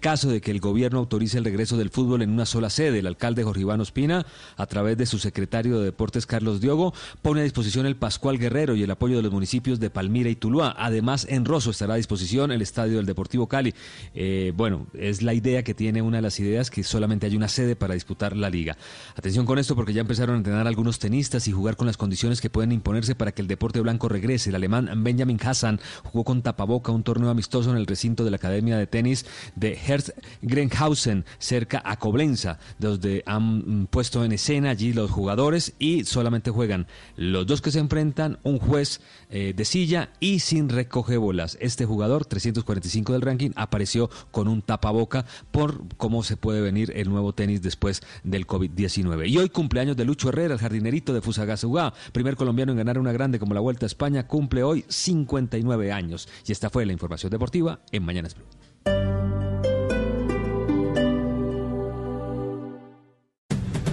caso de que el gobierno autorice el regreso del fútbol en una sola sede. El alcalde Jorge Iván Ospina, a través de su secretario de Deportes Carlos Diogo, pone a disposición el Pascual Guerrero y el apoyo de los municipios de Palmira y Tuluá. Además, en Rosso estará a disposición el estadio del Deportivo Cali. Eh, bueno, es la idea que tiene una de las ideas que solamente hay una sede para disputar la liga. Atención con esto porque ya empezaron a entrenar algunos tenistas y jugar con las condiciones que pueden imponerse para que el deporte blanco regrese. El alemán Benjamin Hassan jugó con tapaboca un torneo amistoso en el recinto de la Academia de Tenis de Herz Grenhausen, cerca a Coblenza, donde han mm, puesto en escena allí los jugadores y solamente juegan los dos que se enfrentan, un juez eh, de silla y sin recoge bolas. Este jugador, 345 del ranking, apareció con un tapaboca por cómo se puede venir el nuevo tenis después del COVID-19. Y hoy cumpleaños de Lucho Herrera, el jardinerito de Fusagasugá, primer colombiano en ganar una grande como la Vuelta a España, cumple hoy 59 años. Y esta fue la información deportiva en Mañanas Blue.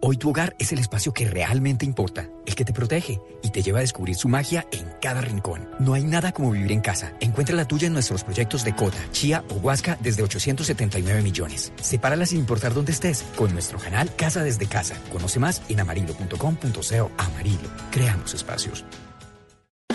Hoy tu hogar es el espacio que realmente importa, el que te protege y te lleva a descubrir su magia en cada rincón. No hay nada como vivir en casa. Encuentra la tuya en nuestros proyectos de Cota, Chía o Huasca desde 879 millones. Sepárala sin importar dónde estés con nuestro canal Casa desde Casa. Conoce más en amarillo.com.co. Amarillo. Creamos espacios.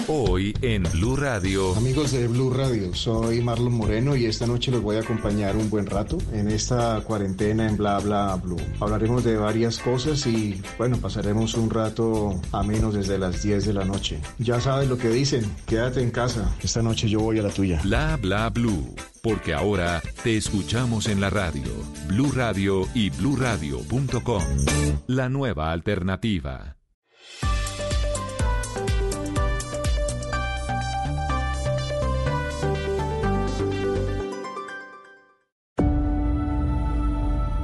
Hoy en Blue Radio. Amigos de Blue Radio, soy Marlon Moreno y esta noche los voy a acompañar un buen rato en esta cuarentena en Bla Bla Blue. Hablaremos de varias cosas y bueno, pasaremos un rato a menos desde las 10 de la noche. Ya sabes lo que dicen, quédate en casa. Esta noche yo voy a la tuya. Bla Bla Blue, porque ahora te escuchamos en la radio. Blue Radio y bluradio.com. La nueva alternativa.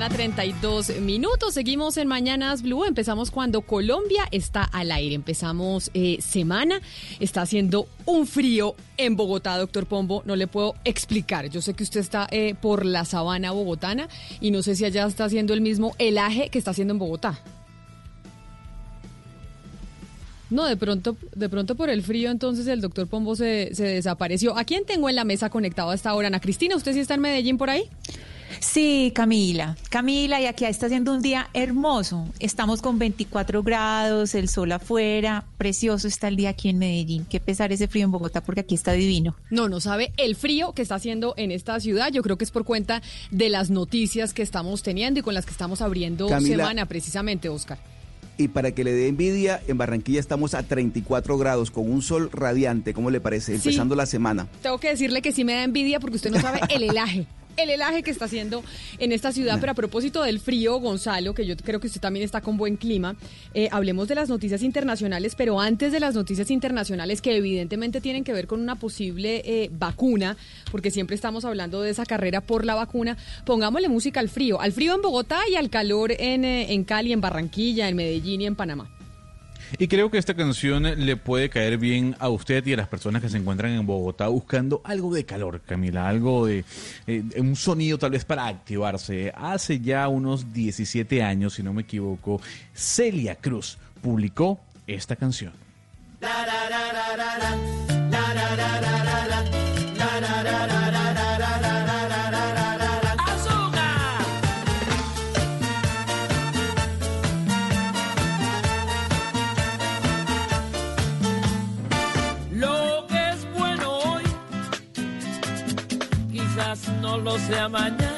Mañana, 32 minutos. Seguimos en Mañanas Blue. Empezamos cuando Colombia está al aire. Empezamos eh, semana. Está haciendo un frío en Bogotá, doctor Pombo. No le puedo explicar. Yo sé que usted está eh, por la sabana bogotana y no sé si allá está haciendo el mismo helaje que está haciendo en Bogotá. No, de pronto, de pronto por el frío, entonces el doctor Pombo se, se desapareció. ¿A quién tengo en la mesa conectado hasta ahora? Ana Cristina, ¿usted sí está en Medellín por ahí? Sí, Camila. Camila, y aquí está haciendo un día hermoso. Estamos con 24 grados, el sol afuera. Precioso está el día aquí en Medellín. Qué pesar ese frío en Bogotá porque aquí está divino. No, no sabe el frío que está haciendo en esta ciudad. Yo creo que es por cuenta de las noticias que estamos teniendo y con las que estamos abriendo Camila. semana, precisamente, Oscar. Y para que le dé envidia, en Barranquilla estamos a 34 grados con un sol radiante. ¿Cómo le parece? Sí. Empezando la semana. Tengo que decirle que sí me da envidia porque usted no sabe el helaje. El helaje que está haciendo en esta ciudad. Pero a propósito del frío, Gonzalo, que yo creo que usted también está con buen clima, eh, hablemos de las noticias internacionales, pero antes de las noticias internacionales que evidentemente tienen que ver con una posible eh, vacuna, porque siempre estamos hablando de esa carrera por la vacuna, pongámosle música al frío, al frío en Bogotá y al calor en, eh, en Cali, en Barranquilla, en Medellín y en Panamá. Y creo que esta canción le puede caer bien a usted y a las personas que se encuentran en Bogotá buscando algo de calor, Camila, algo de eh, un sonido tal vez para activarse. Hace ya unos 17 años, si no me equivoco, Celia Cruz publicó esta canción. Lo que es sea mañana.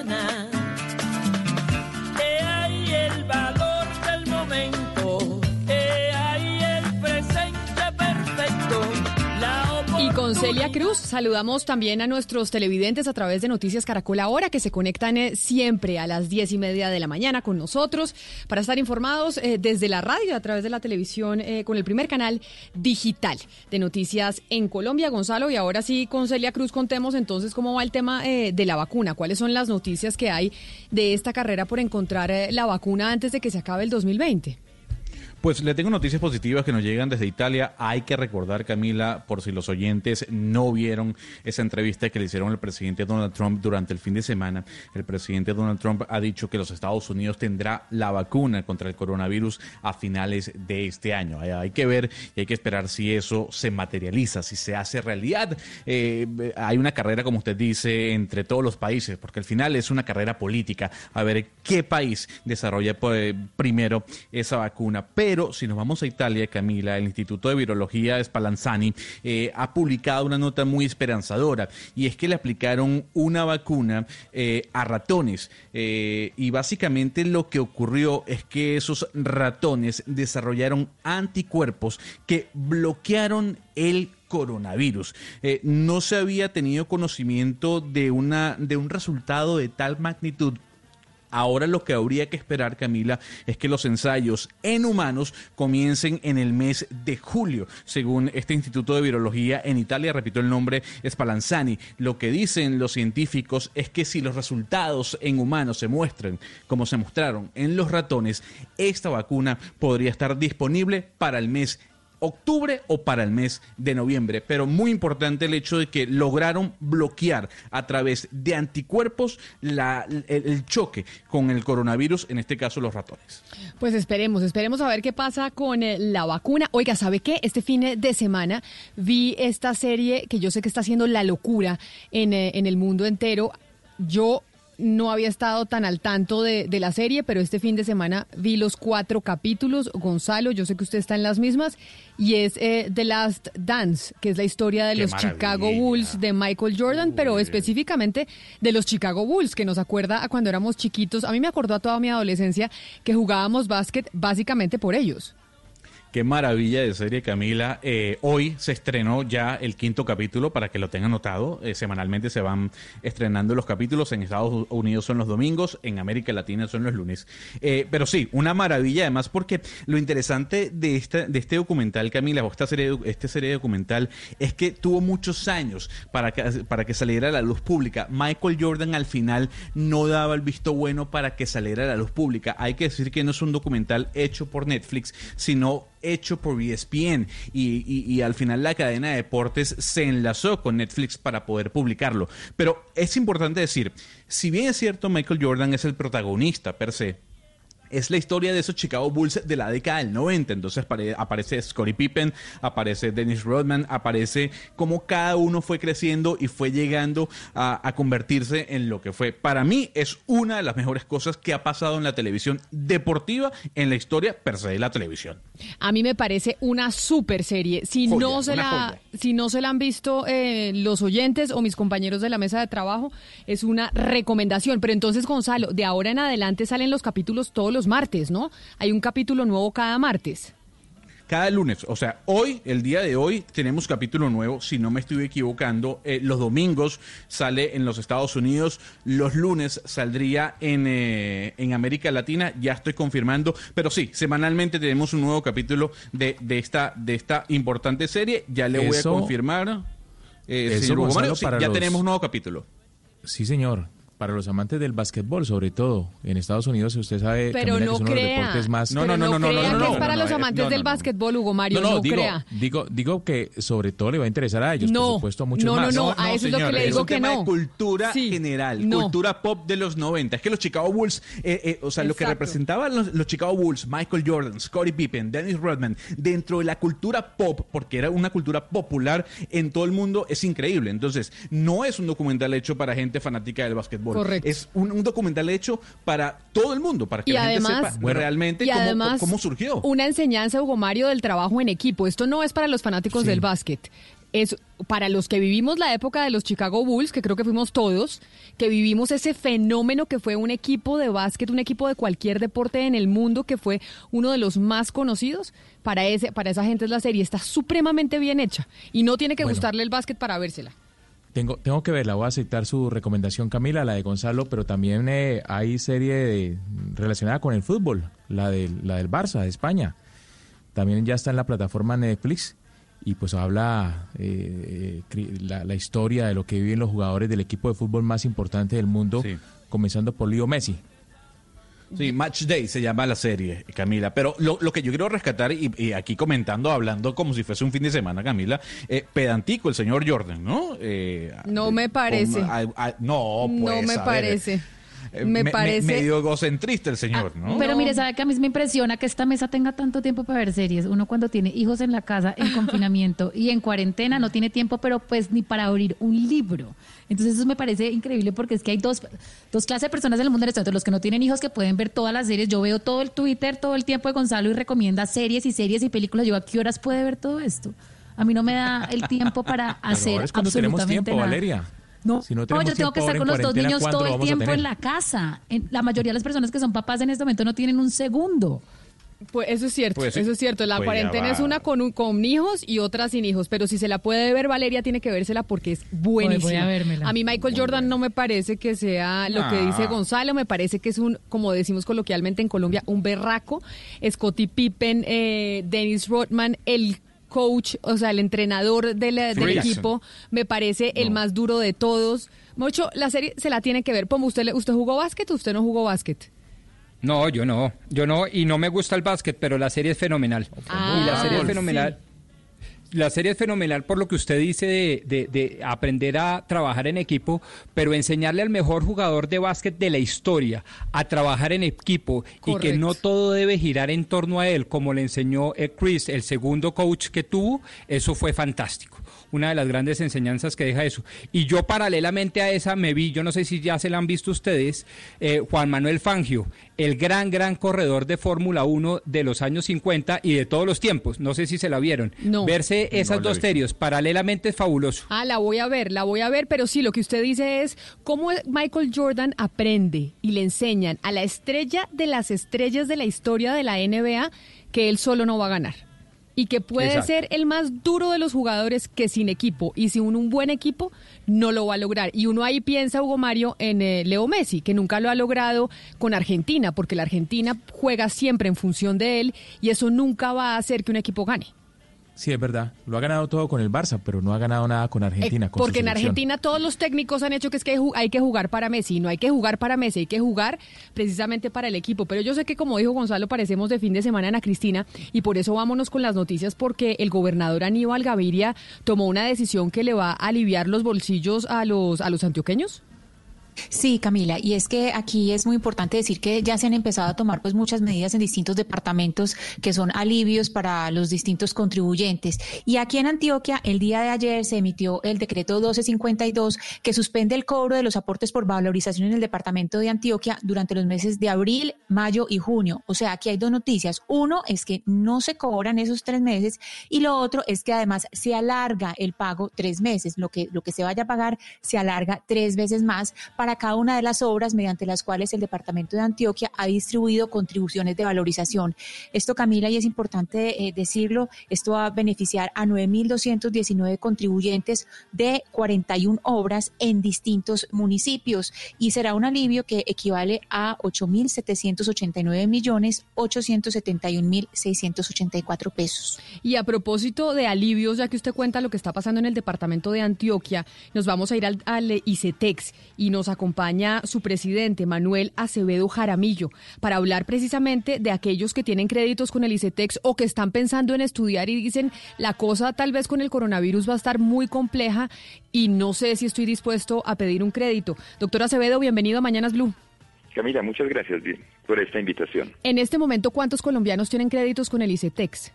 Celia Cruz saludamos también a nuestros televidentes a través de Noticias Caracol Ahora que se conectan eh, siempre a las diez y media de la mañana con nosotros para estar informados eh, desde la radio a través de la televisión eh, con el primer canal digital de noticias en Colombia, Gonzalo. Y ahora sí, con Celia Cruz contemos entonces cómo va el tema eh, de la vacuna, cuáles son las noticias que hay de esta carrera por encontrar la vacuna antes de que se acabe el 2020. Pues le tengo noticias positivas que nos llegan desde Italia. Hay que recordar, Camila, por si los oyentes no vieron esa entrevista que le hicieron al presidente Donald Trump durante el fin de semana. El presidente Donald Trump ha dicho que los Estados Unidos tendrá la vacuna contra el coronavirus a finales de este año. Hay, que ver y hay que esperar si eso se materializa, si se hace realidad. Eh, hay una carrera, como usted dice, entre todos los países, porque al final es una carrera política. A ver qué país desarrolla pues, primero esa vacuna. Si nos vamos a Italia, Camila, el Instituto de Virología Spallanzani eh, ha publicado una nota muy esperanzadora y es que le aplicaron una vacuna eh, a ratones eh, y básicamente lo que ocurrió es que esos ratones desarrollaron anticuerpos que bloquearon el coronavirus. No se había tenido conocimiento de, una, de un resultado de tal magnitud Ahora lo que habría que esperar, Camila, es que los ensayos en humanos comiencen en el mes de julio, según este Instituto de Virología en Italia, repito el nombre, Spallanzani. Lo que dicen los científicos es que si los resultados en humanos se muestran como se mostraron en los ratones, esta vacuna podría estar disponible para el mes octubre o para el mes de noviembre. Pero muy importante el hecho de que lograron bloquear a través de anticuerpos el, el, choque con el coronavirus, en este caso los ratones. Pues esperemos, esperemos a ver qué pasa con eh, la vacuna. Oiga, ¿sabe qué? Este fin de semana vi esta serie que yo sé que está haciendo la locura en, eh, en el mundo entero. Yo no había estado tan al tanto de, de, la serie, pero este fin de semana vi los cuatro capítulos. Gonzalo, yo sé que usted está en las mismas, y es eh, The Last Dance, que es la historia de Qué los maravilla. Chicago Bulls de Michael Jordan, pero específicamente de los Chicago Bulls, que nos acuerda a cuando éramos chiquitos. A mí me acordó a toda mi adolescencia que jugábamos básquet básicamente por ellos. Qué maravilla de serie, Camila. Eh, hoy se estrenó ya el quinto capítulo para que lo tengan notado. Eh, semanalmente se van estrenando los capítulos. En Estados Unidos son los domingos, en América Latina son los lunes. Eh, pero sí, una maravilla además porque lo interesante de, de este documental, Camila, o esta serie, esta serie documental, es que tuvo muchos años para que, para que saliera a la luz pública. Michael Jordan al final no daba el visto bueno para que saliera a la luz pública. Hay que decir que no es un documental hecho por Netflix, sino hecho por ESPN y, y, al final la cadena de deportes se enlazó con Netflix para poder publicarlo. Pero es importante decir, si bien es cierto Michael Jordan es el protagonista per se, es la historia de esos Chicago Bulls de la década del 90. Entonces aparece Scottie Pippen, aparece Dennis Rodman, aparece cómo cada uno fue creciendo y fue llegando a, a, convertirse en lo que fue. Para mí es una de las mejores cosas que ha pasado en la televisión deportiva en la historia per se de la televisión. A mí me parece una super serie. Si, Joya, no, se la, si no se la han visto eh, los oyentes o mis compañeros de la mesa de trabajo, es una recomendación. Pero entonces, Gonzalo, de ahora en adelante salen los capítulos todos los martes, ¿no? Hay un capítulo nuevo cada martes. Cada lunes, o sea, hoy, el día de hoy, tenemos capítulo nuevo, si no me estoy equivocando. Eh, los domingos sale en los Estados Unidos, los lunes saldría en, eh, en América Latina, ya estoy confirmando, pero sí, semanalmente tenemos un nuevo capítulo de, de, esta, de esta importante serie, ya le voy Eso- a confirmar. Eh, eso, señor Hugo Gonzalo, Mario, sí, para ya los- tenemos un nuevo capítulo. Sí, señor. Para los amantes del básquetbol, sobre todo en Estados Unidos, usted sabe Pero Camila, que no es uno de los crea. deportes más. No, no, no, no, crea no, que no, es para no, los no, amantes no, del no, no. básquetbol, Hugo Mario. No, digo, crea. digo, digo que sobre todo le va a interesar a ellos, No, por supuesto, a muchos no, no, más. no, a eso es lo que le digo un que tema no. de cultura Sí, general, no. cultura pop de los 90. Es que los Chicago Bulls, eh, eh, o sea, lo que Exacto. representaban los, los Chicago Bulls, Michael Jordan, Scottie Pippen, Dennis Rodman, dentro de la cultura pop, porque era una cultura popular en todo el mundo, es increíble. Entonces, no es un documental hecho para gente fanática del básquetbol. Correcto. Es un, un documental hecho para todo el mundo, para que Y la además, gente sepa realmente y cómo, además cómo surgió. una enseñanza, Hugo Mario, del trabajo en equipo. Esto no es para los fanáticos Sí. del básquet. es para los que vivimos la época de los Chicago Bulls, que creo que fuimos todos, que vivimos ese fenómeno que fue un equipo de básquet, un equipo de cualquier deporte en el mundo, que fue uno de los más conocidos. Para, ese, para esa gente es la serie, está supremamente bien hecha y no tiene que Bueno. gustarle el básquet para vérsela. Tengo, tengo que verla, voy a aceptar su recomendación, Camila, la de Gonzalo, pero también eh, hay serie de- relacionada con el fútbol, la, del la del Barça, de España. También ya está en la plataforma Netflix y pues habla eh, eh, la, la historia de lo que viven los jugadores del equipo de fútbol más importante del mundo, Sí. comenzando por Leo Messi. Sí, Match Day se llama la serie, Camila. Pero lo, lo que yo quiero rescatar, y, y aquí comentando, hablando como si fuese un fin de semana, Camila, eh, pedantico el señor Jordan, ¿no? Eh, No me parece. con- a- a- no, No pues, me a ver, parece. eh, Me parece- medio egocentrista el señor, ¿no? Pero No. mire, sabe que a mí me impresiona que esta mesa tenga tanto tiempo para ver series. Uno cuando tiene hijos en la casa, en confinamiento y en cuarentena no tiene tiempo, pero pues ni para abrir un libro. Entonces eso me parece increíble porque es que hay dos, dos clases de personas en el mundo del estudio. Los que no tienen hijos que pueden ver todas las series. Yo veo todo el Twitter todo el tiempo de Gonzalo y recomienda series y series y películas. Yo, ¿a qué horas puede ver todo esto? A mí no me da el tiempo para hacer es cuando tenemos absolutamente tiempo, nada. Valeria. No, Si no no, yo tengo que estar con los dos niños ¿cuándo todo el tiempo en la casa. En- la mayoría de las personas que son papás en este momento no tienen un segundo. Pues eso es cierto, Pues eso es cierto. La Pues cuarentena es una con, un- con hijos y otra sin hijos, pero si se la puede ver Valeria tiene que vérsela porque es buenísima. voy a vérmela. A mí Michael Jordan no me parece que sea lo que Ah. dice Gonzalo, me parece que es un, como decimos coloquialmente en Colombia, un berraco. Scottie Pippen, eh, Dennis Rodman, el coach, o sea, el entrenador del, equipo, me parece el más duro de todos. Mucho, la serie se la tiene que ver. Pomo, ¿usted, le- ¿usted jugó básquet o usted no jugó básquet? No, yo no, yo no, y no me gusta el básquet, pero la serie es fenomenal. Ah, y la serie es sí. fenomenal. La serie es fenomenal por lo que usted dice de, de- de aprender a trabajar en equipo, pero enseñarle al mejor jugador de básquet de la historia a trabajar en equipo y que no todo debe girar en torno a él, como le enseñó Chris, el segundo coach que tuvo, eso fue fantástico. Una de las grandes enseñanzas que deja eso. Y yo paralelamente a esa me vi, yo no sé si ya se la han visto ustedes, eh, Juan Manuel Fangio, el gran, gran corredor de Fórmula 1 de los años 50 y de todos los tiempos. No sé si se la vieron. No. Verse esas No dos terios paralelamente es fabuloso. Ah, la voy a ver, la voy a ver, pero sí, lo que usted dice es cómo Michael Jordan aprende y le enseñan a la estrella de las estrellas de la historia de la NBA que él solo no va a ganar. Y que puede Exacto. ser el más duro de los jugadores que sin equipo y sin un buen equipo no lo va a lograr. Y uno ahí piensa, Hugo Mario, en eh, Leo Messi, que nunca lo ha logrado con Argentina, porque la Argentina juega siempre en función de él y eso nunca va a hacer que un equipo gane. Sí, es verdad. Lo ha ganado todo con el Barça, pero no ha ganado nada con Argentina. Eh, con porque en. Argentina todos los técnicos han hecho que es que hay que jugar para Messi, no hay que jugar para Messi, hay que jugar precisamente para el equipo. Pero yo sé que como dijo Gonzalo, parecemos de fin de semana Ana Cristina y por eso vámonos con las noticias porque el gobernador Aníbal Gaviria tomó una decisión que le va a aliviar los bolsillos a los a los antioqueños. Sí, Camila, y es que aquí es muy importante decir que ya se han empezado a tomar pues muchas medidas en distintos departamentos que son alivios para los distintos contribuyentes. Y aquí en Antioquia, el día de ayer se emitió el decreto 1252 que suspende el cobro de los aportes por valorización en el departamento de Antioquia durante los meses de abril, mayo y junio. O sea, aquí hay dos noticias. Uno es que no se cobran esos tres meses y lo otro es que además se alarga el pago tres meses. Lo que, lo que se vaya a pagar se alarga tres veces más para cada una de las obras mediante las cuales el Departamento de Antioquia ha distribuido contribuciones de valorización. Esto, Camila, y es importante eh, decirlo, esto va a beneficiar a 9.219 contribuyentes de 41 obras en distintos municipios y será un alivio que equivale a 8.789 millones 871 mil 684 pesos. Y a propósito de alivios, ya que usted cuenta lo que está pasando en el departamento de Antioquia, nos vamos a ir al, al ICETEX y nos acompaña su presidente, Manuel Acevedo Jaramillo, para hablar precisamente de aquellos que tienen créditos con el ICETEX o que están pensando en estudiar y dicen la cosa tal vez con el coronavirus va a estar muy compleja y no sé si estoy dispuesto a pedir un crédito. Doctor Acevedo, bienvenido a Mañanas Blue. Camila, muchas gracias por esta invitación. En este momento, ¿cuántos colombianos tienen créditos con el ICETEX?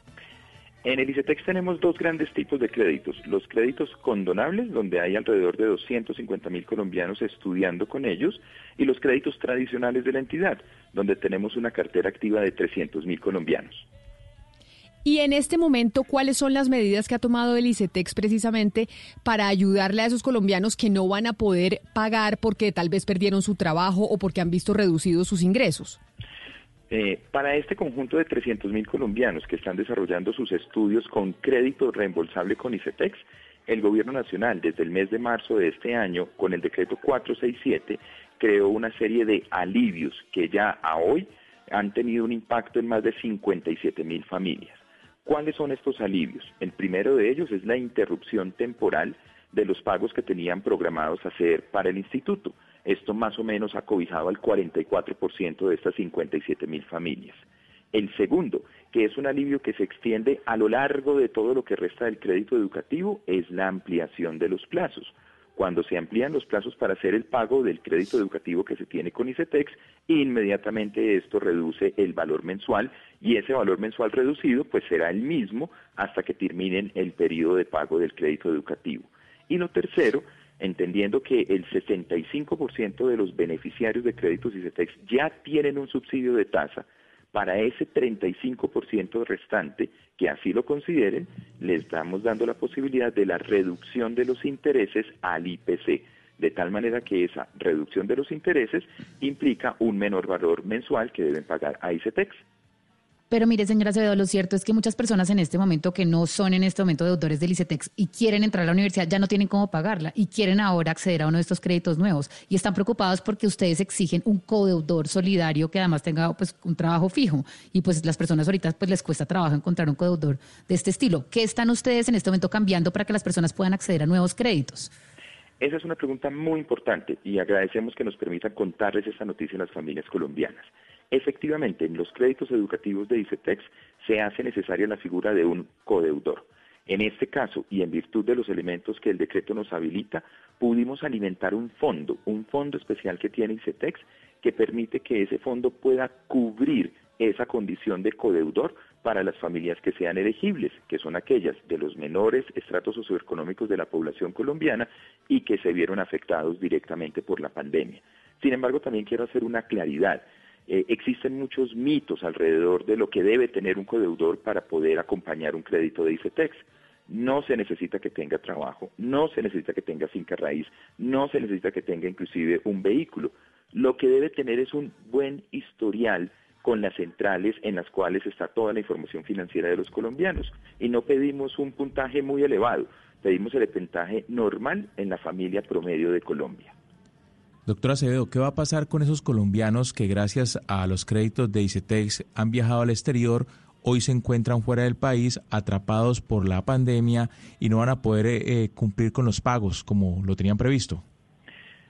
En el ICETEX tenemos dos grandes tipos de créditos. Los créditos condonables, donde hay alrededor de 250 mil colombianos estudiando con ellos, y los créditos tradicionales de la entidad, donde tenemos una cartera activa de 300 mil colombianos. Y en este momento, ¿cuáles son las medidas que ha tomado el ICETEX precisamente para ayudarle a esos colombianos que no van a poder pagar porque tal vez perdieron su trabajo o porque han visto reducidos sus ingresos? Eh, para este conjunto de 300 mil colombianos que están desarrollando sus estudios con crédito reembolsable con ICETEX, el Gobierno Nacional desde el mes de marzo de este año, con el decreto 467, creó una serie de alivios que ya a hoy han tenido un impacto en más de 57 mil familias. ¿Cuáles son estos alivios? El primero de ellos es la interrupción temporal de los pagos que tenían programados hacer para el instituto. Esto más o menos ha cobijado al 44% de estas 57 mil familias. El segundo, que es un alivio que se extiende a lo largo de todo lo que resta del crédito educativo, es la ampliación de los plazos. Cuando se amplían los plazos para hacer el pago del crédito educativo que se tiene con ICETEX, inmediatamente esto reduce el valor mensual y ese valor mensual reducido pues será el mismo hasta que terminen el periodo de pago del crédito educativo. Y lo tercero, entendiendo que el 65% de los beneficiarios de créditos ICETEX ya tienen un subsidio de tasa, para ese 35% restante que así lo consideren, les estamos dando la posibilidad de la reducción de los intereses al IPC, de tal manera que esa reducción de los intereses implica un menor valor mensual que deben pagar a ICETEX. Pero mire, señora Acevedo, lo cierto es que muchas personas en este momento que no son en este momento deudores del ICETEX y quieren entrar a la universidad ya no tienen cómo pagarla y quieren ahora acceder a uno de estos créditos nuevos y están preocupados porque ustedes exigen un codeudor solidario que además tenga pues un trabajo fijo y pues las personas ahorita pues les cuesta trabajo encontrar un codeudor de este estilo. ¿Qué están ustedes en este momento cambiando para que las personas puedan acceder a nuevos créditos? Esa es una pregunta muy importante y agradecemos que nos permitan contarles esta noticia a las familias colombianas. Efectivamente, en los créditos educativos de ICETEX se hace necesaria la figura de un codeudor. En este caso, y en virtud de los elementos que el decreto nos habilita, pudimos alimentar un fondo, un fondo especial que tiene ICETEX, que permite que ese fondo pueda cubrir esa condición de codeudor para las familias que sean elegibles, que son aquellas de los menores estratos socioeconómicos de la población colombiana y que se vieron afectados directamente por la pandemia. Sin embargo, también quiero hacer una claridad. Eh, existen muchos mitos alrededor de lo que debe tener un codeudor para poder acompañar un crédito de ICETEX. No se necesita que tenga trabajo, no se necesita que tenga finca raíz, no se necesita que tenga inclusive un vehículo. Lo que debe tener es un buen historial con las centrales en las cuales está toda la información financiera de los colombianos. Y no pedimos un puntaje muy elevado, pedimos el puntaje normal en la familia promedio de Colombia. Doctora Acevedo, ¿qué va a pasar con esos colombianos que gracias a los créditos de ICETEX han viajado al exterior, hoy se encuentran fuera del país, atrapados por la pandemia y no van a poder eh, eh, cumplir con los pagos como lo tenían previsto?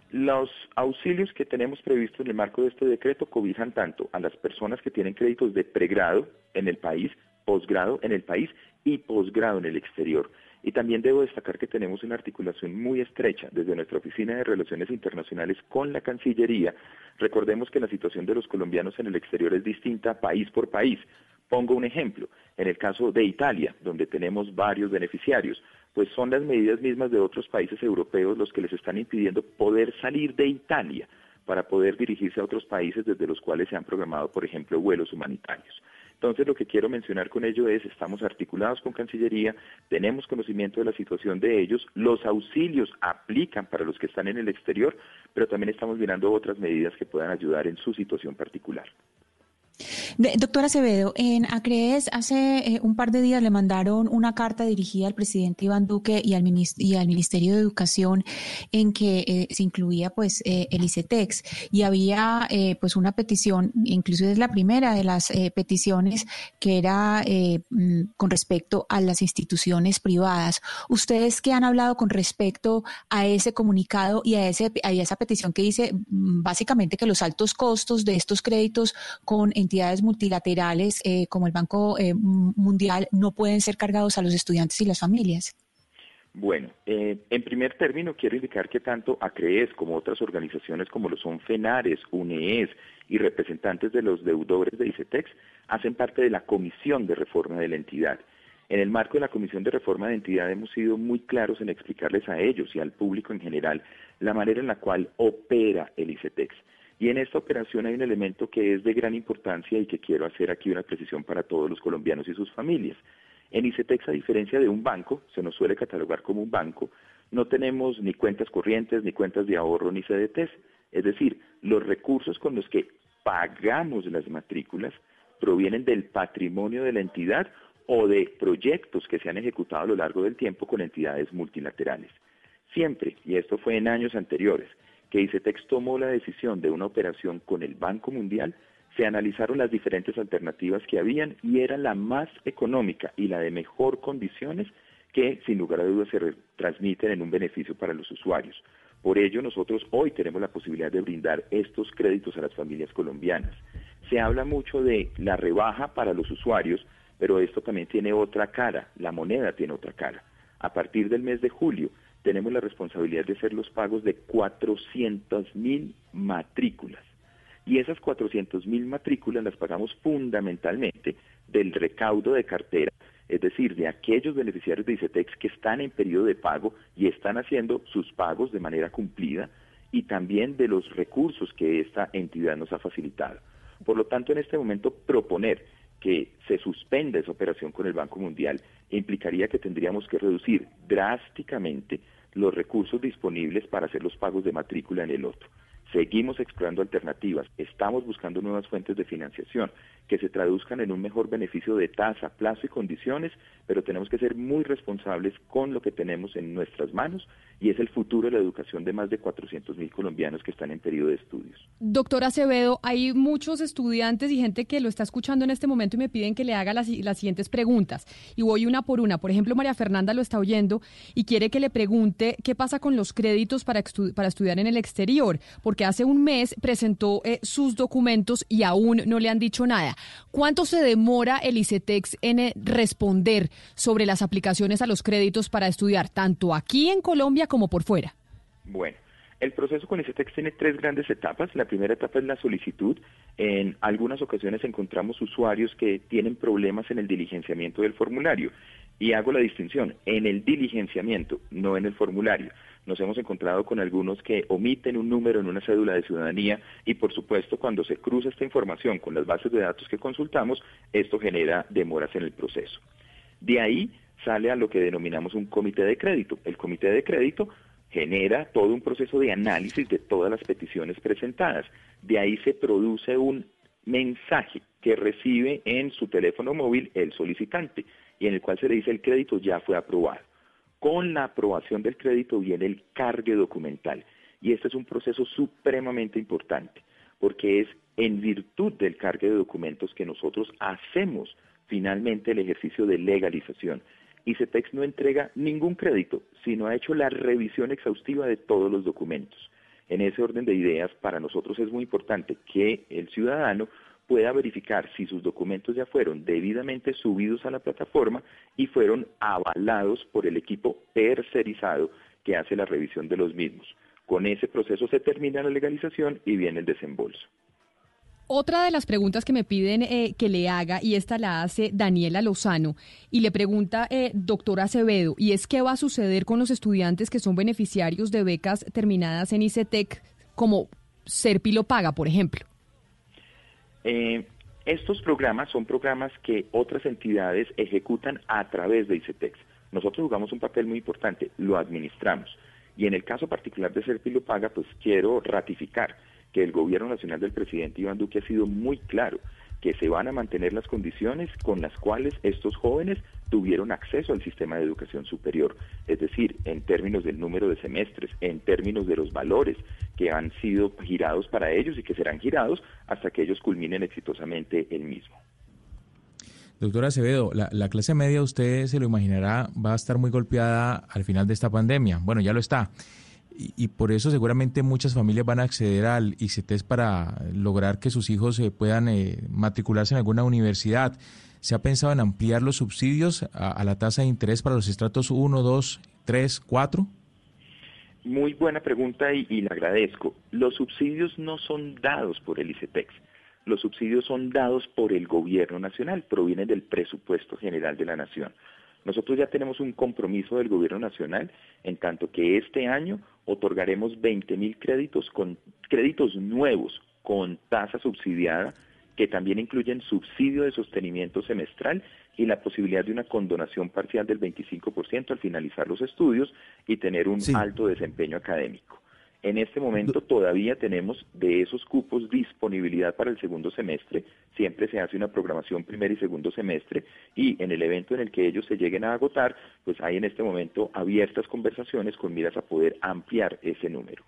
Los auxilios que tenemos previstos en el marco de este decreto cobijan tanto a las personas que tienen créditos de pregrado en el país, posgrado en el país y posgrado en el exterior. Y también debo destacar que tenemos una articulación muy estrecha desde nuestra Oficina de Relaciones Internacionales con la Cancillería. Recordemos que la situación de los colombianos en el exterior es distinta país por país. Pongo un ejemplo. En el caso de Italia, donde tenemos varios beneficiarios, pues son las medidas mismas de otros países europeos los que les están impidiendo poder salir de Italia para poder dirigirse a otros países desde los cuales se han programado, por ejemplo, vuelos humanitarios. Entonces, lo que quiero mencionar con ello es, estamos articulados con Cancillería, tenemos conocimiento de la situación de ellos, los auxilios aplican para los que están en el exterior, pero también estamos mirando otras medidas que puedan ayudar en su situación particular. Doctora Acevedo, en Acrees hace eh, un par de días le mandaron una carta dirigida al presidente Iván Duque y al, y al Ministerio de Educación en que eh, se incluía pues eh, el ICETEX y había pues una petición, incluso es la primera de las peticiones que era mm, con respecto a las instituciones privadas. ¿Ustedes qué han hablado con respecto a ese comunicado y a, ese, esa petición que dice mm, básicamente que los altos costos de estos créditos con entidades multilaterales eh, como el Banco eh, Mundial no pueden ser cargados a los estudiantes y las familias? Bueno, eh, en primer término quiero indicar que tanto ACREES como otras organizaciones como lo son FENARES, UNEES y representantes de los deudores de ICETEX hacen parte de la Comisión de Reforma de la entidad. En el marco de la Comisión de Reforma de Entidad hemos sido muy claros en explicarles a ellos y al público en general la manera en la cual opera el ICETEX. Y en esta operación hay un elemento que es de gran importancia y que quiero hacer aquí una precisión para todos los colombianos y sus familias. En ICETEX, a diferencia de un banco, se nos suele catalogar como un banco, no tenemos ni cuentas corrientes, ni cuentas de ahorro, ni CDTs. Es decir, los recursos con los que pagamos las matrículas provienen del patrimonio de la entidad o de proyectos que se han ejecutado a lo largo del tiempo con entidades multilaterales. Siempre, y esto fue en años anteriores, que ICETEX tomó la decisión de una operación con el Banco Mundial, se analizaron las diferentes alternativas que habían y era la más económica y la de mejor condiciones que sin lugar a dudas se transmiten en un beneficio para los usuarios. Por ello, nosotros hoy tenemos la posibilidad de brindar estos créditos a las familias colombianas. Se habla mucho de la rebaja para los usuarios, pero esto también tiene otra cara, la moneda tiene otra cara. A partir del mes de julio, tenemos la responsabilidad de hacer los pagos de 400 mil matrículas. Y esas 400 mil matrículas las pagamos fundamentalmente del recaudo de cartera, es decir, de aquellos beneficiarios de ICETEX que están en periodo de pago y están haciendo sus pagos de manera cumplida, y también de los recursos que esta entidad nos ha facilitado. Por lo tanto, en este momento proponer que se suspenda esa operación con el Banco Mundial implicaría que tendríamos que reducir drásticamente los recursos disponibles para hacer los pagos de matrícula en el otro. Seguimos explorando alternativas, estamos buscando nuevas fuentes de financiación que se traduzcan en un mejor beneficio de tasa, plazo y condiciones, pero tenemos que ser muy responsables con lo que tenemos en nuestras manos y es el futuro de la educación de más de 400 mil colombianos que están en periodo de estudios. Doctor Acevedo, hay muchos estudiantes y gente que lo está escuchando en este momento y me piden que le haga las, las siguientes preguntas. Y voy una por una. Por ejemplo, María Fernanda lo está oyendo y quiere que le pregunte qué pasa con los créditos para, para estudiar en el exterior, porque hace un mes presentó eh, sus documentos y aún no le han dicho nada. ¿Cuánto se demora el ICETEX en eh, responder sobre las aplicaciones a los créditos para estudiar, tanto aquí en Colombia como por fuera? Bueno. El proceso con ICETEX tiene tres grandes etapas. La primera etapa es la solicitud. En algunas ocasiones encontramos usuarios que tienen problemas en el diligenciamiento del formulario. Y hago la distinción, en el diligenciamiento, no en el formulario nos hemos encontrado con algunos que omiten un número en una cédula de ciudadanía y por supuesto cuando se cruza esta información con las bases de datos que consultamos, esto genera demoras en el proceso. De ahí sale a lo que denominamos un comité de crédito. El comité de crédito genera todo un proceso de análisis de todas las peticiones presentadas. De ahí se produce un mensaje que recibe en su teléfono móvil el solicitante y en el cual se le dice el crédito ya fue aprobado. Con la aprobación del crédito viene el cargue documental y este es un proceso supremamente importante porque es en virtud del cargue de documentos que nosotros hacemos finalmente el ejercicio de legalización. Y no entrega ningún crédito, sino ha hecho la revisión exhaustiva de todos los documentos. En ese orden de ideas, para nosotros es muy importante que el ciudadano pueda verificar si sus documentos ya fueron debidamente subidos a la plataforma y fueron avalados por el equipo tercerizado que hace la revisión de los mismos. Con ese proceso se termina la legalización y viene el desembolso. Otra de las preguntas que me piden eh, que le haga, y esta la hace Daniela Lozano, y le pregunta eh, doctor Acevedo, y es qué va a suceder con los estudiantes que son beneficiarios de becas terminadas en ICETEC, como Serpilo Paga, por ejemplo. Eh, estos programas son programas que otras entidades ejecutan a través de ICETEX. Nosotros jugamos un papel muy importante, lo administramos. Y en el caso particular de Serpilo Paga, pues quiero ratificar que el gobierno nacional del presidente Iván Duque ha sido muy claro que se van a mantener las condiciones con las cuales estos jóvenes tuvieron acceso al sistema de educación superior, es decir, en términos del número de semestres, en términos de los valores que han sido girados para ellos y que serán girados hasta que ellos culminen exitosamente el mismo. Doctora Acevedo, la, la, clase media, usted se lo imaginará, va a estar muy golpeada al final de esta pandemia. Bueno, ya lo está. Y, por eso seguramente muchas familias van a acceder al ICTES para lograr que sus hijos se puedan eh, matricularse en alguna universidad. ¿Se ha pensado en ampliar los subsidios a, la tasa de interés para los estratos 1, 2, 3, 4? Muy buena pregunta y, y la agradezco. Los subsidios no son dados por el ICETEX. Los subsidios son dados por el gobierno nacional, provienen del presupuesto general de la nación. Nosotros ya tenemos un compromiso del gobierno nacional en tanto que este año otorgaremos 20 mil créditos con créditos nuevos con tasa subsidiada que también incluyen subsidio de sostenimiento semestral y la posibilidad de una condonación parcial del 25% al finalizar los estudios y tener un alto desempeño académico. En este momento todavía tenemos de esos cupos disponibilidad para el segundo semestre. Siempre se hace una programación primer y segundo semestre y en el evento en el que ellos se lleguen a agotar, pues hay en este momento abiertas conversaciones con miras a poder ampliar ese número.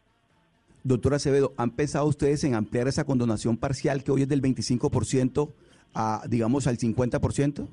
Doctora Acevedo, ¿han pensado ustedes en ampliar esa condonación parcial que hoy es del 25% a, digamos, al 50%?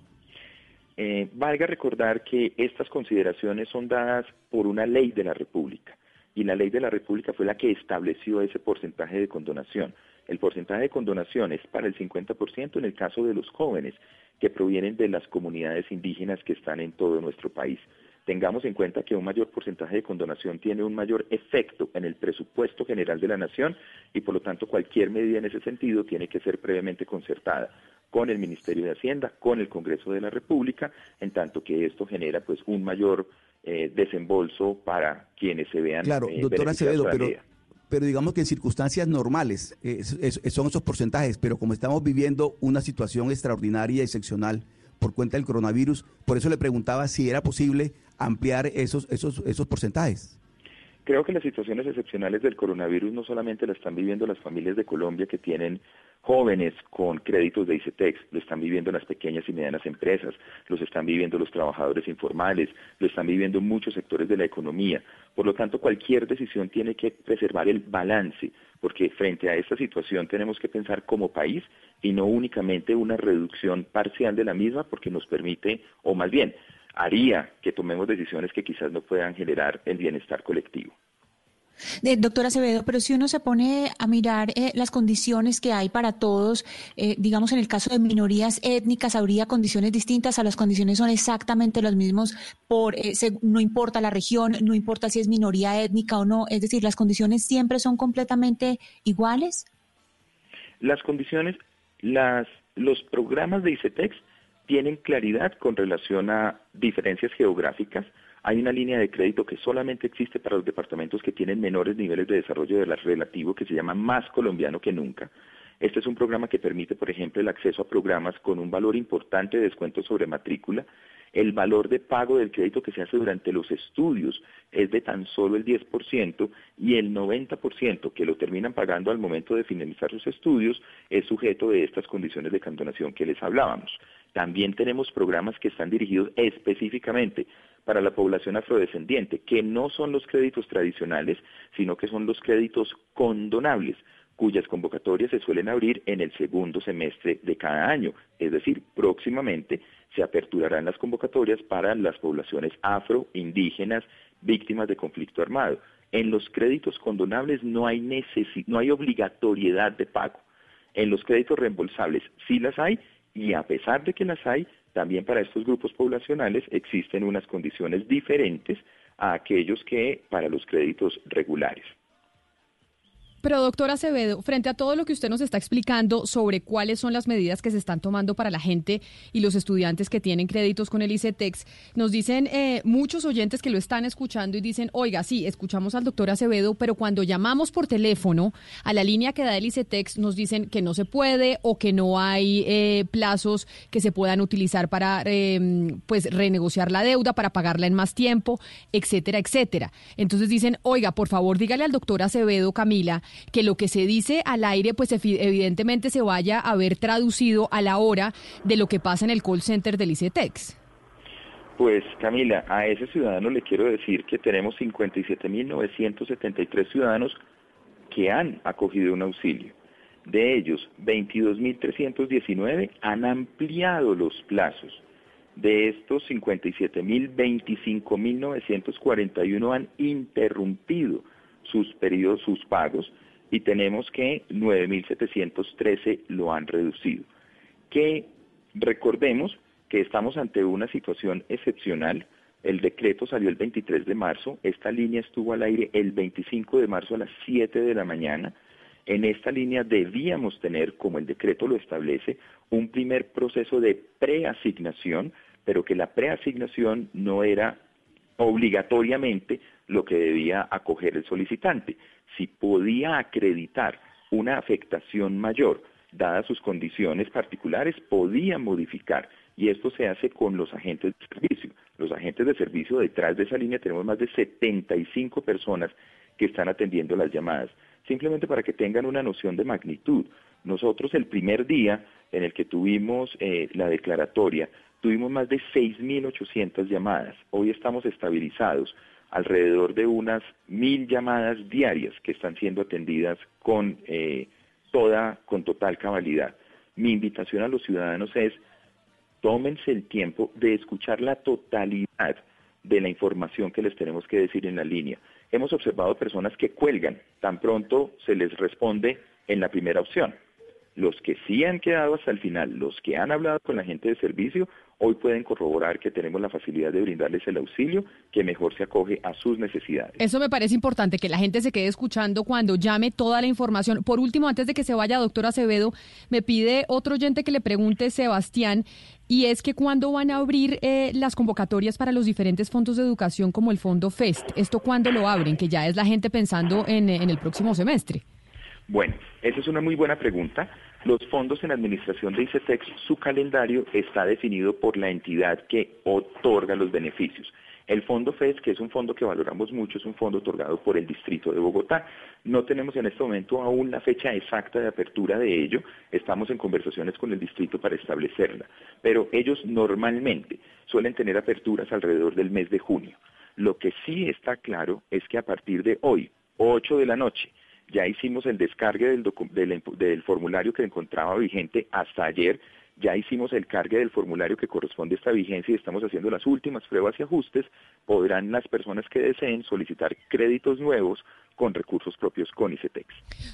Eh, valga recordar que estas consideraciones son dadas por una ley de la República y la ley de la República fue la que estableció ese porcentaje de condonación. El porcentaje de condonación es para el 50% en el caso de los jóvenes que provienen de las comunidades indígenas que están en todo nuestro país. Tengamos en cuenta que un mayor porcentaje de condonación tiene un mayor efecto en el presupuesto general de la nación y por lo tanto cualquier medida en ese sentido tiene que ser previamente concertada con el Ministerio de Hacienda, con el Congreso de la República, en tanto que esto genera pues un mayor eh, desembolso para quienes se vean. Claro, eh, doctora Acevedo, pero, pero digamos que en circunstancias normales eh, son esos porcentajes, pero como estamos viviendo una situación extraordinaria y excepcional por cuenta del coronavirus, por eso le preguntaba si era posible ampliar esos, esos, esos porcentajes. Creo que las situaciones excepcionales del coronavirus no solamente la están viviendo las familias de Colombia que tienen jóvenes con créditos de ICETEX, lo están viviendo las pequeñas y medianas empresas, los están viviendo los trabajadores informales, lo están viviendo muchos sectores de la economía. Por lo tanto, cualquier decisión tiene que preservar el balance, porque frente a esta situación tenemos que pensar como país y no únicamente una reducción parcial de la misma, porque nos permite, o más bien, haría que tomemos decisiones que quizás no puedan generar el bienestar colectivo. Eh, doctora Acevedo, pero si uno se pone a mirar eh, las condiciones que hay para todos, eh, digamos en el caso de minorías étnicas, habría condiciones distintas, a las condiciones son exactamente las mismas, por, no importa la región, no importa si es minoría étnica o no, es decir, las condiciones siempre son completamente iguales. Las condiciones, las, los programas de ICETEX tienen claridad con relación a diferencias geográficas, hay una línea de crédito que solamente existe para los departamentos que tienen menores niveles de desarrollo de la relativo, que se llama Más Colombiano que Nunca. Este es un programa que permite, por ejemplo, el acceso a programas con un valor importante de descuento sobre matrícula. El valor de pago del crédito que se hace durante los estudios es de tan solo el 10% y el 90% que lo terminan pagando al momento de finalizar sus estudios es sujeto de estas condiciones de cantonación que les hablábamos. También tenemos programas que están dirigidos específicamente para la población afrodescendiente, que no son los créditos tradicionales, sino que son los créditos condonables, cuyas convocatorias se suelen abrir en el segundo semestre de cada año. Es decir, próximamente se aperturarán las convocatorias para las poblaciones afro, indígenas, víctimas de conflicto armado. En los créditos condonables no hay, no hay obligatoriedad de pago. En los créditos reembolsables sí las hay y a pesar de que las hay, también para estos grupos poblacionales existen unas condiciones diferentes a aquellos que para los créditos regulares. Pero doctora Acevedo, frente a todo lo que usted nos está explicando sobre cuáles son las medidas que se están tomando para la gente y los estudiantes que tienen créditos con el ICETEX, nos dicen eh, muchos oyentes que lo están escuchando y dicen, oiga, sí, escuchamos al doctor Acevedo, pero cuando llamamos por teléfono a la línea que da el ICETEX nos dicen que no se puede o que no hay eh, plazos que se puedan utilizar para em, pues renegociar la deuda, para pagarla en más tiempo, etcétera, etcétera. Entonces dicen, oiga, por favor, dígale al doctor Acevedo, Camila, que lo que se dice al aire, pues evidentemente se vaya a ver traducido a la hora de lo que pasa en el call center del ICETEX. Pues Camila, a ese ciudadano le quiero decir que tenemos 57.973 ciudadanos que han acogido un auxilio. De ellos, 22.319 han ampliado los plazos. De estos 57.000, 25.941 han interrumpido sus periodos, sus pagos y tenemos que 9.713 lo han reducido. Que recordemos que estamos ante una situación excepcional. El decreto salió el 23 de marzo, esta línea estuvo al aire el 25 de marzo a las 7 de la mañana. En esta línea debíamos tener, como el decreto lo establece, un primer proceso de preasignación pero que la preasignación no era obligatoriamente lo que debía acoger el solicitante. Si podía acreditar una afectación mayor, dadas sus condiciones particulares, podía modificar. Y esto se hace con los agentes de servicio. Los agentes de servicio detrás de esa línea tenemos más de 75 personas que están atendiendo las llamadas. Simplemente para que tengan una noción de magnitud. Nosotros el primer día en el que tuvimos eh, la declaratoria, tuvimos más de 6.800 llamadas. Hoy estamos estabilizados alrededor de unas mil llamadas diarias que están siendo atendidas con eh, toda, con total cabalidad. Mi invitación a los ciudadanos es tómense el tiempo de escuchar la totalidad de la información que les tenemos que decir en la línea. Hemos observado personas que cuelgan, tan pronto se les responde en la primera opción. Los que sí han quedado hasta el final, los que han hablado con la gente de servicio, hoy pueden corroborar que tenemos la facilidad de brindarles el auxilio que mejor se acoge a sus necesidades. Eso me parece importante, que la gente se quede escuchando cuando llame toda la información. Por último, antes de que se vaya, doctor Acevedo, me pide otro oyente que le pregunte, Sebastián, y es que cuándo van a abrir eh, las convocatorias para los diferentes fondos de educación como el Fondo FEST. ¿Esto cuándo lo abren? Que ya es la gente pensando en, en el próximo semestre. Bueno, esa es una muy buena pregunta. Los fondos en administración de ICETEX, su calendario está definido por la entidad que otorga los beneficios. El fondo FES, que es un fondo que valoramos mucho, es un fondo otorgado por el Distrito de Bogotá. No tenemos en este momento aún la fecha exacta de apertura de ello. Estamos en conversaciones con el Distrito para establecerla. Pero ellos normalmente suelen tener aperturas alrededor del mes de junio. Lo que sí está claro es que a partir de hoy, 8 de la noche, ya hicimos el descargue del, formulario que encontraba vigente hasta ayer, ya hicimos el cargue del formulario que corresponde a esta vigencia y estamos haciendo las últimas pruebas y ajustes, podrán las personas que deseen solicitar créditos nuevos con recursos propios con ICETEX.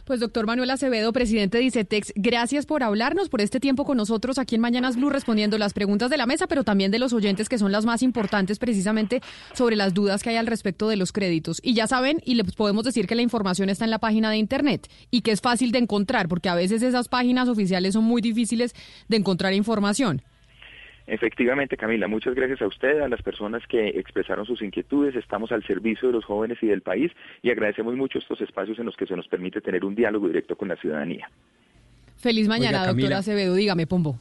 Pues doctor Manuel Acevedo, presidente de ICETEX, gracias por hablarnos, por este tiempo con nosotros aquí en Mañanas Blue respondiendo las preguntas de la mesa, pero también de los oyentes que son las más importantes precisamente sobre las dudas que hay al respecto de los créditos. Y ya saben, y les podemos decir que la información está en la página de internet y que es fácil de encontrar, porque a veces esas páginas oficiales son muy difíciles de encontrar información. Efectivamente, Camila, muchas gracias a usted, a las personas que expresaron sus inquietudes. Estamos al servicio de los jóvenes y del país y agradecemos mucho estos espacios en los que se nos permite tener un diálogo directo con la ciudadanía. Feliz mañana, doctora Acevedo. Dígame, Pombo.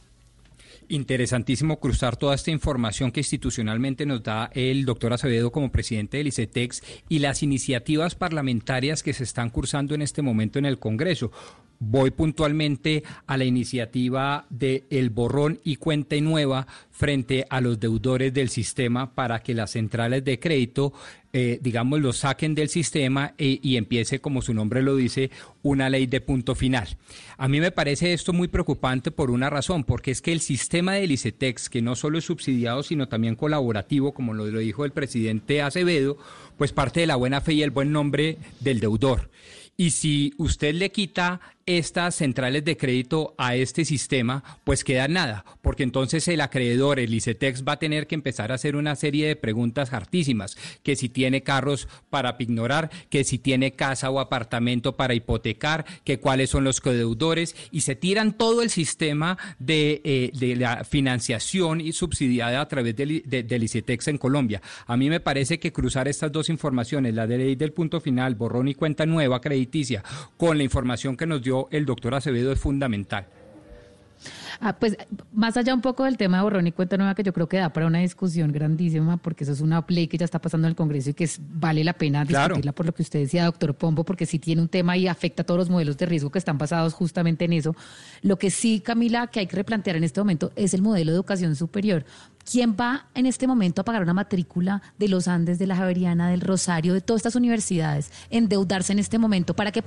Interesantísimo cruzar toda esta información que institucionalmente nos da el doctor Acevedo como presidente del ICETEX y las iniciativas parlamentarias que se están cursando en este momento en el Congreso voy puntualmente a la iniciativa de el borrón y cuenta nueva frente a los deudores del sistema para que las centrales de crédito, eh, digamos, lo saquen del sistema e, y empiece, como su nombre lo dice, una ley de punto final. A mí me parece esto muy preocupante por una razón, porque es que el sistema del ICETEX, que no solo es subsidiado, sino también colaborativo, como lo, lo dijo el presidente Acevedo, pues parte de la buena fe y el buen nombre del deudor. Y si usted le quita estas centrales de crédito a este sistema, pues queda nada, porque entonces el acreedor, el ICETEX, va a tener que empezar a hacer una serie de preguntas hartísimas, que si tiene carros para pignorar, que si tiene casa o apartamento para hipotecar, que cuáles son los codeudores, y se tiran todo el sistema de, eh, de la financiación y subsidiada a través del, del ICETEX en Colombia. A mí me parece que cruzar estas dos informaciones, la de ley del punto final, borrón y cuenta nueva crediticia, con la información que nos dio el doctor Acevedo es fundamental. Ah, pues más allá un poco del tema de borrón y cuenta nueva, que yo creo que da para una discusión grandísima, porque eso es una ley que ya está pasando en el Congreso y que vale la pena discutirla por lo que usted decía, doctor Pombo, porque sí tiene un tema y afecta a todos los modelos de riesgo que están basados justamente en eso. Lo que sí, Camila, que hay que replantear en este momento es el modelo de educación superior. ¿Quién va en este momento a pagar una matrícula de los Andes, de la Javeriana, del Rosario, de todas estas universidades, endeudarse en este momento para que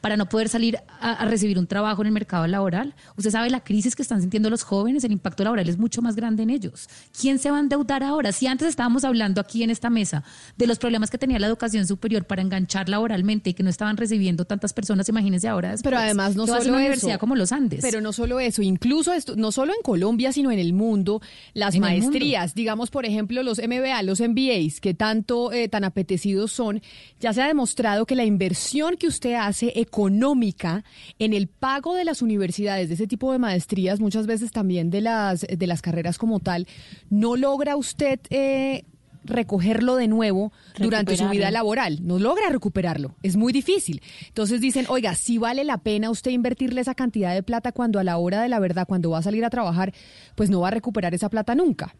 para no poder salir a, recibir un trabajo en el mercado laboral. Usted sabe la crisis que están sintiendo los jóvenes, el impacto laboral es mucho más grande en ellos. ¿Quién se va a endeudar ahora? Si antes estábamos hablando aquí en esta mesa de los problemas que tenía la educación superior para enganchar laboralmente y que no estaban recibiendo tantas personas, imagínense ahora. pero además no solo una universidad como los Andes. Pero no solo eso, incluso esto, no solo en Colombia, sino en el mundo, las maestrías, digamos por ejemplo los MBA, los MBAs, que tanto eh, tan apetecidos son, ya se ha demostrado que la inversión que usted hace base económica en el pago de las universidades, de ese tipo de maestrías, muchas veces también de las, de las carreras como tal, ¿no logra usted eh, recogerlo de nuevo durante su vida laboral? No logra recuperarlo, es muy difícil. Entonces dicen, oiga, si vale la pena usted invertirle esa cantidad de plata cuando a la hora de la verdad, cuando va a salir a trabajar, pues no va a recuperar esa plata nunca.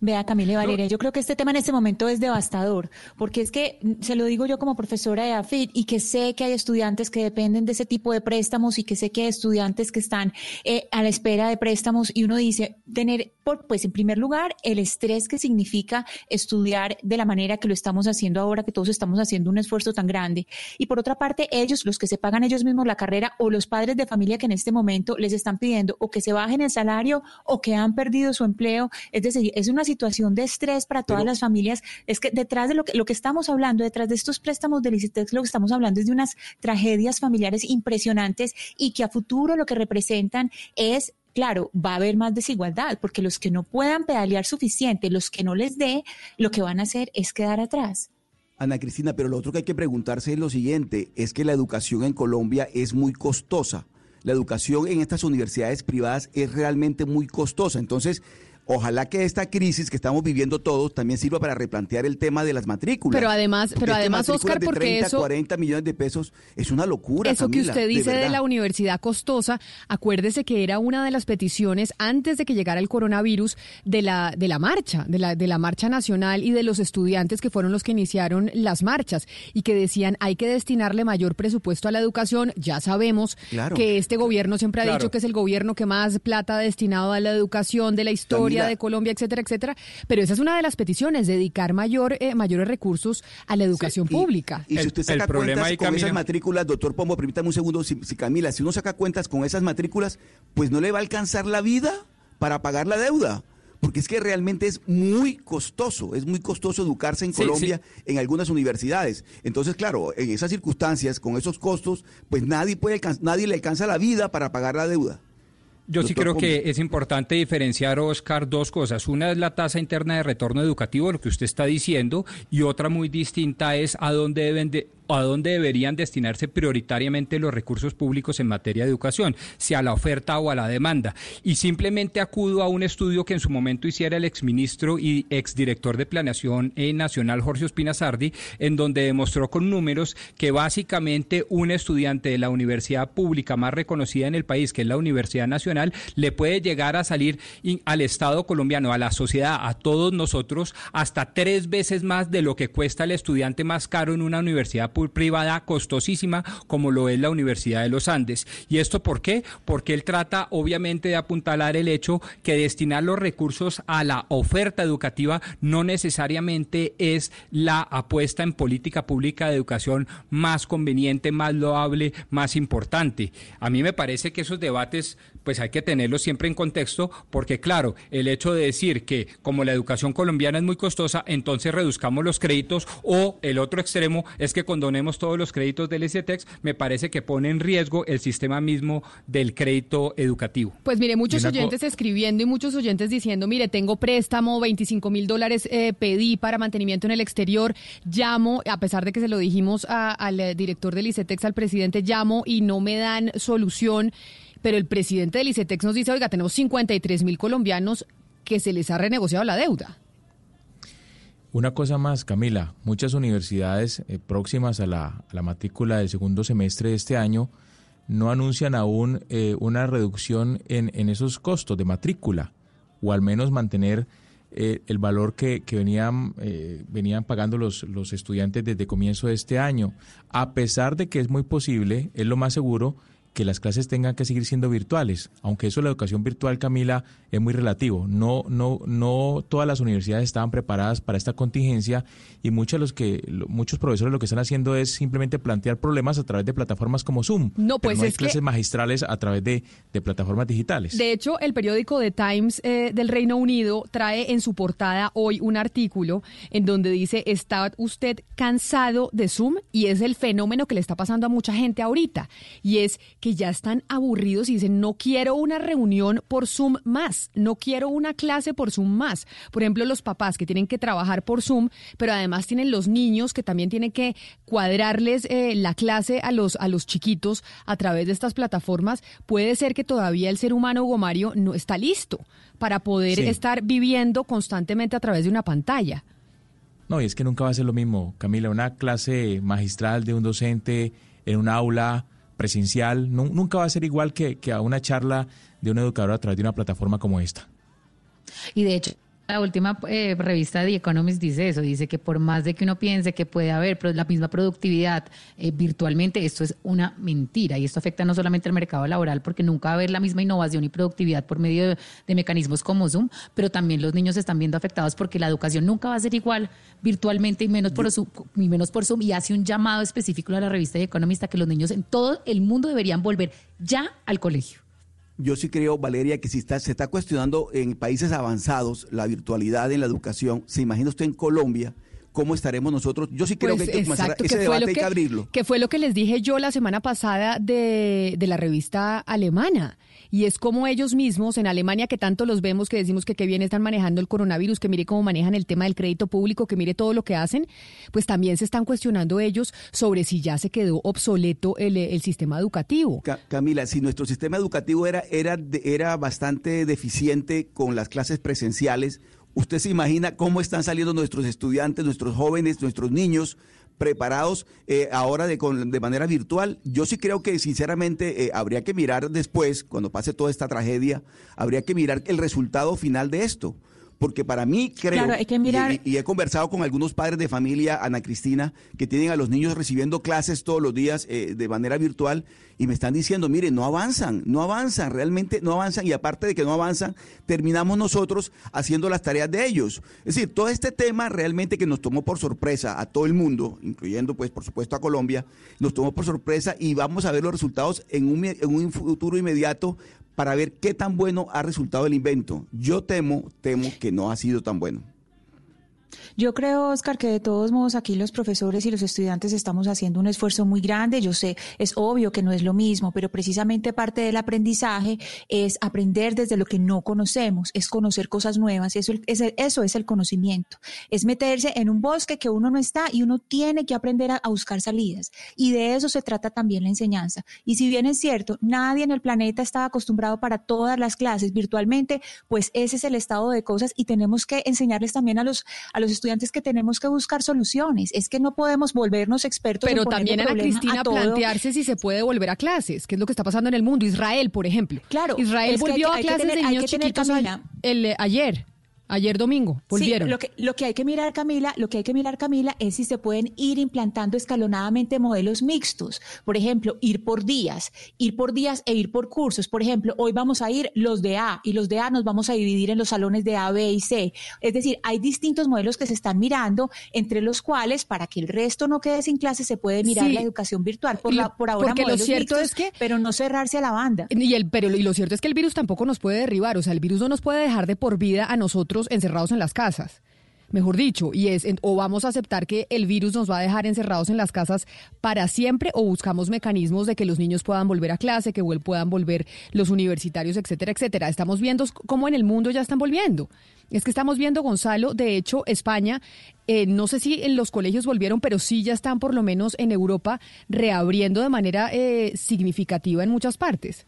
Vea, Camila y Valeria, yo creo que este tema en este momento es devastador, porque es que mm, se lo digo yo como profesora de AFIT y que sé que hay estudiantes que dependen de ese tipo de préstamos y que sé que hay estudiantes que están eh, a la espera de préstamos y uno dice, tener, por, pues en primer lugar, el estrés que significa estudiar de la manera que lo estamos haciendo ahora, que todos estamos haciendo un esfuerzo tan grande. Y por otra parte, ellos, los que se pagan ellos mismos la carrera o los padres de familia que en este momento les están pidiendo o que se bajen el salario o que han perdido su empleo, es decir, es una situación de estrés para todas las familias. Es que detrás de lo que, lo que estamos hablando, detrás de estos préstamos del ICETEX, lo que estamos hablando es de unas tragedias familiares impresionantes y que a futuro lo que representan es Claro, va a haber más desigualdad porque los que no puedan pedalear suficiente, los que no les dé, lo que van a hacer es quedar atrás. Ana Cristina, pero lo otro que hay que preguntarse es lo siguiente, es que la educación en Colombia es muy costosa. La educación en estas universidades privadas es realmente muy costosa. Entonces, ojalá que esta crisis que estamos viviendo todos también sirva para replantear el tema de las matrículas. Pero además- Porque pero es que además, Oscar, de porque 30, eso- 40 millones de pesos es una locura, Eso que usted dice de, la universidad costosa, acuérdese que era una de las peticiones antes de que llegara el coronavirus de la, de la marcha, de la, de la marcha nacional y de los estudiantes que fueron los que iniciaron las marchas y que decían hay que destinarle mayor presupuesto a la educación. Ya sabemos Claro. que este gobierno siempre ha Claro. dicho que es el gobierno que más plata ha destinado a la educación de la historia De Colombia, etcétera, etcétera. Pero esa es una de las peticiones, dedicar mayor, eh, mayores recursos a la educación pública. Y si usted saca cuentas con esas matrículas, doctor Pombo, permítame un segundo, si, si Camila, si uno saca cuentas con esas matrículas, pues no le va a alcanzar la vida para pagar la deuda. Porque es que realmente es muy costoso, es muy costoso educarse en Sí, Colombia en algunas universidades. Entonces, claro, en esas circunstancias, con esos costos, pues nadie puede nadie le alcanza la vida para pagar la deuda. Yo sí creo que es importante diferenciar, Oscar, dos cosas. Una es la tasa interna de retorno educativo, lo que usted está diciendo, y otra muy distinta es a dónde deben de, a dónde deberían destinarse prioritariamente los recursos públicos en materia de educación, si a la oferta o a la demanda. Y simplemente acudo a un estudio que en su momento hiciera el exministro y exdirector de Planeación eh, Nacional, Jorge Ospina Sardi, en donde demostró con números que básicamente un estudiante de la universidad pública más reconocida en el país, que es la Universidad Nacional, le puede llegar a salir al Estado colombiano, a la sociedad, a todos nosotros, hasta tres veces más de lo que cuesta el estudiante más caro en una universidad pu- privada costosísima como lo es la Universidad de los Andes. ¿Y esto por qué? Porque él trata obviamente de apuntalar el hecho que destinar los recursos a la oferta educativa no necesariamente es la apuesta en política pública de educación más conveniente, más loable, más importante. A mí me parece que esos debates pues hay que tenerlos siempre en contexto porque claro, el hecho de decir que como la educación colombiana es muy costosa, entonces reduzcamos los créditos o el otro extremo es que condonemos todos los créditos del STEX, me parece que pone en riesgo el sistema mismo del crédito educativo. Pues mire, muchos oyentes escribiendo y muchos oyentes diciendo, mire, tengo préstamo, 25 mil dólares eh, pedí para mantenimiento en el exterior, llamo, a pesar de que se lo dijimos a- al eh, director del ICETEX, al presidente, llamo y no me dan solución, pero el presidente del ICETEX nos dice, oiga, tenemos 53 mil colombianos que se les ha renegociado la deuda. Una cosa más, Camila, muchas universidades eh, próximas a la, matrícula del segundo semestre de este año no anuncian aún eh, una reducción en, esos costos de matrícula, o al menos mantener eh, el valor que, que venían, eh, venían pagando los, los estudiantes desde comienzo de este año, a pesar de que es muy posible, es lo más seguro, que las clases tengan que seguir siendo virtuales, aunque eso la educación virtual, Camila, es muy relativo. No, no, no todas las universidades estaban preparadas para esta contingencia y muchos los que, muchos profesores lo que están haciendo es simplemente plantear problemas a través de plataformas como Zoom. No, pero pues no hay es que- clases magistrales a través de, de plataformas digitales. De hecho, el periódico The Times eh, del Reino Unido trae en su portada hoy un artículo en donde dice, ¿está usted cansado de Zoom? Y es el fenómeno que le está pasando a mucha gente ahorita. Y es que que ya están aburridos y dicen, no quiero una reunión por Zoom más, no quiero una clase por Zoom más. Por ejemplo, los papás que tienen que trabajar por Zoom, pero además tienen los niños que también tienen que cuadrarles eh, la clase a los, a los chiquitos a través de estas plataformas. Puede ser que todavía el ser humano, Hugo Mario, no está listo para poder Sí. estar viviendo constantemente a través de una pantalla. No, y es que nunca va a ser lo mismo, Camila, una clase magistral de un docente en un aula presencial, nu- nunca va a ser igual que, que a una charla de un educador a través de una plataforma como esta. Y de hecho, la última eh, revista The Economist dice eso, dice que por más de que uno piense que puede haber la misma productividad eh, virtualmente, esto es una mentira y esto afecta no solamente al mercado laboral porque nunca va a haber la misma innovación y productividad por medio de, de mecanismos como Zoom, pero también los niños se están viendo afectados porque la educación nunca va a ser igual virtualmente y menos por Zoom, y menos por Zoom y hace un llamado específico a la revista The Economist a que los niños en todo el mundo deberían volver ya al colegio. Yo sí creo, Valeria, que si está, se está cuestionando en países avanzados la virtualidad en la educación, ¿se imagina usted en Colombia cómo estaremos nosotros? Yo sí creo Pues, que hay que comenzar exacto, ese que debate, lo hay que que- abrirlo. Que fue lo que les dije yo la semana pasada de, de la revista alemana. Y es como ellos mismos en Alemania, que tanto los vemos, que decimos que qué bien están manejando el coronavirus, que mire cómo manejan el tema del crédito público, que mire todo lo que hacen, pues también se están cuestionando ellos sobre si ya se quedó obsoleto el, sistema educativo. Ca- Camila, si nuestro sistema educativo era, era, era bastante deficiente con las clases presenciales, ¿usted se imagina cómo están saliendo nuestros estudiantes, nuestros jóvenes, nuestros niños preparados eh, ahora de, con- de manera virtual? Yo sí creo que sinceramente eh, habría que mirar después, cuando pase toda esta tragedia, habría que mirar el resultado final de esto. Porque para mí creo, Claro, hay que mirar- y, y he conversado con algunos padres de familia, Ana Cristina, que tienen a los niños recibiendo clases todos los días eh, de manera virtual y me están diciendo, mire, no avanzan, no avanzan, realmente no avanzan y aparte de que no avanzan, terminamos nosotros haciendo las tareas de ellos. Es decir, todo este tema realmente que nos tomó por sorpresa a todo el mundo, incluyendo pues por supuesto a Colombia, nos tomó por sorpresa y vamos a ver los resultados en un, en un futuro inmediato para ver qué tan bueno ha resultado el invento. Yo temo, temo que no ha sido tan bueno. Yo creo, Oscar, que de todos modos aquí los profesores y los estudiantes estamos haciendo un esfuerzo muy grande. Yo sé, es obvio que no es lo mismo, pero precisamente parte del aprendizaje es aprender desde lo que no conocemos, es conocer cosas nuevas. Eso es, eso es el conocimiento. Es meterse en un bosque que uno no está y uno tiene que aprender a, a buscar salidas. Y de eso se trata también la enseñanza. Y si bien es cierto, nadie en el planeta estaba acostumbrado para todas las clases virtualmente, pues ese es el estado de cosas y tenemos que enseñarles también a los, a los estudiantes que tenemos que buscar soluciones. Es que no podemos volvernos expertos. Pero en también, Ana Cristina, a plantearse si se puede volver a clases, que es lo que está pasando en el mundo. Israel, por ejemplo. Claro, Israel es que hay volvió a clases tener- de niños tener, Camila. el, eh, ayer. Ayer domingo, volvieron. Sí, lo que, lo que hay que mirar, Camila, lo que hay que mirar, Camila, es si se pueden ir implantando escalonadamente modelos mixtos. Por ejemplo, ir por días, ir por días e ir por cursos. Por ejemplo, hoy vamos a ir los de A y los de A nos vamos a dividir en los salones de A, B y C. Es decir, hay distintos modelos que se están mirando, entre los cuales, para que el resto no quede sin clase, se puede mirar Sí. la educación virtual. Por, Lo- la, por ahora, porque lo modelos cierto mixtos, es que- Pero no cerrarse a la banda. Y, el, pero, y lo cierto es que el virus tampoco nos puede derribar, o sea, el virus no nos puede dejar de por vida a nosotros encerrados en las casas. Mejor dicho, y es o vamos a aceptar que el virus nos va a dejar encerrados en las casas para siempre o buscamos mecanismos de que los niños puedan volver a clase, que puedan volver los universitarios, etcétera, etcétera. Estamos viendo cómo en el mundo ya están volviendo. Es que estamos viendo, Gonzalo, de hecho, España, eh, no sé si en los colegios volvieron, pero sí ya están por lo menos en Europa reabriendo de manera eh, significativa en muchas partes.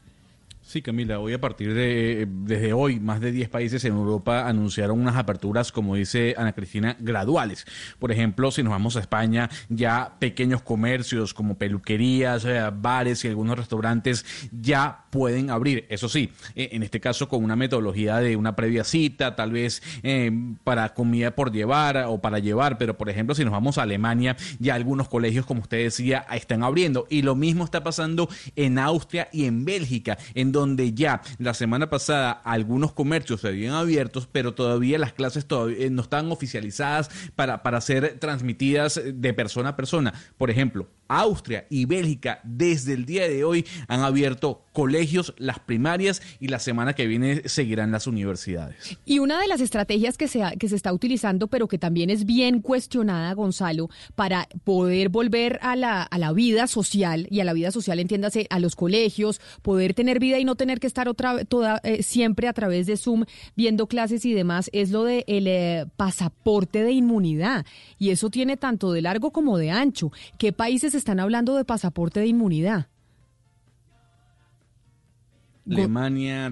Sí, Camila, hoy a partir de, desde hoy, más de 10 países en Europa anunciaron unas aperturas, como dice Ana Cristina, graduales. Por ejemplo, si nos vamos a España, ya pequeños comercios como peluquerías, eh, bares y algunos restaurantes ya pueden abrir. Eso sí, eh, en este caso con una metodología de una previa cita, tal vez eh, para comida por llevar o para llevar, pero por ejemplo, si nos vamos a Alemania, ya algunos colegios, como usted decía, están abriendo. Y lo mismo está pasando en Austria y en Bélgica, en donde ya la semana pasada algunos comercios se habían abiertos, pero todavía las clases todavía no están oficializadas para, para ser transmitidas de persona a persona. Por ejemplo, Austria y Bélgica desde el día de hoy han abierto colegios, las primarias y la semana que viene seguirán las universidades. Y una de las estrategias que se, ha- que se está utilizando, pero que también es bien cuestionada, Gonzalo, para poder volver a la, a la vida social, y a la vida social entiéndase a los colegios, poder tener vida y no tener que estar otra toda, eh, siempre a través de Zoom viendo clases y demás, es lo del el eh, pasaporte de inmunidad. Y eso tiene tanto de largo como de ancho. ¿Qué países están hablando de pasaporte de inmunidad? Alemania,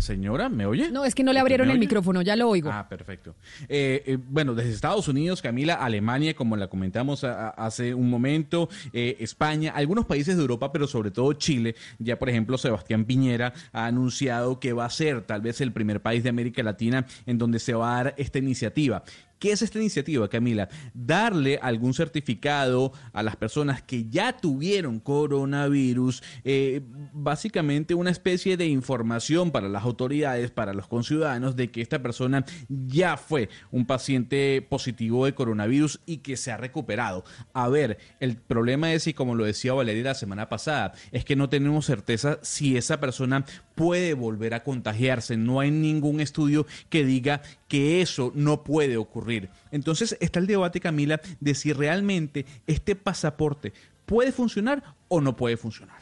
señora, ¿me oye? No, es que no le abrieron ¿Me el micrófono, ya lo oigo. Ah, perfecto. Eh, eh, bueno, desde Estados Unidos, Camila, Alemania, como la comentamos a- a- hace un momento, eh, España, algunos países de Europa, pero sobre todo Chile. Ya, por ejemplo, Sebastián Piñera ha anunciado que va a ser tal vez el primer país de América Latina en donde se va a dar esta iniciativa. ¿Qué es esta iniciativa, Camila? Darle algún certificado a las personas que ya tuvieron coronavirus, eh, básicamente una especie de información para las autoridades, para los conciudadanos, de que esta persona ya fue un paciente positivo de coronavirus y que se ha recuperado. A ver, el problema es, y como lo decía Valeria la semana pasada, es que no tenemos certeza si esa persona puede volver a contagiarse. No hay ningún estudio que diga que eso no puede ocurrir. Entonces está el debate, Camila, de si realmente este pasaporte puede funcionar o no puede funcionar.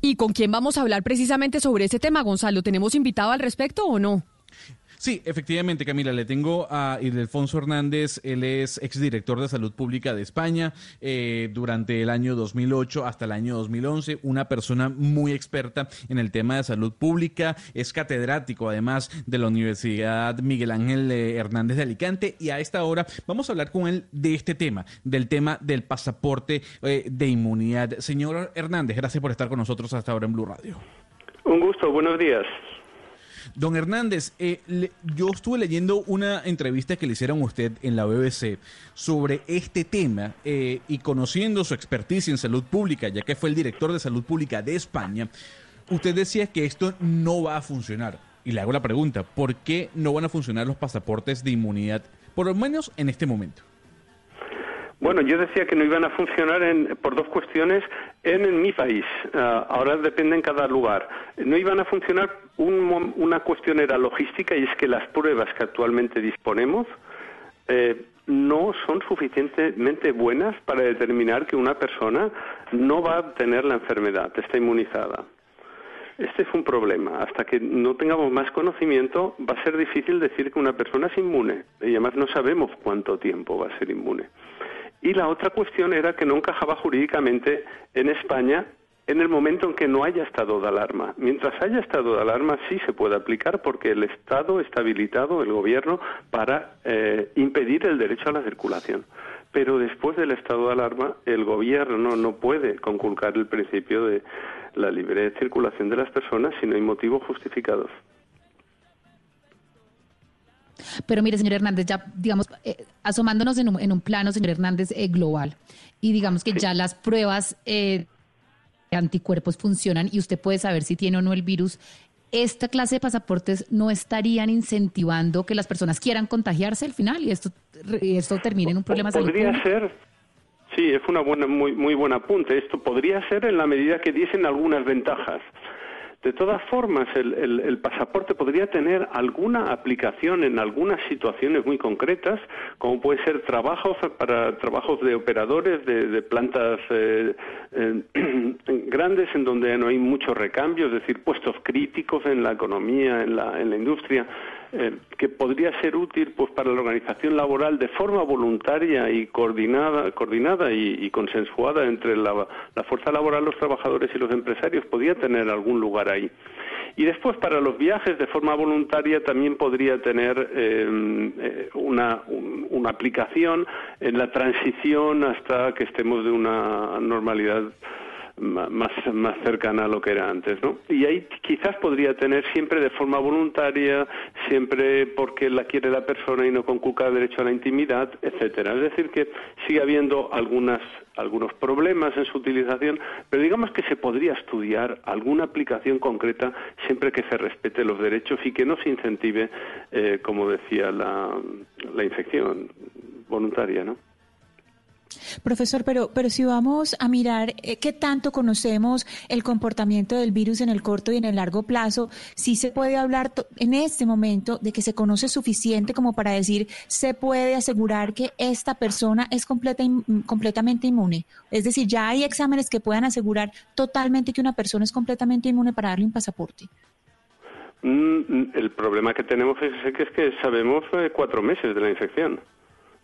¿Y con quién vamos a hablar precisamente sobre ese tema, Gonzalo? ¿Tenemos invitado al respecto o no? Sí, efectivamente, Camila, le tengo a Ildefonso Hernández, él es exdirector de Salud Pública de España eh, durante el año 2008 hasta el año 2011, una persona muy experta en el tema de salud pública, es catedrático además de la Universidad Miguel Ángel eh, Hernández de Alicante y a esta hora vamos a hablar con él de este tema, del tema del pasaporte eh, de inmunidad. Señor Hernández, gracias por estar con nosotros hasta ahora en Blue Radio. Un gusto, buenos días. Don Hernández, eh, le- yo estuve leyendo una entrevista que le hicieron a usted en la BBC sobre este tema eh, y conociendo su experticia en salud pública, ya que fue el director de salud pública de España, usted decía que esto no va a funcionar. Y le hago la pregunta, ¿por qué no van a funcionar los pasaportes de inmunidad, por lo menos en este momento? Bueno, yo decía que no iban a funcionar en- por dos cuestiones en, mi país. Ah, ahora depende en cada lugar. No iban a funcionar, un una cuestión era logística y es que las pruebas que actualmente disponemos eh, no son suficientemente buenas para determinar que una persona no va a tener la enfermedad, está inmunizada. Este es un problema. Hasta que no tengamos más conocimiento, va a ser difícil decir que una persona es inmune. Y además no sabemos cuánto tiempo va a ser inmune. Y la otra cuestión era que no encajaba jurídicamente en España en el momento en que no haya estado de alarma. Mientras haya estado de alarma sí se puede aplicar porque el Estado está habilitado, el Gobierno, para eh, impedir el derecho a la circulación. Pero después del estado de alarma, el Gobierno no puede conculcar el principio de la libre circulación de las personas si no hay motivos justificados. Pero mire, señor Hernández, ya digamos, eh, asomándonos en un, en un plano, señor Hernández, eh, global, y digamos que ya las pruebas eh, de anticuerpos funcionan y usted puede saber si tiene o no el virus, ¿esta clase de pasaportes no estarían incentivando que las personas quieran contagiarse al final y esto, y esto termine en un problema salud Podría ser, sí, es una buena, muy, muy buen apunte. Esto podría ser en la medida que diesen algunas ventajas. De todas formas, el, el- el pasaporte podría tener alguna aplicación en algunas situaciones muy concretas, como puede ser trabajos para trabajos de operadores de, plantas eh, eh, grandes en donde no hay mucho recambio, es decir, puestos críticos en la economía, en la industria, eh, que podría ser útil pues para la organización laboral de forma voluntaria y coordinada, coordinada y, y consensuada entre la, fuerza laboral, los trabajadores y los empresarios, podría tener algún lugar ahí. Y después para los viajes de forma voluntaria también podría tener eh, eh, una, un- una aplicación en la transición hasta que estemos de una normalidad ma- más, más cercana a lo que era antes, ¿no? Y ahí quizás podría tener siempre de forma voluntaria, siempre porque la quiere la persona y no conculca el derecho a la intimidad, etcétera. Es decir, que sigue habiendo algunas, algunos problemas en su utilización, pero digamos que se podría estudiar alguna aplicación concreta siempre que se respete los derechos y que no se incentive, eh, como decía, la, la infección voluntaria, ¿no? Profesor, pero, pero si vamos a mirar eh, qué tanto conocemos el comportamiento del virus en el corto y en el largo plazo, sí se puede hablar en este momento de que se conoce suficiente como para decir se puede asegurar que esta persona es completa, completamente inmune. Es decir, ya hay exámenes que puedan asegurar totalmente que una persona es completamente inmune para darle un pasaporte. Mm, el problema que tenemos es que, es que sabemos eh, cuatro meses de la infección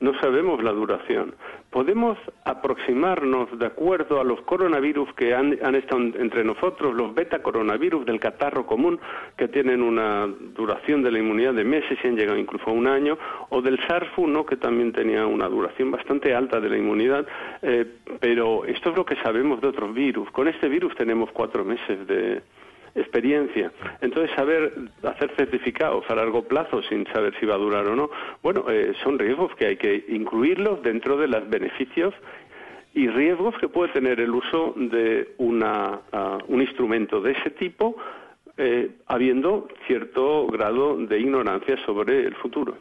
no sabemos la duración. Podemos aproximarnos de acuerdo a los coronavirus que han, estado entre nosotros, los beta coronavirus del catarro común, que tienen una duración de la inmunidad de meses y han llegado incluso a un año, o del SARS-1, que también tenía una duración bastante alta de la inmunidad, eh, pero esto es lo que sabemos de otros virus. Con este virus tenemos cuatro meses de, experiencia. Entonces, saber hacer certificados a largo plazo sin saber si va a durar o no, bueno, eh, son riesgos que hay que incluirlos dentro de los beneficios y riesgos que puede tener el uso de una, ah, un instrumento de ese tipo, eh, habiendo cierto grado de ignorancia sobre el futuro.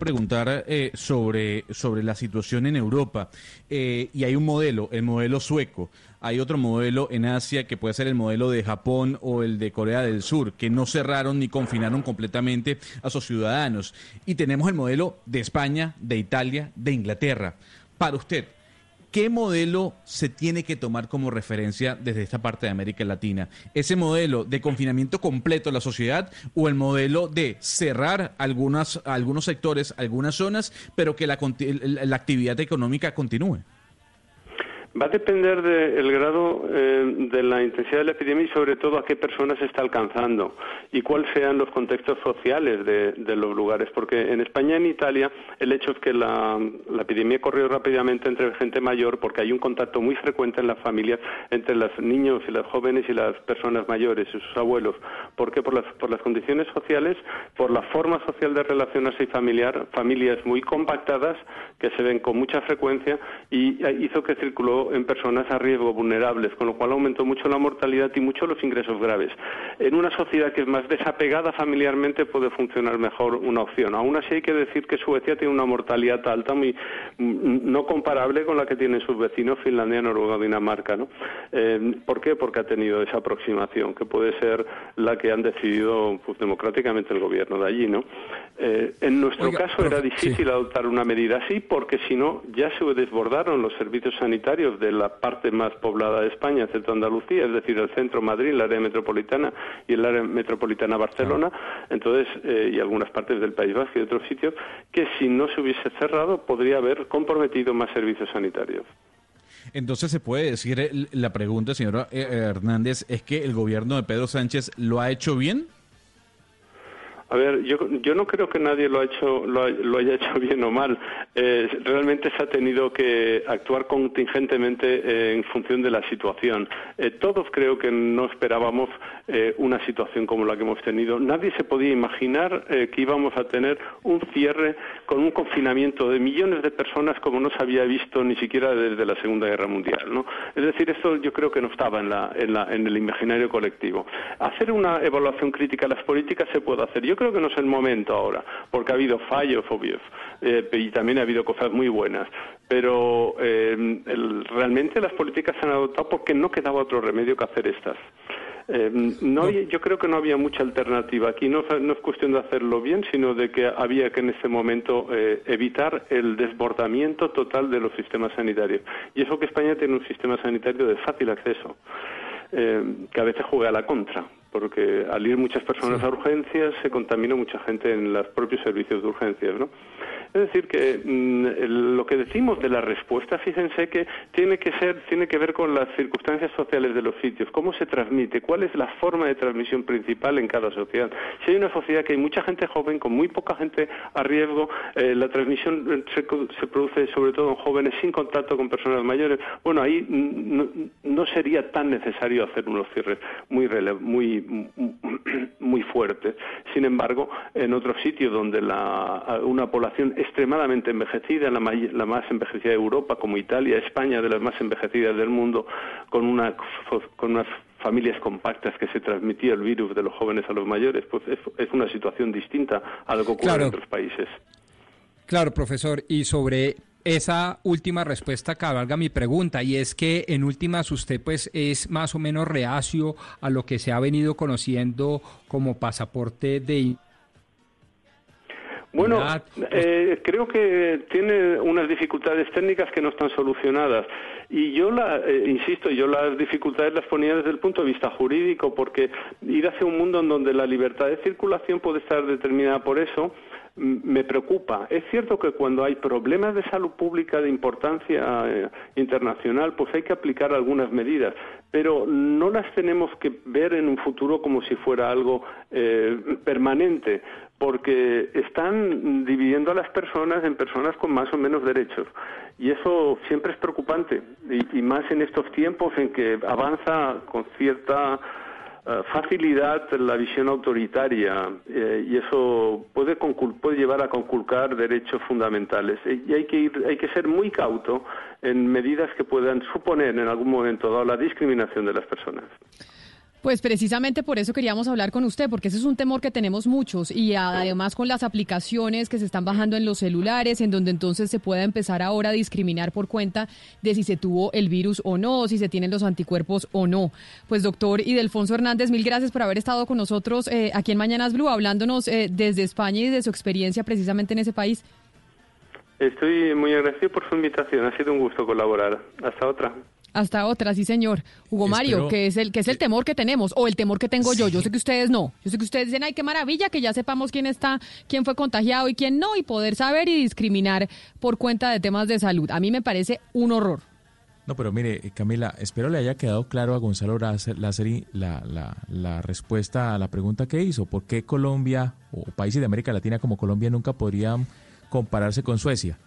Preguntar eh, sobre, sobre la situación en Europa. y hay un modelo, el modelo sueco. Hay otro modelo en Asia que puede ser el modelo de Japón o el de Corea del Sur, que no cerraron ni confinaron completamente a sus ciudadanos. Y tenemos el modelo de España, de Italia, de Inglaterra. Para usted, ¿qué modelo se tiene que tomar como referencia desde esta parte de América Latina? ¿Ese modelo de confinamiento completo de la sociedad o el modelo de cerrar algunas, algunos sectores, algunas zonas, pero que la, la actividad económica continúe? Va a depender del grado eh, de la intensidad de la epidemia y sobre todo a qué personas se está alcanzando y cuáles sean los contextos sociales de, los lugares. Porque en España y en Italia el hecho es que la, epidemia corrió rápidamente entre gente mayor porque hay un contacto muy frecuente en las familias entre los niños y los jóvenes y las personas mayores y sus abuelos. ¿Por qué? Por las, por las condiciones sociales, por la forma social de relacionarse y familiar, familias muy compactadas que se ven con mucha frecuencia y hizo que circuló en personas a riesgo vulnerables, con lo cual aumentó mucho la mortalidad y mucho los ingresos graves. En una sociedad que es más desapegada familiarmente puede funcionar mejor una opción. Aún así hay que decir que Suecia tiene una mortalidad alta muy mm, no comparable con la que tienen sus vecinos Finlandia, Noruega, Dinamarca. ¿no? Eh, ¿Por qué? Porque ha tenido esa aproximación, que puede ser la que han decidido pues, democráticamente el gobierno de allí. ¿no? Eh, en nuestro caso era difícil adoptar una medida así porque si no ya se desbordaron los servicios sanitarios de la parte más poblada de España, centro Andalucía, es decir, el centro Madrid, el área metropolitana y el área metropolitana Barcelona, entonces, eh, y algunas partes del País Vasco y otros sitios, que si no se hubiese cerrado podría haber comprometido más servicios sanitarios. Entonces se puede decir, eh, la pregunta, señora eh, Hernández, es que el gobierno de Pedro Sánchez lo ha hecho bien. A ver, yo, yo no creo que nadie lo, ha hecho, lo, haya hecho bien o mal. Eh, realmente se ha tenido que actuar contingentemente eh, en función de la situación. Eh, todos creo que no esperábamos una situación como la que hemos tenido. Nadie se podía imaginar que íbamos a tener un cierre con un confinamiento de millones de personas como no se había visto ni siquiera desde la Segunda Guerra Mundial. ¿no? Es decir, esto yo creo que no estaba en, la, en, la, en el imaginario colectivo. Hacer una evaluación crítica de las políticas se puede hacer. Creo que no es el momento ahora, porque ha habido fallos obvios eh, y también ha habido cosas muy buenas. Pero eh, realmente las políticas se han adoptado porque no quedaba otro remedio que hacer estas. Eh, yo creo que no había mucha alternativa. Aquí no, es cuestión de hacerlo bien, sino de que había que en este momento evitar el desbordamiento total de los sistemas sanitarios. Y eso que España tiene un sistema sanitario de fácil acceso, que a veces juega a la contra porque al ir muchas personas a urgencias se contamina mucha gente en los propios servicios de urgencias, ¿no? Es decir, que mm, lo que decimos de la respuesta, fíjense que tiene que ser, tiene que ver con las circunstancias sociales de los sitios, cómo se transmite, cuál es la forma de transmisión principal en cada sociedad. Si hay una sociedad que hay mucha gente joven, con muy poca gente a riesgo, eh, la transmisión se, produce sobre todo en jóvenes sin contacto con personas mayores, bueno, ahí no, sería tan necesario hacer unos cierres muy, muy, muy fuertes. Sin embargo, en otros sitios donde la, una población extremadamente envejecida, la, la, más envejecida de Europa, como Italia, España, de las más envejecidas del mundo, con, una, con unas familias compactas que se transmitía el virus de los jóvenes a los mayores, pues es, una situación distinta a lo que ocurre en otros países. Claro, profesor, y sobre esa última respuesta cabalga mi pregunta y es que en últimas usted pues es más o menos reacio a lo que se ha venido conociendo como pasaporte de bueno, eh, creo que tiene unas dificultades técnicas que no están solucionadas. Y yo, la, eh, insisto, yo las dificultades las ponía desde el punto de vista jurídico, porque ir hacia un mundo en donde la libertad de circulación puede estar determinada por eso, me preocupa. Es cierto que cuando hay problemas de salud pública de importancia eh, internacional, pues hay que aplicar algunas medidas, pero no las tenemos que ver en un futuro como si fuera algo eh, permanente, porque están dividiendo a las personas en personas con más o menos derechos. Y eso siempre es preocupante, y más en estos tiempos en que avanza con cierta eh, facilidad la visión autoritaria eh, y eso puede, puede llevar a conculcar derechos fundamentales. Y hay que, ir, hay que ser muy cauto en medidas que puedan suponer en algún momento dado la discriminación de las personas. Pues precisamente por eso queríamos hablar con usted, porque ese es un temor que tenemos muchos y además con las aplicaciones que se están bajando en los celulares, en donde entonces se pueda empezar ahora a discriminar por cuenta de si se tuvo el virus o no, si se tienen los anticuerpos o no. Pues doctor Idelfonso Hernández, mil gracias por haber estado con nosotros eh, aquí en Mañanas Blue, hablándonos eh, desde España y de su experiencia precisamente en ese país. Estoy muy agradecido por su invitación, ha sido un gusto colaborar. Hasta otra. Hasta otra, sí, señor. Hugo Mario, que es el que es el temor que tenemos o el temor que tengo yo. Yo sé que ustedes no. Yo sé que ustedes dicen, "Ay, qué maravilla que ya sepamos quién está, quién fue contagiado y quién no y poder saber y discriminar por cuenta de temas de salud." A mí me parece un horror. No, pero mire, Camila, espero le haya quedado claro a Gonzalo Lázari la, la, la respuesta a la pregunta que hizo. ¿Por qué Colombia o países de América Latina como Colombia nunca podrían compararse con Suecia?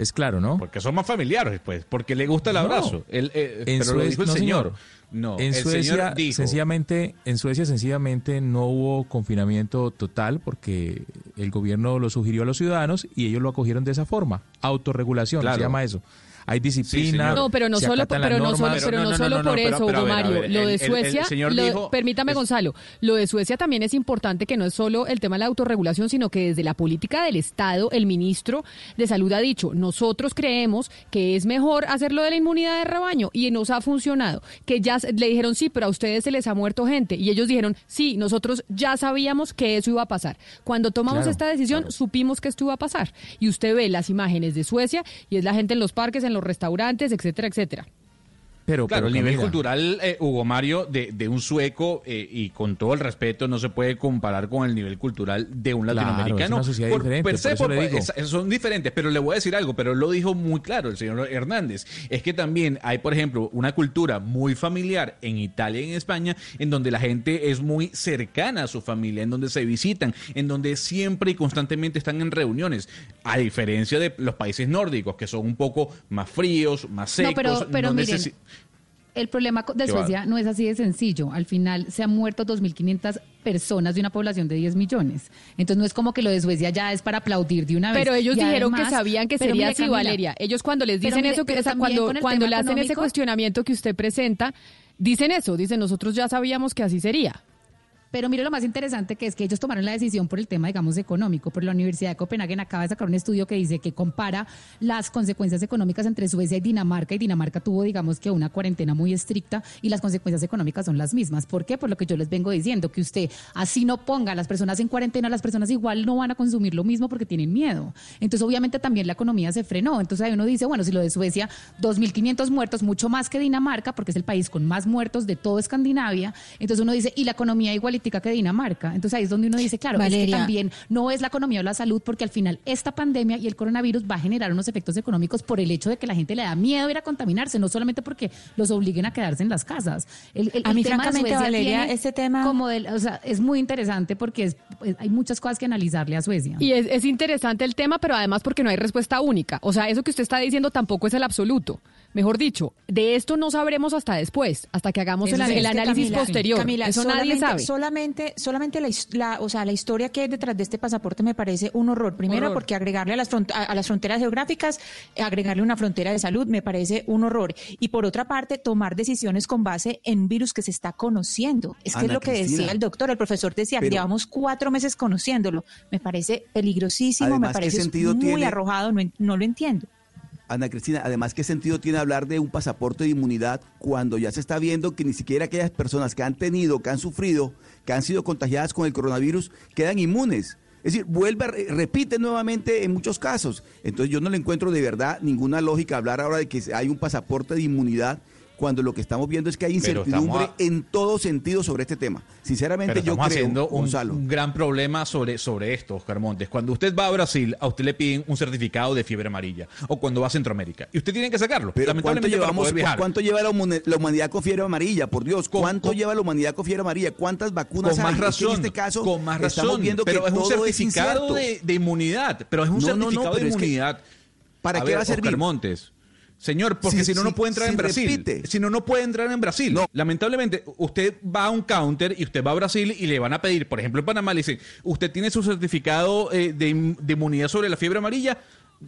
Es claro, ¿no? Porque son más familiares, pues, porque le gusta el abrazo. El, eh, en pero Suecia, el señor. No, en Suecia, sencillamente, en Suecia sencillamente no hubo confinamiento total porque el gobierno lo sugirió a los ciudadanos y ellos lo acogieron de esa forma. Autorregulación, se llama eso hay disciplina. no, pero no solo, pero no solo, pero no, solo por eso, Hugo Mario. lo de Suecia, permítame, Gonzalo, lo de Suecia también es importante que no es solo el tema de la autorregulación, sino que desde la política del Estado, el ministro de Salud ha dicho, nosotros creemos que es mejor hacerlo de la inmunidad de rebaño y nos ha funcionado. Que ya le dijeron, sí, pero a ustedes se les ha muerto gente. Y ellos dijeron, sí, nosotros ya sabíamos que eso iba a pasar. Cuando tomamos esta decisión, supimos que esto iba a pasar. Y usted ve las imágenes de Suecia y es la gente en los parques, en los restaurantes, etcétera, etcétera. Pero, claro, el nivel cultural, eh, Hugo Mario, de, de un sueco, eh, y con todo el respeto, no se puede comparar con el nivel cultural de un latinoamericano. son diferentes, pero le voy a decir algo, pero lo dijo muy claro el señor Hernández. Es que también hay, por ejemplo, una cultura muy familiar en Italia y en España, en donde la gente es muy cercana a su familia, en donde se visitan, en donde siempre y constantemente están en reuniones, a diferencia de los países nórdicos, que son un poco más fríos, más secos. No, pero, el problema de Suecia no es así de sencillo. Al final se han muerto 2.500 personas de una población de 10 millones. Entonces no es como que lo de Suecia ya es para aplaudir de una vez. Pero ellos dijeron que sabían que sería así, Valeria. Ellos cuando les dicen eso, que, cuando, cuando le hacen ese cuestionamiento que usted presenta, dicen eso, dicen nosotros ya sabíamos que así sería. Pero mire lo más interesante que es que ellos tomaron la decisión por el tema, digamos, económico. Por la Universidad de Copenhague acaba de sacar un estudio que dice que compara las consecuencias económicas entre Suecia y Dinamarca. Y Dinamarca tuvo, digamos, que una cuarentena muy estricta y las consecuencias económicas son las mismas. ¿Por qué? Por lo que yo les vengo diciendo, que usted así no ponga a las personas en cuarentena, las personas igual no van a consumir lo mismo porque tienen miedo. Entonces, obviamente, también la economía se frenó. Entonces, ahí uno dice, bueno, si lo de Suecia, 2.500 muertos, mucho más que Dinamarca, porque es el país con más muertos de todo Escandinavia. Entonces, uno dice, y la economía igual que Dinamarca. Entonces ahí es donde uno dice, claro, también no es la economía o la salud, porque al final esta pandemia y el coronavirus va a generar unos efectos económicos por el hecho de que la gente le da miedo ir a contaminarse, no solamente porque los obliguen a quedarse en las casas. El, a mí, francamente, Valeria, este tema... Como o sea, es muy interesante porque es, hay muchas cosas que analizarle a Suecia. Y es interesante el tema, pero además porque no hay respuesta única. O sea, eso que usted está diciendo tampoco es el absoluto Mejor dicho, de esto no sabremos hasta después, hasta que hagamos el, análisis Camila, posterior. Camila, Eso nadie solamente- sabe. Solamente, solamente la, o sea, la historia que hay detrás de este pasaporte me parece un horror. Primero, Horror. porque agregarle a las, front- a, a las fronteras geográficas, agregarle una frontera de salud, me parece un horror. Y por otra parte, tomar decisiones con base en un virus que se está conociendo. Es que Ana es lo que Cristina. decía el doctor, el profesor decía, Pero- llevamos cuatro meses conociéndolo. Me parece peligrosísimo, Además, me ¿qué parece muy tiene- arrojado, no, en- no lo entiendo. Ana Cristina, además, ¿qué sentido tiene hablar de un pasaporte de inmunidad cuando ya se está viendo que ni siquiera aquellas personas que han tenido, que han sufrido, que han sido contagiadas con el coronavirus, quedan inmunes? Es decir, vuelve, repite nuevamente en muchos casos. Entonces yo no le encuentro de verdad ninguna lógica hablar ahora de que hay un pasaporte de inmunidad cuando lo que estamos viendo es que hay incertidumbre estamos a- en todo sentido sobre este tema. Sinceramente Pero yo estamos creo, haciendo un, Gonzalo, un gran problema sobre, sobre esto, Oscar Montes. Cuando usted va a Brasil, a usted le piden un certificado de fiebre amarilla. O cuando va a Centroamérica. Y usted tiene que sacarlo. Pero ¿cuánto llevamos. ¿cuánto lleva la, humani- la humanidad con fiebre amarilla? Por Dios, ¿cuánto con- lleva la humanidad con fiebre amarilla? ¿Cuántas vacunas Con más? Es que razón. en este caso con más estamos razón. viendo pero que es un todo certificado incierto. de, de inmunidad. Pero es un No, no, no, certificado de es que- inmunidad. ¿Para A qué ver, va a servir? Oscar Montes. Señor, porque Si- no, no puede entrar en Brasil. repite. Si no, no puede entrar en Brasil. Lamentablemente, usted va a un counter y usted va a Brasil y le van a pedir, por ejemplo, en Panamá le dicen, ¿usted tiene su certificado eh, de inmunidad sobre la fiebre amarilla?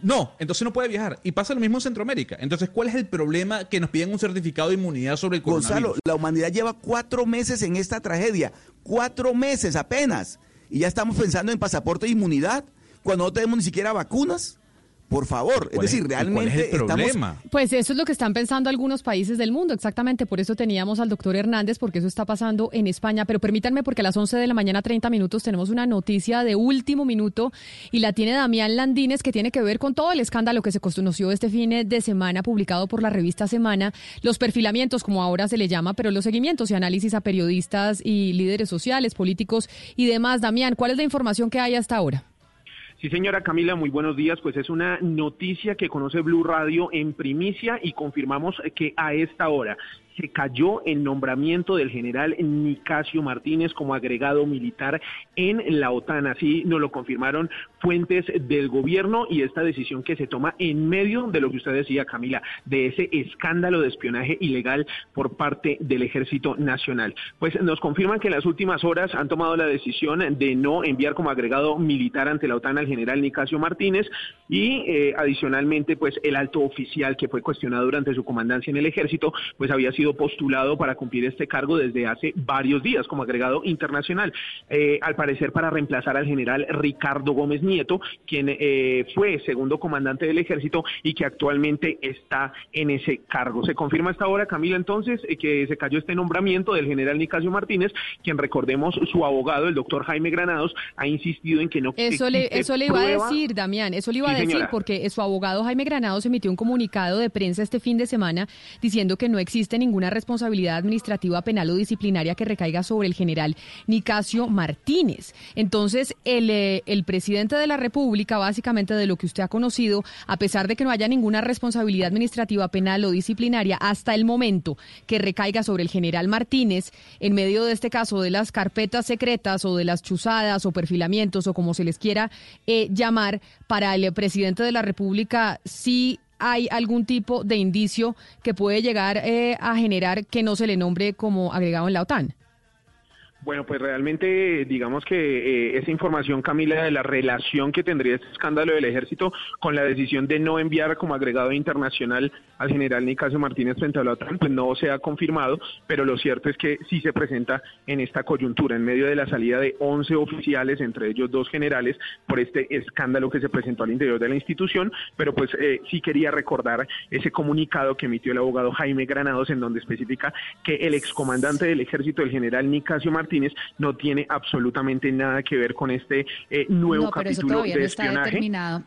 No, entonces no puede viajar. Y pasa lo mismo en Centroamérica. Entonces, ¿cuál es el problema que nos piden un certificado de inmunidad sobre el coronavirus? Gonzalo, la humanidad lleva cuatro meses en esta tragedia. Cuatro meses apenas. Y ya estamos pensando en pasaporte de inmunidad cuando no tenemos ni siquiera vacunas. Por favor, es ¿Cuál es- decir, realmente es el estamos problema? Pues eso es lo que están pensando algunos países del mundo, exactamente. Por eso teníamos al doctor Hernández, porque eso está pasando en España. Pero permítanme, porque a las 11 de la mañana, 30 minutos, tenemos una noticia de último minuto y la tiene Damián Landines, que tiene que ver con todo el escándalo que se conoció este fin de semana, publicado por la revista Semana. Los perfilamientos, como ahora se le llama, pero los seguimientos y análisis a periodistas y líderes sociales, políticos y demás. Damián, ¿cuál es la información que hay hasta ahora? Sí, señora Camila, muy buenos días. Pues es una noticia que conoce Blue Radio en primicia y confirmamos que a esta hora se cayó el nombramiento del general Nicasio Martínez como agregado militar en la OTAN. Así nos lo confirmaron fuentes del gobierno y esta decisión que se toma en medio de lo que usted decía, Camila, de ese escándalo de espionaje ilegal por parte del Ejército Nacional. Pues nos confirman que en las últimas horas han tomado la decisión de no enviar como agregado militar ante la OTAN al general Nicasio Martínez y eh, adicionalmente pues el alto oficial que fue cuestionado durante su comandancia en el ejército pues había sido postulado para cumplir este cargo desde hace varios días como agregado internacional. Eh, al parecer para reemplazar al general Ricardo Gómez Nieto quien eh, fue segundo comandante del ejército y que actualmente está en ese cargo. Se confirma hasta ahora Camila entonces eh, que se cayó este nombramiento del general Nicasio Martínez quien recordemos su abogado el doctor Jaime Granados ha insistido en que no Eso le, eso le iba prueba. a decir, Damián, eso le iba Sí, a decir señora. porque su abogado Jaime Granados emitió un comunicado de prensa este fin de semana diciendo que no existe ninguna responsabilidad administrativa, penal o disciplinaria que recaiga sobre el general Nicasio Martínez. Entonces, el, eh, el presidente de la República, básicamente de lo que usted ha conocido, a pesar de que no haya ninguna responsabilidad administrativa, penal o disciplinaria hasta el momento que recaiga sobre el general Martínez, en medio de este caso de las carpetas secretas o de las chuzadas o perfilamientos o como se les quiera eh, llamar, para el presidente de la República sí hay algún tipo de indicio que puede llegar eh, a generar que no se le nombre como agregado en la OTAN. Bueno, pues realmente digamos que eh, esa información, Camila, de la relación que tendría este escándalo del ejército con la decisión de no enviar como agregado internacional al general Nicasio Martínez frente a la OTAN, pues no se ha confirmado, pero lo cierto es que sí se presenta en esta coyuntura, en medio de la salida de 11 oficiales, entre ellos dos generales, por este escándalo que se presentó al interior de la institución, pero pues eh, sí quería recordar ese comunicado que emitió el abogado Jaime Granados, en donde especifica que el excomandante del ejército, el general Nicasio Martínez, no tiene absolutamente nada que ver con este eh, nuevo no, pero eso capítulo todavía de no está espionaje. determinado.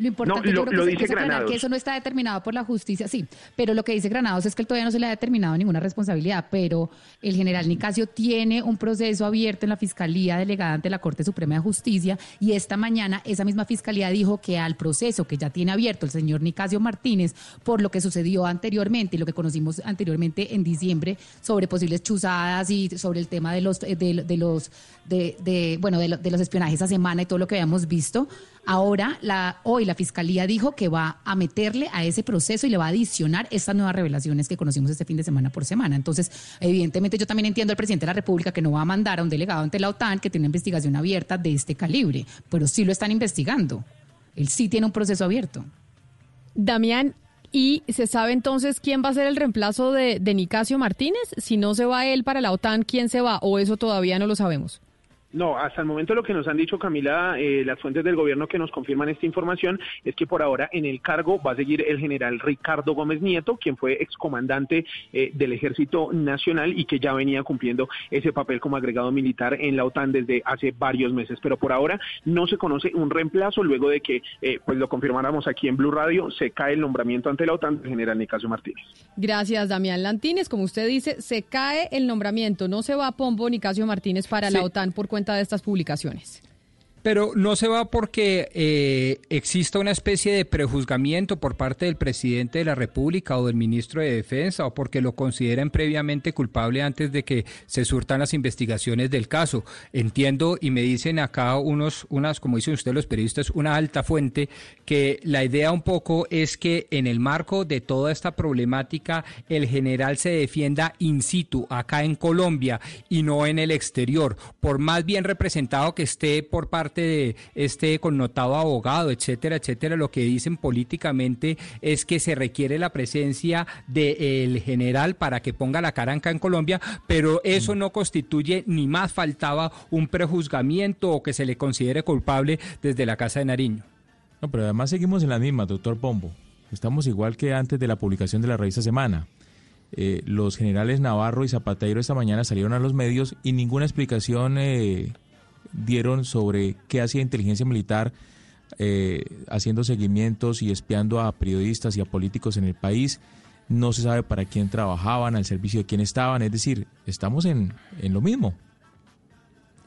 Lo importante No, yo lo- creo que lo se- dice que es Granados. que eso no está determinado por la justicia, sí, pero lo que dice Granados es que él todavía no se le ha determinado ninguna responsabilidad, pero el general Nicasio tiene un proceso abierto en la Fiscalía delegada ante la Corte Suprema de Justicia y esta mañana esa misma Fiscalía dijo que al proceso que ya tiene abierto el señor Nicasio Martínez por lo que sucedió anteriormente y lo que conocimos anteriormente en diciembre sobre posibles chuzadas y sobre el tema de los de, de los de, de, bueno de, lo- de los espionajes a semana y todo lo que habíamos visto Ahora, la, hoy la Fiscalía dijo que va a meterle a ese proceso y le va a adicionar estas nuevas revelaciones que conocimos este fin de semana por semana. Entonces, evidentemente yo también entiendo al presidente de la República que no va a mandar a un delegado ante la OTAN que tiene una investigación abierta de este calibre, pero sí lo están investigando. Él sí tiene un proceso abierto. Damián, ¿y se sabe entonces quién va a ser el reemplazo de, de Nicasio Martínez? Si no se va él para la OTAN, ¿quién se va? ¿O eso todavía no lo sabemos? No, hasta el momento lo que nos han dicho, Camila, eh, las fuentes del gobierno que nos confirman esta información es que por ahora en el cargo va a seguir el general Ricardo Gómez Nieto, quien fue excomandante eh, del Ejército Nacional y que ya venía cumpliendo ese papel como agregado militar en la OTAN desde hace varios meses. Pero por ahora no se conoce un reemplazo luego de que, eh, pues lo confirmáramos aquí en Blue Radio, se cae el nombramiento ante la OTAN del general Nicasio Martínez. Gracias, Damián Lantínez. Como usted dice, se cae el nombramiento. No se va a Pombo Nicasio Martínez para la OTAN por cuenta de estas publicaciones. Pero no se va porque eh, exista una especie de prejuzgamiento por parte del presidente de la República o del ministro de Defensa o porque lo consideren previamente culpable antes de que se surtan las investigaciones del caso. Entiendo y me dicen acá unos, unas, como dicen ustedes los periodistas, una alta fuente, que la idea un poco es que en el marco de toda esta problemática el general se defienda in situ, acá en Colombia y no en el exterior, por más bien representado que esté por parte de este connotado abogado, etcétera, etcétera, lo que dicen políticamente es que se requiere la presencia del general para que ponga la cara en Colombia, pero eso no constituye ni más faltaba un prejuzgamiento o que se le considere culpable desde la Casa de Nariño. No, pero además seguimos en la misma, doctor Pombo. Estamos igual que antes de la publicación de la revista Semana. Eh, los generales Navarro y Zapatero esta mañana salieron a los medios y ninguna explicación eh, dieron sobre qué hacía inteligencia militar eh, haciendo seguimientos y espiando a periodistas y a políticos en el país. No se sabe para quién trabajaban, al servicio de quién estaban. Es decir, estamos en, en lo mismo.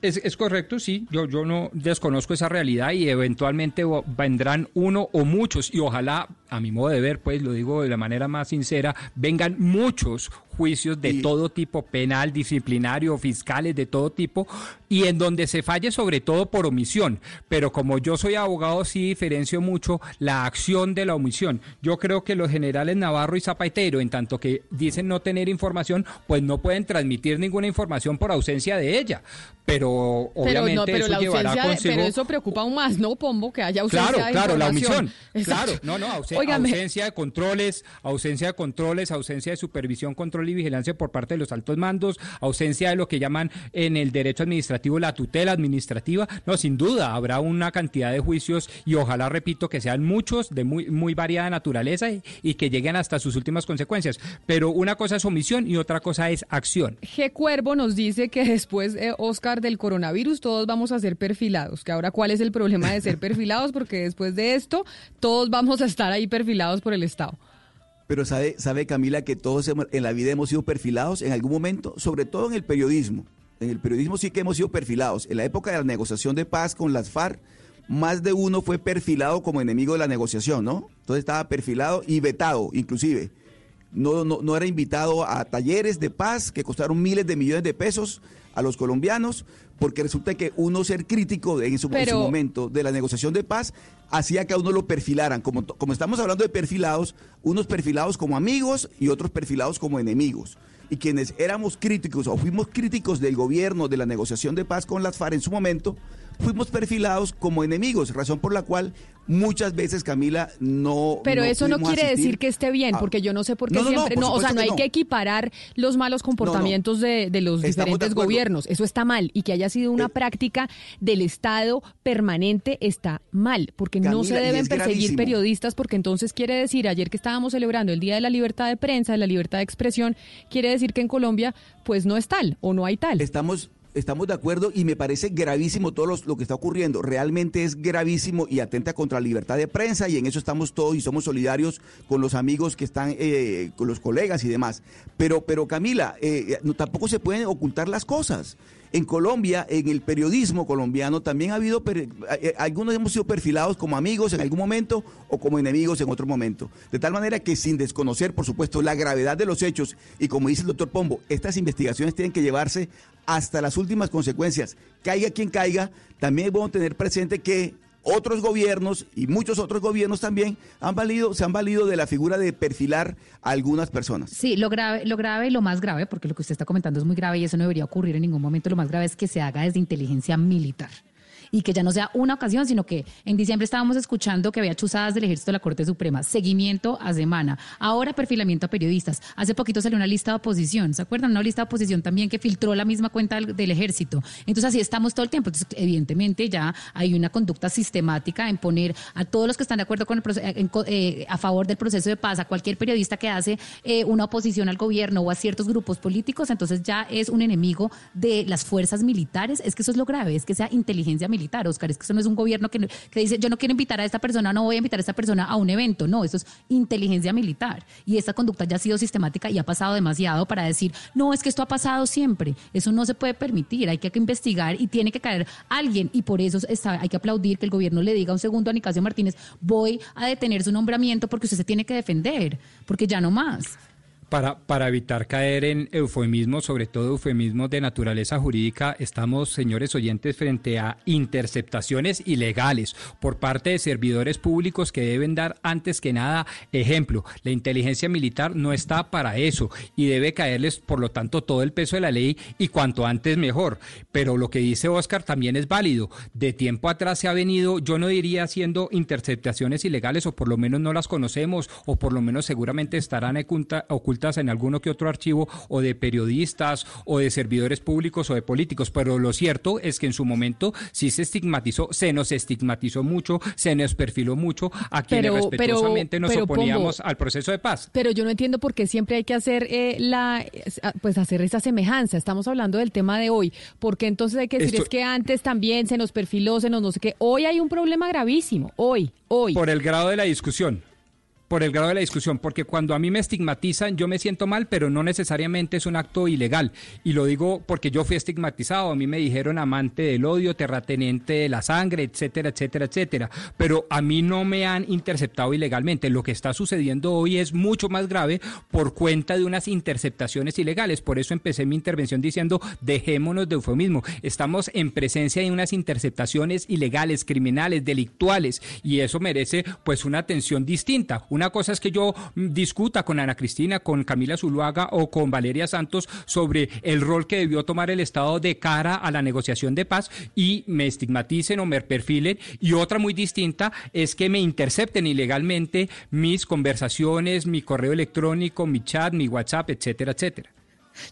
Es, es, correcto, sí. Yo, yo no desconozco esa realidad y eventualmente vendrán uno o muchos, y ojalá, a mi modo de ver, pues lo digo de la manera más sincera, vengan muchos juicios de y, todo tipo, penal, disciplinario, fiscales, de todo tipo, y en donde se falle sobre todo por omisión. Pero como yo soy abogado, sí diferencio mucho la acción de la omisión. Yo creo que los generales Navarro y Zapatero, en tanto que dicen no tener información, pues no pueden transmitir ninguna información por ausencia de ella. Pero obviamente pero no, pero eso la llevará ausencia de- consigo... pero eso preocupa aún más, ¿no, Pombo? Que haya ausencia Claro, de claro, la información. omisión. Exacto. Claro, no, no, ausen- Óigame. ausencia de controles, ausencia de controles, ausencia de supervisión, control y vigilancia por parte de los altos mandos, ausencia de lo que llaman en el derecho administrativo la tutela administrativa. No, sin duda, habrá una cantidad de juicios y ojalá, repito, que sean muchos de muy, muy variada naturaleza y, y que lleguen hasta sus últimas consecuencias. Pero una cosa es omisión y otra cosa es acción. G. Cuervo nos dice que después, eh, Oscar, del coronavirus, todos vamos a ser perfilados. Que ahora, ¿cuál es el problema de ser perfilados? Porque después de esto, todos vamos a estar ahí perfilados por el Estado. Pero sabe, sabe Camila que todos en la vida hemos sido perfilados en algún momento, sobre todo en el periodismo. En el periodismo sí que hemos sido perfilados. En la época de la negociación de paz con las FARC, más de uno fue perfilado como enemigo de la negociación, ¿no? Entonces estaba perfilado y vetado, inclusive. No, no era invitado a talleres de paz que costaron miles de millones de pesos a los colombianos, porque resulta que uno ser crítico de- en su, en su Pero- momento de la negociación de paz hacía que a uno lo perfilaran. Como, como estamos hablando de perfilados, unos perfilados como amigos y otros perfilados como enemigos. Y quienes éramos críticos o fuimos críticos del gobierno de la negociación de paz con las FARC en su momento, fuimos perfilados como enemigos, razón por la cual muchas veces Camila no... Pero eso no quiere decir que esté bien, porque yo no sé por qué No, no, no, siempre. por No, o sea, no hay que equiparar los malos comportamientos De, de los Estamos diferentes gobiernos. Eso está mal. Y que haya sido una práctica del Estado permanente está mal, porque no se deben perseguir gravísimo. periodistas, porque entonces quiere decir, ayer que estábamos celebrando el Día de la Libertad de Prensa, de la libertad de expresión, quiere decir que en Colombia, pues no es tal o no hay tal. Estamos, estamos de acuerdo y me parece gravísimo todo lo que está ocurriendo. Realmente es gravísimo y atenta contra la libertad de prensa y en eso estamos todos y somos solidarios con los amigos que están, eh, con los colegas y demás. Pero, pero Camila, eh, no, tampoco se pueden ocultar las cosas. En Colombia, en el periodismo colombiano, también ha habido, per- eh, algunos hemos sido perfilados como amigos en algún momento o como enemigos en otro momento. De tal manera que sin desconocer, por supuesto, la gravedad de los hechos y como dice el doctor Pombo, estas investigaciones tienen que llevarse hasta las últimas consecuencias. Caiga quien caiga, también es bueno tener presente que otros gobiernos y muchos otros gobiernos también han valido, se han valido de la figura de perfilar a algunas personas. Sí, lo grave, lo grave, lo más grave, porque lo que usted está comentando es muy grave y eso no debería ocurrir en ningún momento, lo más grave es que se haga desde inteligencia militar y que ya no sea una ocasión, sino que en diciembre estábamos escuchando que había chuzadas del ejército de la Corte Suprema, seguimiento a semana, ahora perfilamiento a periodistas. Hace poquito salió una lista de oposición, ¿se acuerdan? Una lista de oposición también que filtró la misma cuenta del, ejército. Entonces así estamos todo el tiempo. Entonces, evidentemente ya hay una conducta sistemática en poner a todos los que están de acuerdo con el proceso, eh, a favor del proceso de paz, a cualquier periodista que hace eh, una oposición al gobierno o a ciertos grupos políticos, entonces ya es un enemigo de las fuerzas militares. Es que eso es lo grave, es que sea inteligencia militar, Oscar. Es que eso no es un gobierno que, que dice yo no quiero invitar a esta persona, no voy a invitar a esta persona a un evento. No, eso es inteligencia militar. Y esta conducta ya ha sido sistemática y ha pasado demasiado para decir, no, es que esto ha pasado siempre. Eso no se puede permitir. Hay que investigar y tiene que caer alguien. Y por eso está- hay que aplaudir que el gobierno le diga un segundo a Nicasio Martínez, voy a detener su nombramiento porque usted se tiene que defender, porque ya no más. Para, para evitar caer en eufemismos, sobre todo eufemismos de naturaleza jurídica, estamos, señores oyentes, frente a interceptaciones ilegales por parte de servidores públicos que deben dar antes que nada ejemplo. La inteligencia militar no está para eso y debe caerles, por lo tanto, todo el peso de la ley y cuanto antes mejor. Pero lo que dice Oscar también es válido. De tiempo atrás se ha venido, yo no diría haciendo interceptaciones ilegales o por lo menos no las conocemos o por lo menos seguramente estarán oculta- en alguno que otro archivo o de periodistas o de servidores públicos o de políticos. Pero lo cierto es que en su momento sí se estigmatizó, se nos estigmatizó mucho, se nos perfiló mucho a quienes Pero- pero- respetuosamente nos pero, oponíamos Pombo, al proceso de paz. Pero yo no entiendo por qué siempre hay que hacer eh, la, pues hacer esa semejanza. Estamos hablando del tema de hoy. ¿Por qué entonces hay que decir Esto- es que antes también se nos perfiló, se nos no sé qué? Hoy hay un problema gravísimo. Hoy, hoy. Por el grado de la discusión. Por el grado de la discusión, porque cuando a mí me estigmatizan, yo me siento mal, pero no necesariamente es un acto ilegal. Y lo digo porque yo fui estigmatizado, a mí me dijeron amante del odio, terrateniente de la sangre, etcétera, etcétera, etcétera. Pero a mí no me han interceptado ilegalmente. Lo que está sucediendo hoy es mucho más grave por cuenta de unas interceptaciones ilegales. Por eso empecé mi intervención diciendo, dejémonos de eufemismo. Estamos en presencia de unas interceptaciones ilegales, criminales, delictuales, y eso merece pues una atención distinta. Una cosa es que yo mm, discuta con Ana Cristina, con Camila Zuluaga o con Valeria Santos sobre el rol que debió tomar el Estado de cara a la negociación de paz y me estigmaticen o me perfilen. Y otra muy distinta es que me intercepten ilegalmente mis conversaciones, mi correo electrónico, mi chat, mi WhatsApp, etcétera, etcétera.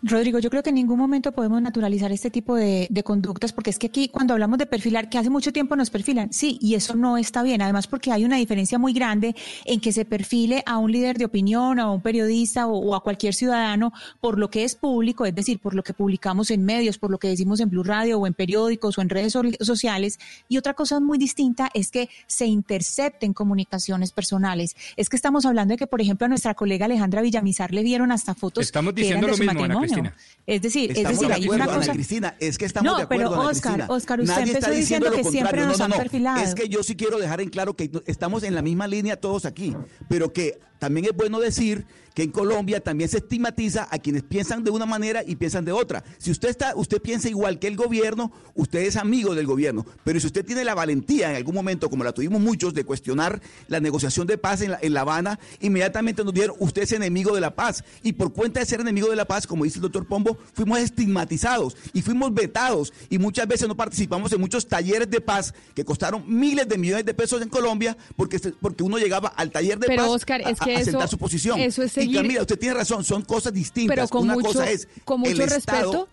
Rodrigo, yo creo que en ningún momento podemos naturalizar este tipo de, de conductas, porque es que aquí cuando hablamos de perfilar, que hace mucho tiempo nos perfilan, sí, y eso no está bien, además porque hay una diferencia muy grande en que se perfile a un líder de opinión, a un periodista o, o a cualquier ciudadano por lo que es público, es decir, por lo que publicamos en medios, por lo que decimos en Blue Radio o en periódicos o en redes so- sociales, y otra cosa muy distinta es que se intercepten comunicaciones personales. Es que estamos hablando de que, por ejemplo, a nuestra colega Alejandra Villamizar le vieron hasta fotos Estamos que eran de lo su mismo, matrimonio. Es decir, es decir, de hay una Ana cosa. Cristina, es que estamos no, de acuerdo, pero Ana Oscar, Cristina. Oscar, usted Nadie empezó está diciendo que siempre contrario. nos no, han no, no. perfilado. Es que yo sí quiero dejar en claro que estamos en la misma línea todos aquí, pero que también es bueno decir que en Colombia también se estigmatiza a quienes piensan de una manera y piensan de otra. Si usted está, usted piensa igual que el gobierno, usted es amigo del gobierno. Pero si usted tiene la valentía en algún momento, como la tuvimos muchos, de cuestionar la negociación de paz en La, en La Habana, inmediatamente nos dieron, usted es enemigo de la paz. Y por cuenta de ser enemigo de la paz, como dice el doctor Pombo, fuimos estigmatizados y fuimos vetados. Y muchas veces no participamos en muchos talleres de paz que costaron miles de millones de pesos en Colombia porque, porque uno llegaba al taller de Pero, paz Oscar, a- es que a eso- su posición. eso es Y seguir- Camila, usted tiene razón, son cosas distintas. Pero con una mucho- cosa es con mucho el Estado, respeto,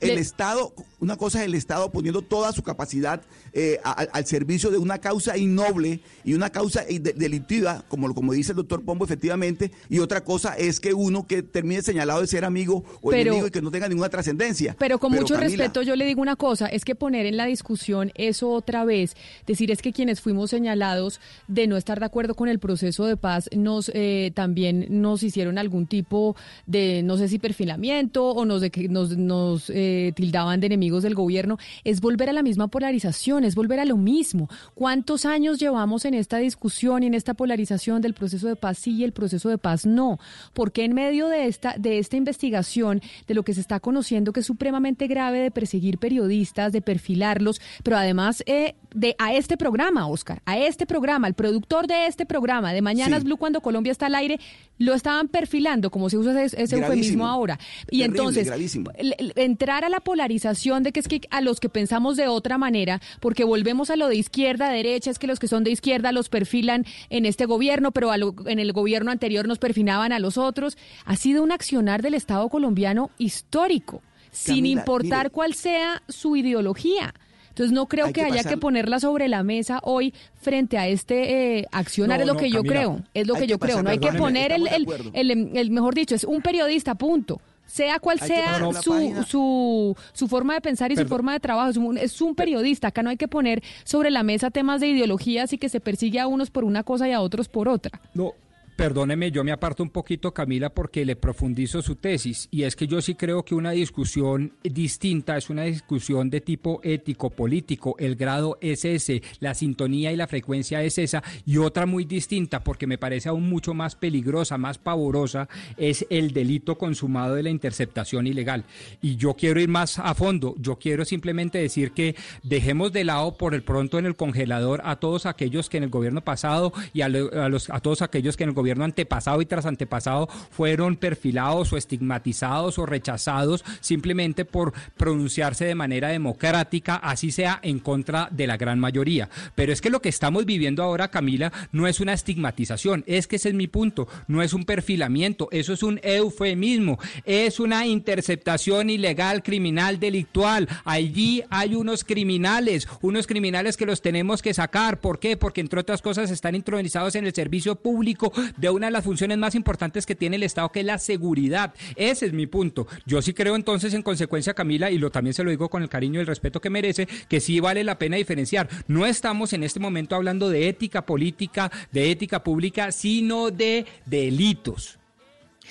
el le- Estado, una cosa es el Estado poniendo toda su capacidad eh, a- al servicio de una causa innoble y una causa eh, de- delictiva, como, como dice el doctor Pombo, efectivamente, y otra cosa es que uno que termine señalado de ser amigo o Pero- enemigo y que no tenga ninguna trascendencia. Pero con mucho Camila, respeto yo le digo una cosa, es que poner en la discusión eso otra vez, decir es que quienes fuimos señalados de no estar de acuerdo con el proceso de paz nos eh, también nos hicieron algún tipo de, no sé si perfilamiento o nos, de, que nos, nos eh, tildaban de enemigos del gobierno, es volver a la misma polarización, es volver a lo mismo. ¿Cuántos años llevamos en esta discusión y en esta polarización del proceso de paz sí y el proceso de paz no? Porque en medio de esta, de esta investigación, de lo que se está conociendo que es supremamente grave de perseguir periodistas, de perfilarlos, pero además eh, de a este programa, Oscar, a este programa, el productor de este programa, de Mañanas Blue cuando Colombia está al aire, lo estaban perfilando, como se usa ese, ese eufemismo ahora. Y Terrible, entonces, gravísimo. entrar a la polarización de que es que a los que pensamos de otra manera, porque volvemos a lo de izquierda, derecha, es que los que son de izquierda los perfilan en este gobierno, pero a lo- en el gobierno anterior nos perfilaban a los otros, ha sido un accionar del Estado colombiano histórico, sin importar mire. cuál sea su ideología. Entonces no creo que, que haya que ponerla sobre la mesa hoy frente a este eh, accionar, No, es lo no, que yo creo, es lo que yo creo, no hay que poner el, el, el- el mejor dicho, es un periodista, punto. Sea cual Hay sea su, su, su forma de pensar y su forma de trabajo, es un, es un periodista. Acá no hay que poner sobre la mesa temas de ideologías y que se persigue a unos por una cosa y a otros por otra. No, perdóneme, yo me aparto un poquito, Camila, porque le profundizo su tesis. Y es que yo sí creo que una discusión distinta es una discusión de tipo ético, político. El grado es ese, la sintonía y la frecuencia es esa. Y otra muy distinta, porque me parece aún mucho más peligrosa, más pavorosa, es el delito consumado de la interceptación ilegal. Y yo quiero ir más a fondo. Yo quiero simplemente decir que dejemos de lado por el pronto en el congelador a todos aquellos que en el gobierno pasado y a, lo- a los, todos aquellos que en el gobierno antepasado y tras antepasado fueron perfilados o estigmatizados o rechazados simplemente por pronunciarse de manera democrática, así sea en contra de la gran mayoría. Pero es que lo que estamos viviendo ahora, Camila, no es una estigmatización, es que ese es mi punto, no es un perfilamiento, eso es un eufemismo, es una interceptación ilegal, criminal, delictual. Allí hay unos criminales, unos criminales que los tenemos que sacar. ¿Por qué? Porque entre otras cosas están intronizados en el servicio público de una de las funciones más importantes que tiene el Estado, que es la seguridad. Ese es mi punto. Yo sí creo entonces, en consecuencia, Camila, y lo también se lo digo con el cariño y el respeto que merece, que sí vale la pena diferenciar. No estamos en este momento hablando de ética política, de ética pública, sino de delitos.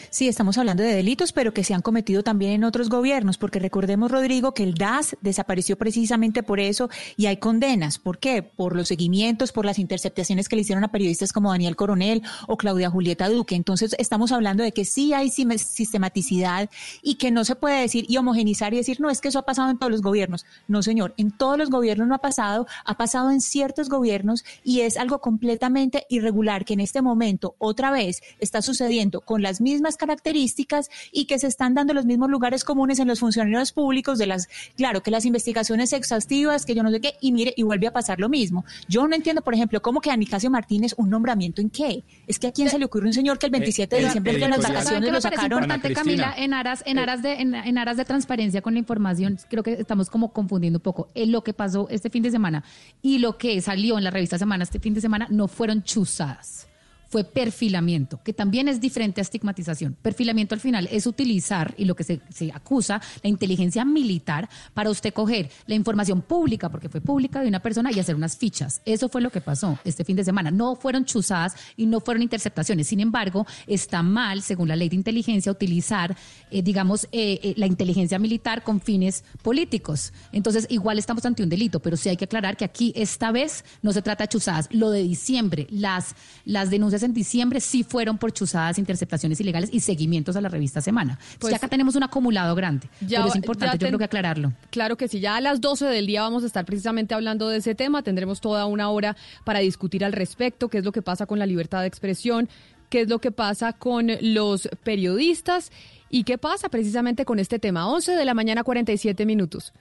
Sí, estamos hablando de delitos, pero que se han cometido también en otros gobiernos, porque recordemos, Rodrigo, que el DAS desapareció precisamente por eso y hay condenas. ¿Por qué? Por los seguimientos, por las interceptaciones que le hicieron a periodistas como Daniel Coronel o Claudia Julieta Duque. Entonces, estamos hablando de que sí hay sistematicidad y que no se puede decir y homogenizar y decir, no, es que eso ha pasado en todos los gobiernos. No, señor, en todos los gobiernos no ha pasado, ha pasado en ciertos gobiernos y es algo completamente irregular que en este momento otra vez está sucediendo con las mismas características y que se están dando los mismos lugares comunes en los funcionarios públicos de las, claro, que las investigaciones exhaustivas, que yo no sé qué, y mire, y vuelve a pasar lo mismo. Yo no entiendo, por ejemplo, cómo que a Nicasio Martínez un nombramiento en qué. Es que a quién se le ocurre un señor que el 27 de eh, diciembre de las editorial. ¿Saben vacaciones lo sacaron? importante. Camila, en aras, en aras de, en, en aras de transparencia con la información, creo que estamos como confundiendo un poco. Eh, lo que pasó este fin de semana y lo que salió en la revista Semana este fin de semana no fueron chuzadas. Fue perfilamiento, que también es diferente a estigmatización. Perfilamiento al final es utilizar, y lo que se, se acusa, la inteligencia militar para usted coger la información pública, porque fue pública de una persona, y hacer unas fichas. Eso fue lo que pasó este fin de semana. No fueron chuzadas y no fueron interceptaciones. Sin embargo, está mal, según la ley de inteligencia, utilizar, eh, digamos, eh, eh, la inteligencia militar con fines políticos. Entonces, igual estamos ante un delito, pero sí hay que aclarar que aquí esta vez no se trata de chuzadas. Lo de diciembre, las, las denuncias en diciembre sí fueron por chuzadas, interceptaciones ilegales y seguimientos a la revista Semana. Pues- ya acá tenemos un acumulado grande. Ya- pero es importante, yo creo que aclararlo. Claro que sí, ya a las 12 del día vamos a estar precisamente hablando de ese tema, tendremos toda una hora para discutir al respecto, qué es lo que pasa con la libertad de expresión, qué es lo que pasa con los periodistas y qué pasa precisamente con este tema. 11 de la mañana 47 minutos.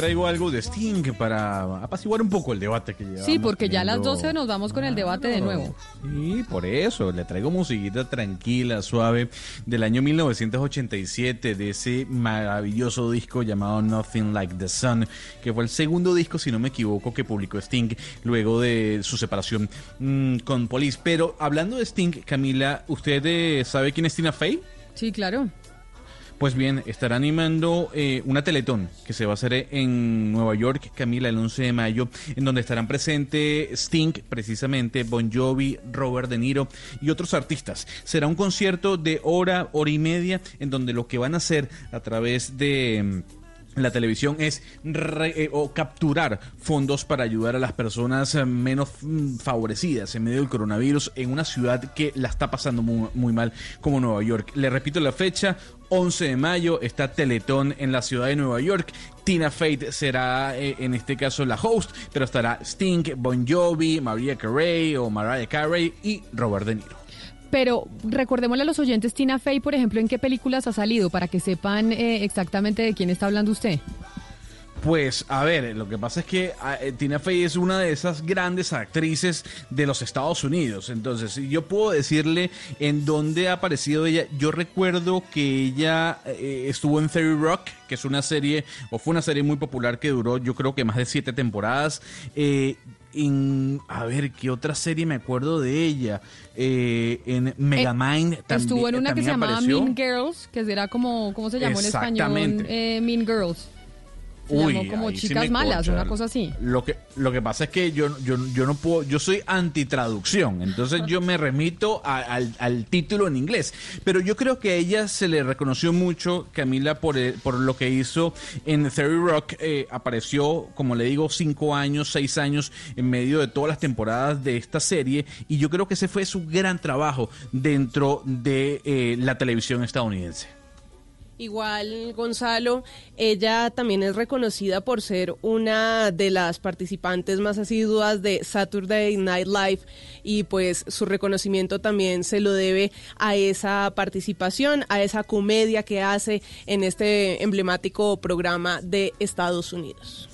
Traigo algo de Sting para apaciguar un poco el debate que llevamos. Sí, porque ya a las teniendo. 12 nos vamos con el debate de nuevo. Sí, por eso, le traigo musiquita tranquila, suave, del año 1987, de ese maravilloso disco llamado Nothing Like the Sun, que fue el segundo disco, si no me equivoco, que publicó Sting luego de su separación mm, con Police. Pero hablando de Sting, Camila, ¿usted eh, sabe quién es Tina Fey? Sí, claro. Pues bien, estará animando eh, una teletón que se va a hacer en Nueva York, Camila, el 11 de mayo, en donde estarán presentes Sting, precisamente, Bon Jovi, Robert De Niro y otros artistas. Será un concierto de hora, hora y media, en donde lo que van a hacer a través de... la televisión es re- eh, o capturar fondos para ayudar a las personas eh, menos mm, favorecidas en medio del coronavirus en una ciudad que la está pasando muy, mal como Nueva York. Le repito la fecha, 11 de mayo está Teletón en la ciudad de Nueva York. Tina Fate será eh, en este caso la host, pero estará Sting, Bon Jovi, Maria Carey o Mariah Carey y Robert De Niro. Pero recordémosle a los oyentes, Tina Fey, por ejemplo, en qué películas ha salido para que sepan eh, exactamente de quién está hablando usted. Pues a ver, lo que pasa es que ah, eh, Tina Fey es una de esas grandes actrices de los Estados Unidos. Entonces, yo puedo decirle en dónde ha aparecido ella. Yo recuerdo que ella eh, estuvo en Fairy Rock, que es una serie, o fue una serie muy popular que duró, yo creo que más de siete temporadas. Eh, en, a ver, ¿qué otra serie me acuerdo de ella? Eh, en Megamind también. Estuvo en una que se llamaba apareció. Mean Girls, que era como, ¿cómo se llamó en español? Eh, mean Girls. Uy, llamó como sí Chicas Malas, una cosa así. Lo que, lo que pasa es que yo, yo, yo no puedo, yo soy antitraducción, entonces yo me remito a- al, al título en inglés. Pero yo creo que a ella se le reconoció mucho, Camila, por, el- por lo que hizo en Theory Rock. eh, apareció, como le digo, cinco años, seis años en medio de todas las temporadas de esta serie. Y yo creo que ese fue su gran trabajo dentro de eh, la televisión estadounidense. Igual, Gonzalo, ella también es reconocida por ser una de las participantes más asiduas de Saturday Night Live y pues su reconocimiento también se lo debe a esa participación, a esa comedia que hace en este emblemático programa de Estados Unidos.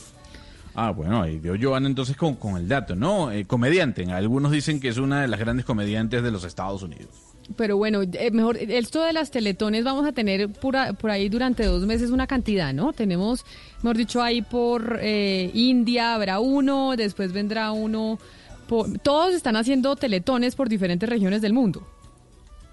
Ah, bueno, ahí dio Joana entonces con, el dato, ¿no? Eh, comediante. Algunos dicen que es una de las grandes comediantes de los Estados Unidos. Pero bueno, eh, mejor, esto de las teletones vamos a tener por, a- por ahí durante dos meses una cantidad, ¿no? Tenemos, mejor dicho, ahí por eh, India habrá uno, después vendrá uno. por- todos están haciendo teletones por diferentes regiones del mundo.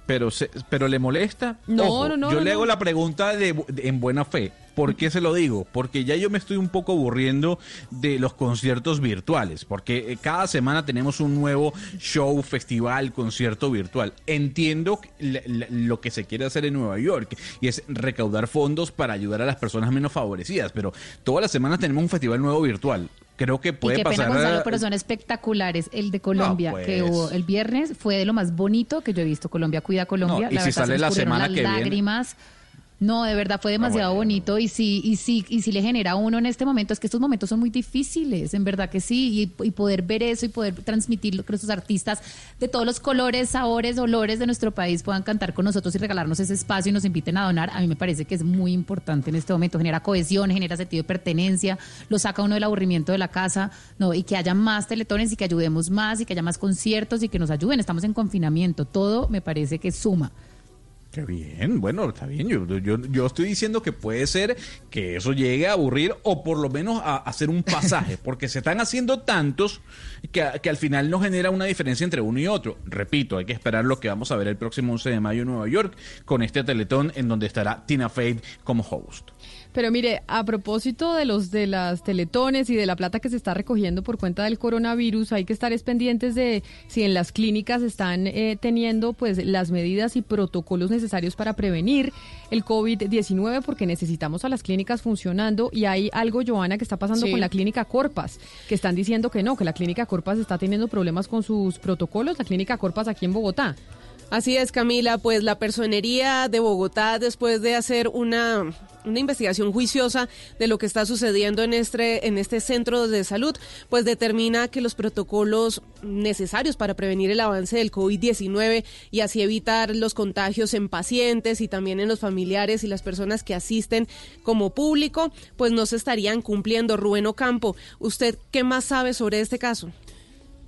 Pero, se- pero le molesta. No, Ojo, no, no, Yo no, le hago la pregunta de, de- en buena fe. ¿Por qué se lo digo? Porque ya yo me estoy un poco aburriendo de los conciertos virtuales. Porque eh, cada semana tenemos un nuevo show, festival, concierto virtual. Entiendo la- la- lo que se quiere hacer en Nueva York y es recaudar fondos para ayudar a las personas menos favorecidas. Pero todas las semanas tenemos un festival nuevo virtual. Creo que Y puede qué pena, pasar. Gonzalo, pero son espectaculares. El de Colombia, No, pues. que hubo el viernes, fue de lo más bonito que yo he visto. Colombia cuida a Colombia. No, y si verdad, se sale la semana las que viene. No, de verdad fue demasiado bonito y sí, y sí, y sí le genera a uno en este momento, es que estos momentos son muy difíciles, en verdad que sí, y, y poder ver eso y poder transmitirlo, que nuestros artistas de todos los colores, sabores, olores de nuestro país puedan cantar con nosotros y regalarnos ese espacio y nos inviten a donar, a mí me parece que es muy importante en este momento, genera cohesión, genera sentido de pertenencia, lo saca uno del aburrimiento de la casa, no, y que haya más teletones y que ayudemos más y que haya más conciertos y que nos ayuden, estamos en confinamiento, todo me parece que suma. Qué bien, bueno, está bien. Yo, yo, yo estoy diciendo que puede ser que eso llegue a aburrir o por lo menos a, hacer un pasaje, porque se están haciendo tantos que, a- que al final no genera una diferencia entre uno y otro. Repito, hay que esperar lo que vamos a ver el próximo 11 de mayo en Nueva York con este teletón en donde estará Tina Fey como host. Pero mire, a propósito de los de las teletones y de la plata que se está recogiendo por cuenta del coronavirus, hay que estar es pendientes de si en las clínicas están eh, teniendo pues las medidas y protocolos necesarios para prevenir el COVID-19 porque necesitamos a las clínicas funcionando y hay algo, Joana, que está pasando Sí. con la clínica Corpas, que están diciendo que no, que la clínica Corpas está teniendo problemas con sus protocolos, la clínica Corpas aquí en Bogotá. Así es, Camila, pues la personería de Bogotá, después de hacer una, una investigación juiciosa de lo que está sucediendo en este, en este centro de salud, pues determina que los protocolos necesarios para prevenir el avance del COVID-19 y así evitar los contagios en pacientes y también en los familiares y las personas que asisten como público, pues no se estarían cumpliendo. Rubén Ocampo, ¿usted qué más sabe sobre este caso?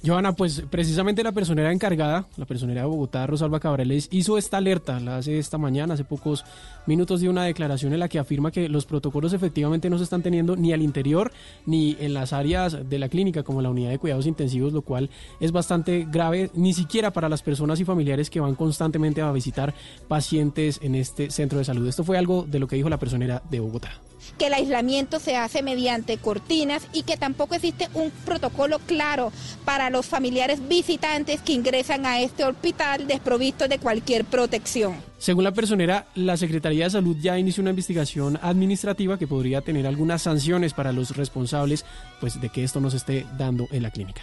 Joana, pues precisamente la personera encargada, la personera de Bogotá, Rosalba Cabrales, hizo esta alerta, la hace esta mañana, hace pocos minutos de una declaración en la que afirma que los protocolos efectivamente no se están teniendo ni al interior ni en las áreas de la clínica como la unidad de cuidados intensivos, lo cual es bastante grave, ni siquiera para las personas y familiares que van constantemente a visitar pacientes en este centro de salud. Esto fue algo de lo que dijo la personera de Bogotá que el aislamiento se hace mediante cortinas y que tampoco existe un protocolo claro para los familiares visitantes que ingresan a este hospital desprovistos de cualquier protección. Según la personera, la Secretaría de Salud ya inició una investigación administrativa que podría tener algunas sanciones para los responsables pues, de que esto no se esté dando en la clínica.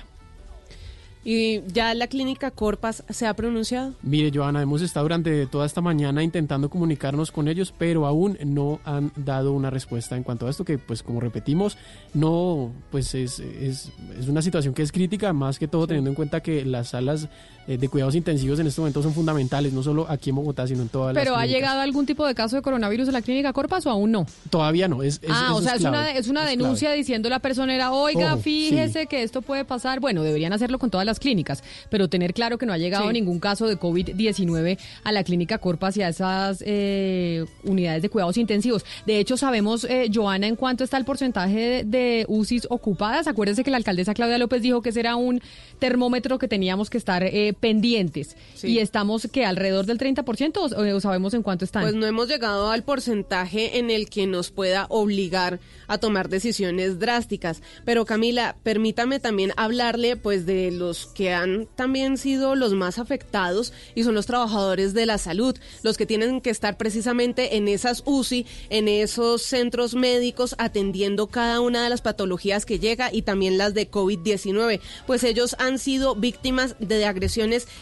¿Y ya la clínica Corpas se ha pronunciado? Mire, Joana, hemos estado durante toda esta mañana intentando comunicarnos con ellos, pero aún no han dado una respuesta en cuanto a esto, que pues como repetimos, no, pues es, es, es una situación que es crítica, más que todo teniendo en cuenta que las salas de cuidados intensivos en este momento son fundamentales, no solo aquí en Bogotá, sino en todas las ¿Pero ha llegado algún tipo de caso de coronavirus en la clínica Corpas o aún no? Todavía no. Es, ah, o sea, es, una, es una denuncia diciendo la personera, oiga, Ojo, fíjese que esto puede pasar. Bueno, deberían hacerlo con todas las clínicas, pero tener claro que no ha llegado Sí. ningún caso de COVID-19 a la clínica Corpas y a esas eh, unidades de cuidados intensivos. De hecho, sabemos, eh, Joana, en cuánto está el porcentaje de, de UCIs ocupadas. Acuérdense que la alcaldesa Claudia López dijo que ese era un termómetro que teníamos que estar eh, pendientes. Sí. Y estamos que alrededor del 30% o, o sabemos en cuánto están. Pues no hemos llegado al porcentaje en el que nos pueda obligar a tomar decisiones drásticas. Pero Camila, permítame también hablarle pues de los que han también sido los más afectados y son los trabajadores de la salud, los que tienen que estar precisamente en esas UCI, en esos centros médicos atendiendo cada una de las patologías que llega y también las de COVID-19. Pues ellos han sido víctimas de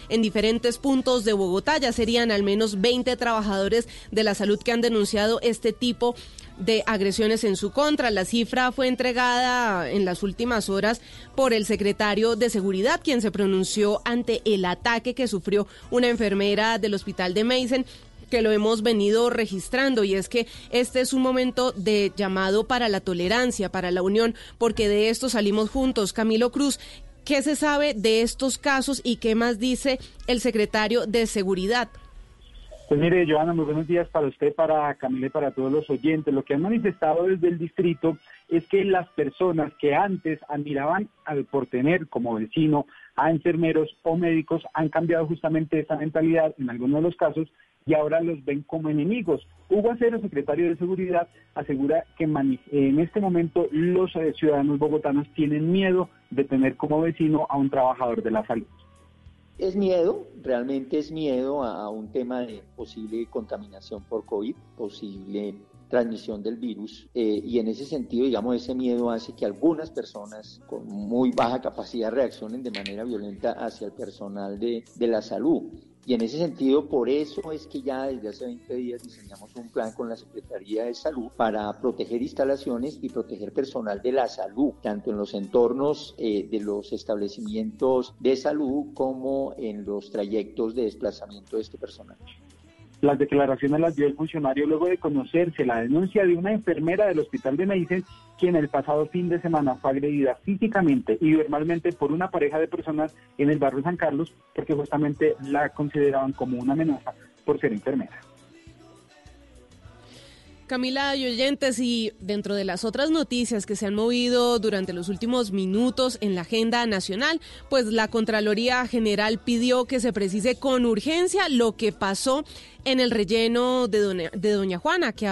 en diferentes puntos de Bogotá. Ya serían al menos 20 trabajadores de la salud que han denunciado este tipo de agresiones en su contra. La cifra fue entregada en las últimas horas por el secretario de Seguridad, quien se pronunció ante el ataque que sufrió una enfermera del hospital de Mason que lo hemos venido registrando y es que este es un momento de llamado para la tolerancia, para la unión, porque de esto salimos juntos. Camilo Cruz, ¿qué se sabe de estos casos y qué más dice el secretario de Seguridad? Pues mire, Joana, muy buenos días para usted, para Camila y para todos los oyentes. Lo que han manifestado desde el distrito es que las personas que antes admiraban al por tener como vecino a enfermeros o médicos han cambiado justamente esa mentalidad en algunos de los casos y ahora los ven como enemigos. Hugo Acero, secretario de Seguridad, asegura que en este momento los eh, ciudadanos bogotanos tienen miedo de tener como vecino a un trabajador de la salud. Es miedo, realmente es miedo a, un tema de posible contaminación por COVID, posible transmisión del virus eh, y en ese sentido, digamos, ese miedo hace que algunas personas con muy baja capacidad reaccionen de manera violenta hacia el personal de la salud. Y en ese sentido, por eso es que ya desde hace 20 días diseñamos un plan con la Secretaría de Salud para proteger instalaciones y proteger personal de la salud, tanto en los entornos eh, de los establecimientos de salud como en los trayectos de desplazamiento de este personal. Las declaraciones las dio el funcionario luego de conocerse la denuncia de una enfermera del hospital de Medicen, quien el pasado fin de semana fue agredida físicamente y verbalmente por una pareja de personas en el barrio San Carlos, porque justamente la consideraban como una amenaza por ser enfermera. Camila y oyentes, y dentro de las otras noticias que se han movido durante los últimos minutos en la agenda nacional, pues la Contraloría General pidió que se precise con urgencia lo que pasó en el relleno de Doña, Juana, que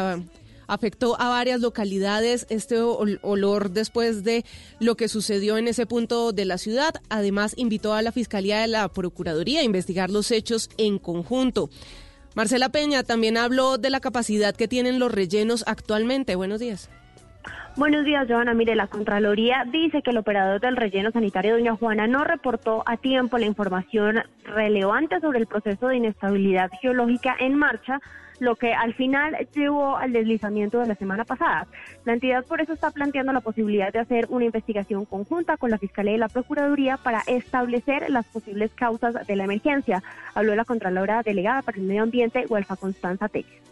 afectó a varias localidades este ol- olor después de lo que sucedió en ese punto de la ciudad. Además, invitó a la Fiscalía de la Procuraduría a investigar los hechos en conjunto. Marcela Peña también habló de la capacidad que tienen los rellenos actualmente. Buenos días. Buenos días, Joana. Mire, la Contraloría dice que el operador del relleno sanitario Doña Juana no reportó a tiempo la información relevante sobre el proceso de inestabilidad geológica en marcha, lo que al final llevó al deslizamiento de la semana pasada. La entidad por eso está planteando la posibilidad de hacer una investigación conjunta con la Fiscalía y la Procuraduría para establecer las posibles causas de la emergencia. Habló la Contralora Delegada para el Medio Ambiente, Huelfa Constanza Telles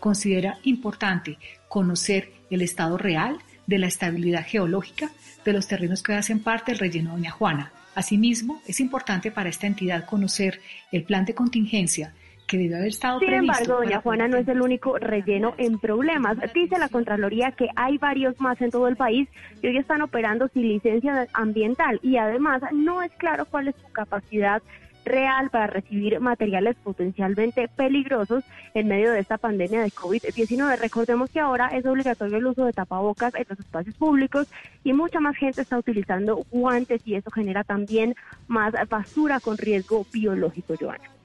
considera importante conocer el estado real de la estabilidad geológica de los terrenos que hacen parte del relleno Doña Juana. Asimismo, es importante para esta entidad conocer el plan de contingencia que haber estado Sin previsto. embargo, Doña Juana no es el único relleno en problemas. Dice la Contraloría que hay varios más en todo el país y hoy están operando sin licencia ambiental y además no es claro cuál es su capacidad real para recibir materiales potencialmente peligrosos en medio de esta pandemia de COVID-19. Recordemos que ahora es obligatorio el uso de tapabocas en los espacios públicos y mucha más gente está utilizando guantes y eso genera también más basura con riesgo biológico, Joana.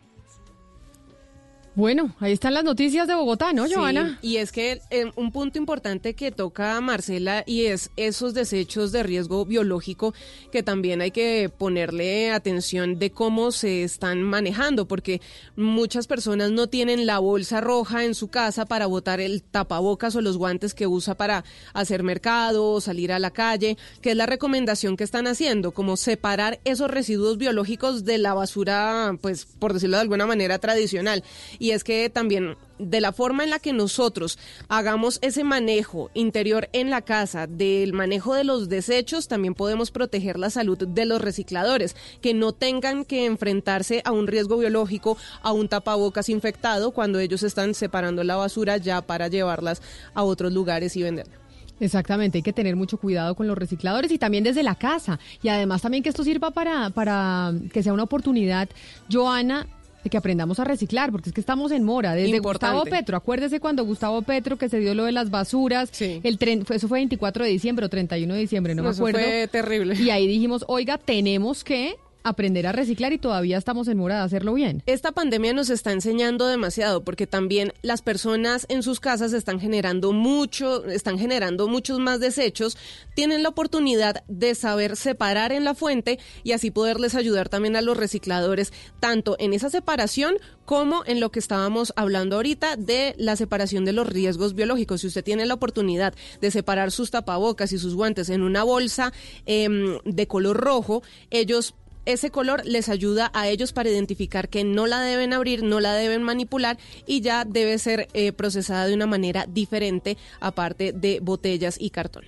Bueno, ahí están las noticias de Bogotá, ¿no, Sí, Joana? y es que eh, un punto importante que toca Marcela y es esos desechos de riesgo biológico que también hay que ponerle atención de cómo se están manejando, porque muchas personas no tienen la bolsa roja en su casa para botar el tapabocas o los guantes que usa para hacer mercado o salir a la calle, que es la recomendación que están haciendo, como separar esos residuos biológicos de la basura, pues por decirlo de alguna manera tradicional. Y es que también de la forma en la que nosotros hagamos ese manejo interior en la casa, del manejo de los desechos, también podemos proteger la salud de los recicladores, que no tengan que enfrentarse a un riesgo biológico, a un tapabocas infectado cuando ellos están separando la basura ya para llevarlas a otros lugares y venderla. Exactamente, hay que tener mucho cuidado con los recicladores y también desde la casa. Y además también que esto sirva para, para que sea una oportunidad, Joana, de que aprendamos a reciclar, porque es que estamos en mora. Desde Importante. Gustavo Petro, acuérdese cuando Gustavo Petro, que se dio lo de las basuras, el tren, fue, eso fue 24 de diciembre o 31 de diciembre, no, me Eso acuerdo. fue terrible. Y ahí dijimos, oiga, tenemos que aprender a reciclar y todavía estamos en mora de hacerlo bien. Esta pandemia nos está enseñando demasiado porque también las personas en sus casas están generando mucho, están generando muchos más desechos, tienen la oportunidad de saber separar en la fuente y así poderles ayudar también a los recicladores tanto en esa separación como en lo que estábamos hablando ahorita de la separación de los riesgos biológicos. Si usted tiene la oportunidad de separar sus tapabocas y sus guantes en una bolsa em, de color rojo, ellos ese color les ayuda a ellos para identificar que no la deben abrir, no la deben manipular y ya debe ser eh, procesada de una manera diferente aparte de botellas y cartón.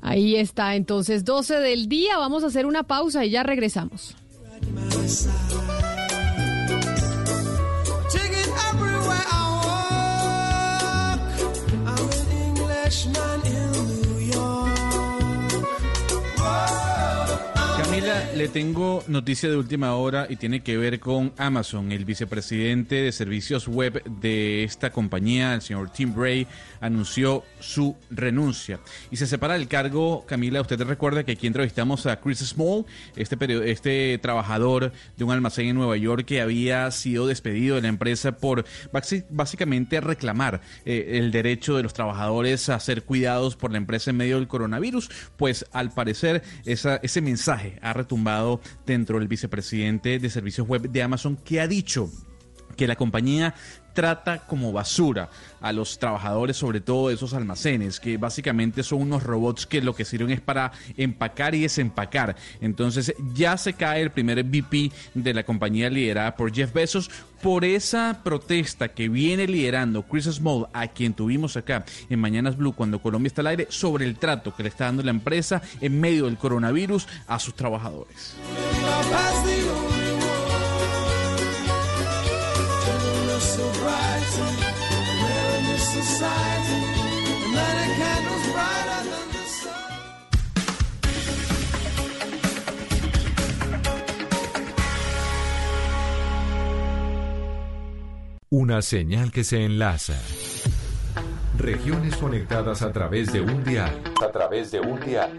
Ahí está, entonces 12 del día, vamos a hacer una pausa y ya regresamos. Take it everywhere I walk. I'm an Englishman Le tengo noticia de última hora y tiene que ver con Amazon. El vicepresidente de servicios web de esta compañía, el señor Tim Bray, anunció su renuncia y se separa del cargo. Camila, usted recuerda que aquí entrevistamos a Chris Small, este, este trabajador de un almacén en Nueva York que había sido despedido de la empresa por básicamente reclamar eh, el derecho de los trabajadores a ser cuidados por la empresa en medio del coronavirus. Pues al parecer ese mensaje ha retumbado dentro del vicepresidente de servicios web de Amazon que ha dicho que la compañía trata como basura a los trabajadores, sobre todo de esos almacenes, que básicamente son unos robots que lo que sirven es para empacar y desempacar. Entonces ya se cae el primer VP de la compañía liderada por Jeff Bezos por esa protesta que viene liderando Chris Small, a quien tuvimos acá en Mañanas Blue cuando Colombia está al aire, sobre el trato que le está dando la empresa en medio del coronavirus a sus trabajadores. Una señal que se enlaza. Regiones conectadas a través de un dial. A través de un dial.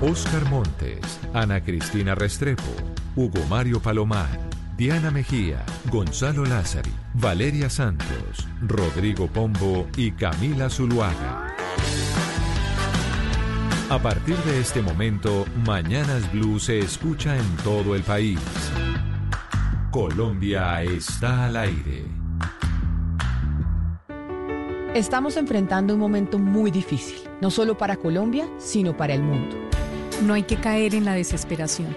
Oscar Montes, Ana Cristina Restrepo, Hugo Mario Palomar, Diana Mejía, Gonzalo Lázari, Valeria Santos, Rodrigo Pombo y Camila Zuluaga. A partir de este momento, Mañanas Blue se escucha en todo el país. Colombia está al aire. Estamos enfrentando un momento muy difícil, no solo para Colombia, sino para el mundo. No hay que caer en la desesperación,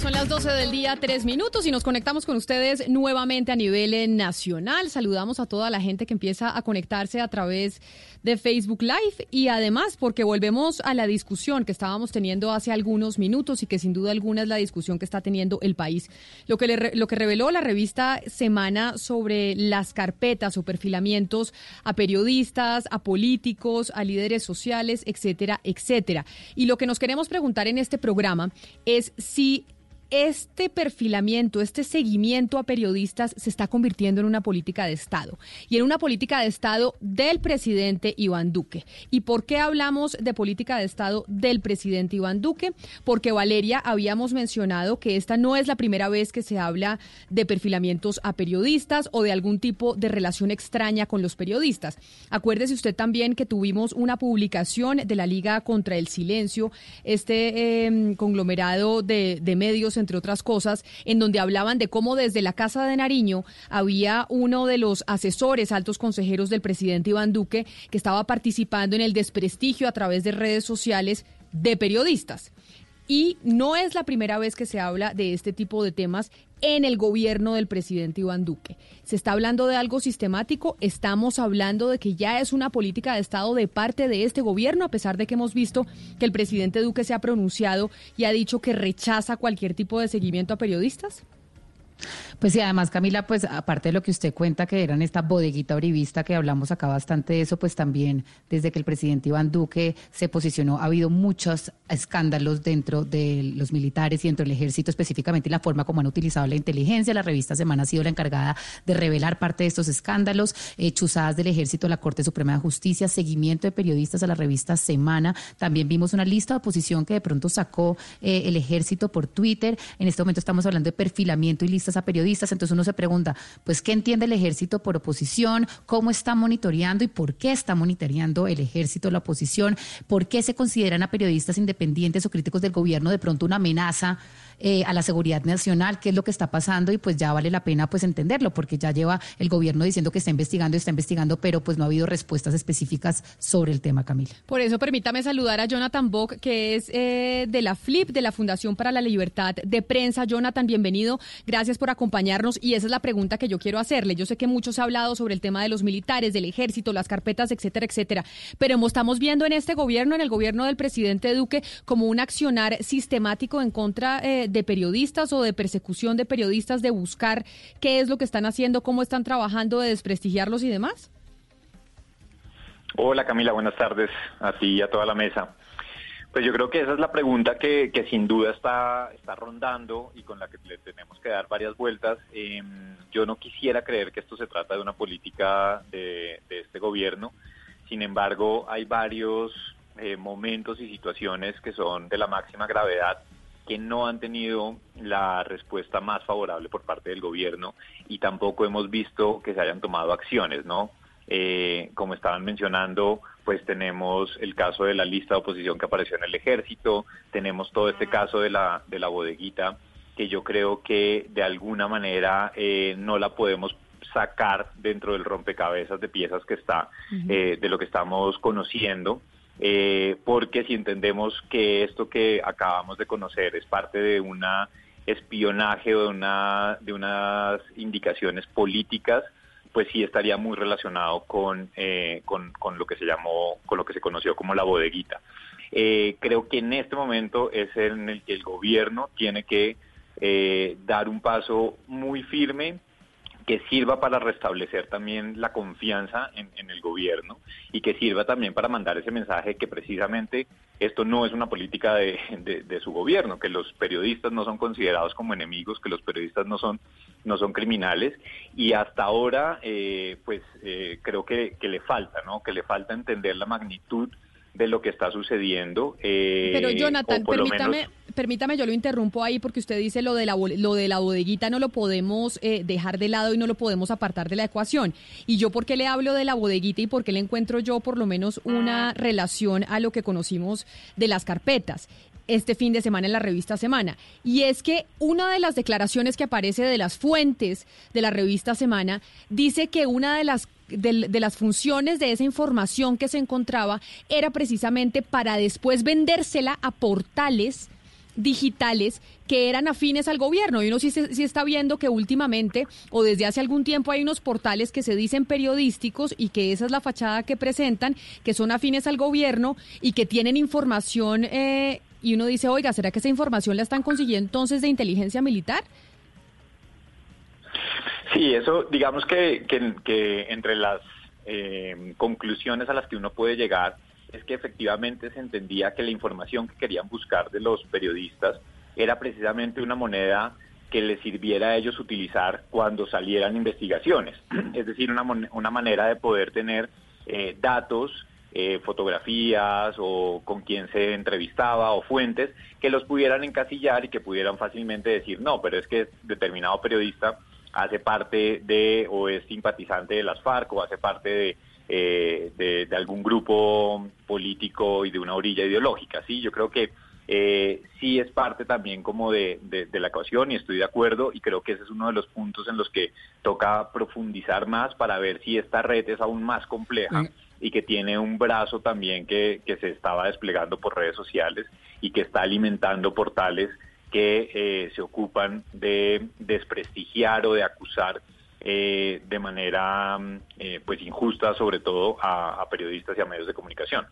Son las 12 del día, tres minutos, y nos conectamos con ustedes nuevamente a nivel eh, nacional. Saludamos a toda la gente que empieza a conectarse a través de Facebook Live y además porque volvemos a la discusión que estábamos teniendo hace algunos minutos y que sin duda alguna es la discusión que está teniendo el país. Lo que, lo que reveló la revista Semana sobre las carpetas o perfilamientos a periodistas, a políticos, a líderes sociales, etcétera, etcétera. Y lo que nos queremos preguntar en este programa es si este perfilamiento, este seguimiento a periodistas se está convirtiendo en una política de Estado y en una política de Estado del presidente Iván Duque. ¿Y por qué hablamos de política de Estado del presidente Iván Duque? Porque Valeria habíamos mencionado que esta no es la primera vez que se habla de perfilamientos a periodistas o de algún tipo de relación extraña con los periodistas. Acuérdese usted también que tuvimos una publicación de la Liga contra el Silencio, este eh, conglomerado de medios entre otras cosas, en donde hablaban de cómo desde la Casa de Nariño había uno de los asesores, altos consejeros del presidente Iván Duque, que estaba participando en el desprestigio a través de redes sociales de periodistas. Y no es la primera vez que se habla de este tipo de temas en el gobierno del presidente Iván Duque. Se está hablando de algo sistemático, estamos hablando de que ya es una política de Estado de parte de este gobierno, a pesar de que hemos visto que el presidente Duque se ha pronunciado y ha dicho que rechaza cualquier tipo de seguimiento a periodistas. Pues sí, además Camila, pues aparte de lo que usted cuenta que eran esta bodeguita orivista que hablamos acá bastante de eso, pues también desde que el presidente Iván Duque se posicionó ha habido muchos escándalos dentro de los militares y dentro del ejército específicamente y la forma como han utilizado la inteligencia. La revista Semana ha sido la encargada de revelar parte de estos escándalos, eh, chuzadas del ejército la Corte Suprema de Justicia, seguimiento de periodistas a la revista Semana. También vimos una lista de oposición que de pronto sacó eh, el ejército por Twitter. En este momento estamos hablando de perfilamiento y listas a periodistas. Entonces uno se pregunta, pues, ¿qué entiende el ejército por oposición? ¿Cómo está monitoreando y por qué está monitoreando el ejército la oposición? ¿Por qué se consideran a periodistas independientes o críticos del gobierno de pronto una amenaza? Eh, a la seguridad nacional, qué es lo que está pasando y pues ya vale la pena pues entenderlo porque ya lleva el gobierno diciendo que está investigando y está investigando, pero pues no ha habido respuestas específicas sobre el tema, Camila. Por eso permítame saludar a Jonathan Bock, que es eh, de la FLIP, de la Fundación para la Libertad de Prensa. Jonathan, bienvenido. Gracias por acompañarnos y esa es la pregunta que yo quiero hacerle. Yo sé que muchos ha hablado sobre el tema de los militares, del ejército, las carpetas, etcétera, etcétera, pero estamos viendo en este gobierno, en el gobierno del presidente Duque, como un accionar sistemático en contra eh, de periodistas o de persecución de periodistas, de buscar qué es lo que están haciendo, cómo están trabajando, de desprestigiarlos y demás? Hola Camila, buenas tardes a ti y a toda la mesa. Pues yo creo que esa es la pregunta que, que sin duda está, está rondando y con la que le tenemos que dar varias vueltas. Eh, yo no quisiera creer que esto se trata de una política de, de este gobierno. Sin embargo, hay varios eh, momentos y situaciones que son de la máxima gravedad que no han tenido la respuesta más favorable por parte del gobierno y tampoco hemos visto que se hayan tomado acciones, ¿no? Eh, como estaban mencionando, pues tenemos el caso de la lista de oposición que apareció en el ejército, tenemos todo este caso de la, de la bodeguita, que yo creo que de alguna manera eh, no la podemos sacar dentro del rompecabezas de piezas que está, eh, de lo que estamos conociendo. Eh, porque si entendemos que esto que acabamos de conocer es parte de una espionaje o de, una, de unas indicaciones políticas, pues sí estaría muy relacionado con, eh, con, lo que se llamó, con lo que se conoció como la bodeguita. Eh, creo que en este momento es en el que el gobierno tiene que eh, dar un paso muy firme que sirva para restablecer también la confianza en, el gobierno y que sirva también para mandar ese mensaje que precisamente esto no es una política de, su gobierno, que los periodistas no son considerados como enemigos, que los periodistas no son no son criminales y hasta ahora eh, pues eh, creo que, que le falta, ¿no? Que le falta entender la magnitud de lo que está sucediendo. Eh, Pero Jonathan, permítame, permítame, yo lo interrumpo ahí porque usted dice lo de la, lo de la bodeguita no lo podemos eh, dejar de lado y no lo podemos apartar de la ecuación. Y yo por qué le hablo de la bodeguita y por qué le encuentro yo por lo menos una relación a lo que conocimos de las carpetas este fin de semana en la revista Semana. Y es que una de las declaraciones que aparece de las fuentes de la revista Semana dice que una de las de, las funciones de esa información que se encontraba era precisamente para después vendérsela a portales digitales que eran afines al gobierno. Y uno sí, sí, está viendo que últimamente o desde hace algún tiempo hay unos portales que se dicen periodísticos y que esa es la fachada que presentan, que son afines al gobierno y que tienen información eh, y uno dice, oiga, ¿será que esa información la están consiguiendo entonces de inteligencia militar? Sí, eso digamos que, que, entre las eh, conclusiones a las que uno puede llegar es que efectivamente se entendía que la información que querían buscar de los periodistas era precisamente una moneda que les sirviera a ellos utilizar cuando salieran investigaciones, es decir, una, una manera de poder tener eh, datos, eh, fotografías o con quién se entrevistaba o fuentes que los pudieran encasillar y que pudieran fácilmente decir, no, pero es que determinado periodista hace parte de o es simpatizante de las FARC o hace parte de, eh, de, algún grupo político y de una orilla ideológica. Sí, yo creo que eh, sí es parte también como de, de, la ecuación y estoy de acuerdo y creo que ese es uno de los puntos en los que toca profundizar más para ver si esta red es aún más compleja. y que tiene un brazo también que, que se estaba desplegando por redes sociales y que está alimentando portales que eh, se ocupan de desprestigiar o de acusar eh, de manera eh, pues injusta sobre todo a periodistas y a medios de comunicación.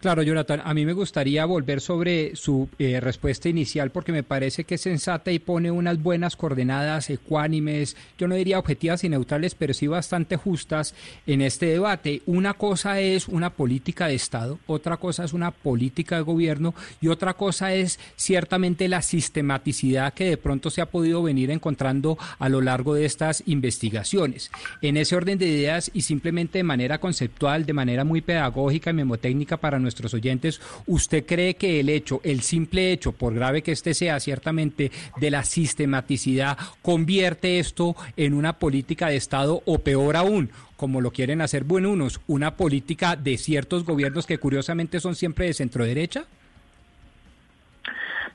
Claro, Jonathan, a mí me gustaría volver sobre su eh, respuesta inicial porque me parece que es sensata y pone unas buenas coordenadas ecuánimes, yo no diría objetivas y neutrales, pero sí bastante justas en este debate. Una cosa es una política de Estado, otra cosa es una política de gobierno y otra cosa es ciertamente la sistematicidad que de pronto se ha podido venir encontrando a lo largo de estas investigaciones. En ese orden de ideas y simplemente de manera conceptual, de manera muy pedagógica y memotécnica para nuestros oyentes, ¿usted cree que el hecho, el simple hecho, por grave que este sea ciertamente, de la sistematicidad, convierte esto en una política de Estado o peor aún, como lo quieren hacer buenos, una política de ciertos gobiernos que curiosamente son siempre de centro derecha?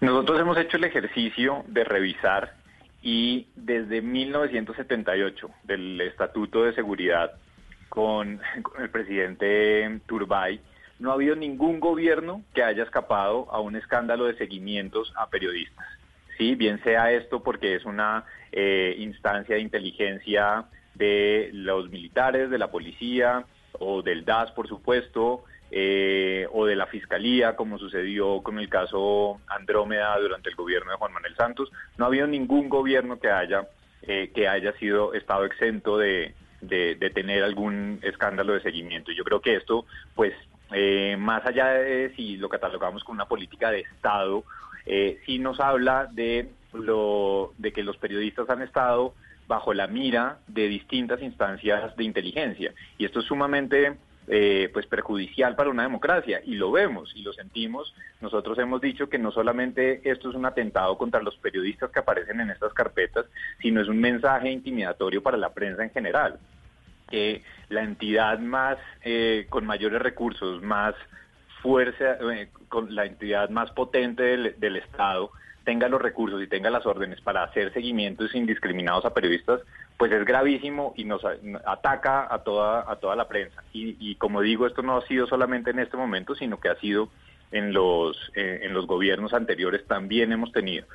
Nosotros hemos hecho el ejercicio de revisar y desde 1978 del Estatuto de Seguridad con el presidente Turbay, no ha habido ningún gobierno que haya escapado a un escándalo de seguimientos a periodistas. Sí, bien sea esto porque es una eh, instancia de inteligencia de los militares, de la policía o del DAS, por supuesto, eh, o de la fiscalía, como sucedió con el caso Andrómeda durante el gobierno de Juan Manuel Santos. No ha habido ningún gobierno que haya eh, que haya sido estado exento de, de, de, tener algún escándalo de seguimiento. Yo creo que esto, pues, eh, más allá de si lo catalogamos como una política de Estado, eh, sí nos habla de, lo, de que los periodistas han estado bajo la mira de distintas instancias de inteligencia. Y esto es sumamente eh, pues perjudicial para una democracia y lo vemos y lo sentimos. Nosotros hemos dicho que no solamente esto es un atentado contra los periodistas que aparecen en estas carpetas, sino es un mensaje intimidatorio para la prensa en general que la entidad más eh, con mayores recursos, más fuerza, eh, con la entidad más potente del, Estado tenga los recursos y tenga las órdenes para hacer seguimientos indiscriminados a periodistas, pues es gravísimo y nos ataca a toda a toda la prensa. Y, y como digo, esto no ha sido solamente en este momento, sino que ha sido en los, eh, en los gobiernos anteriores también hemos tenido.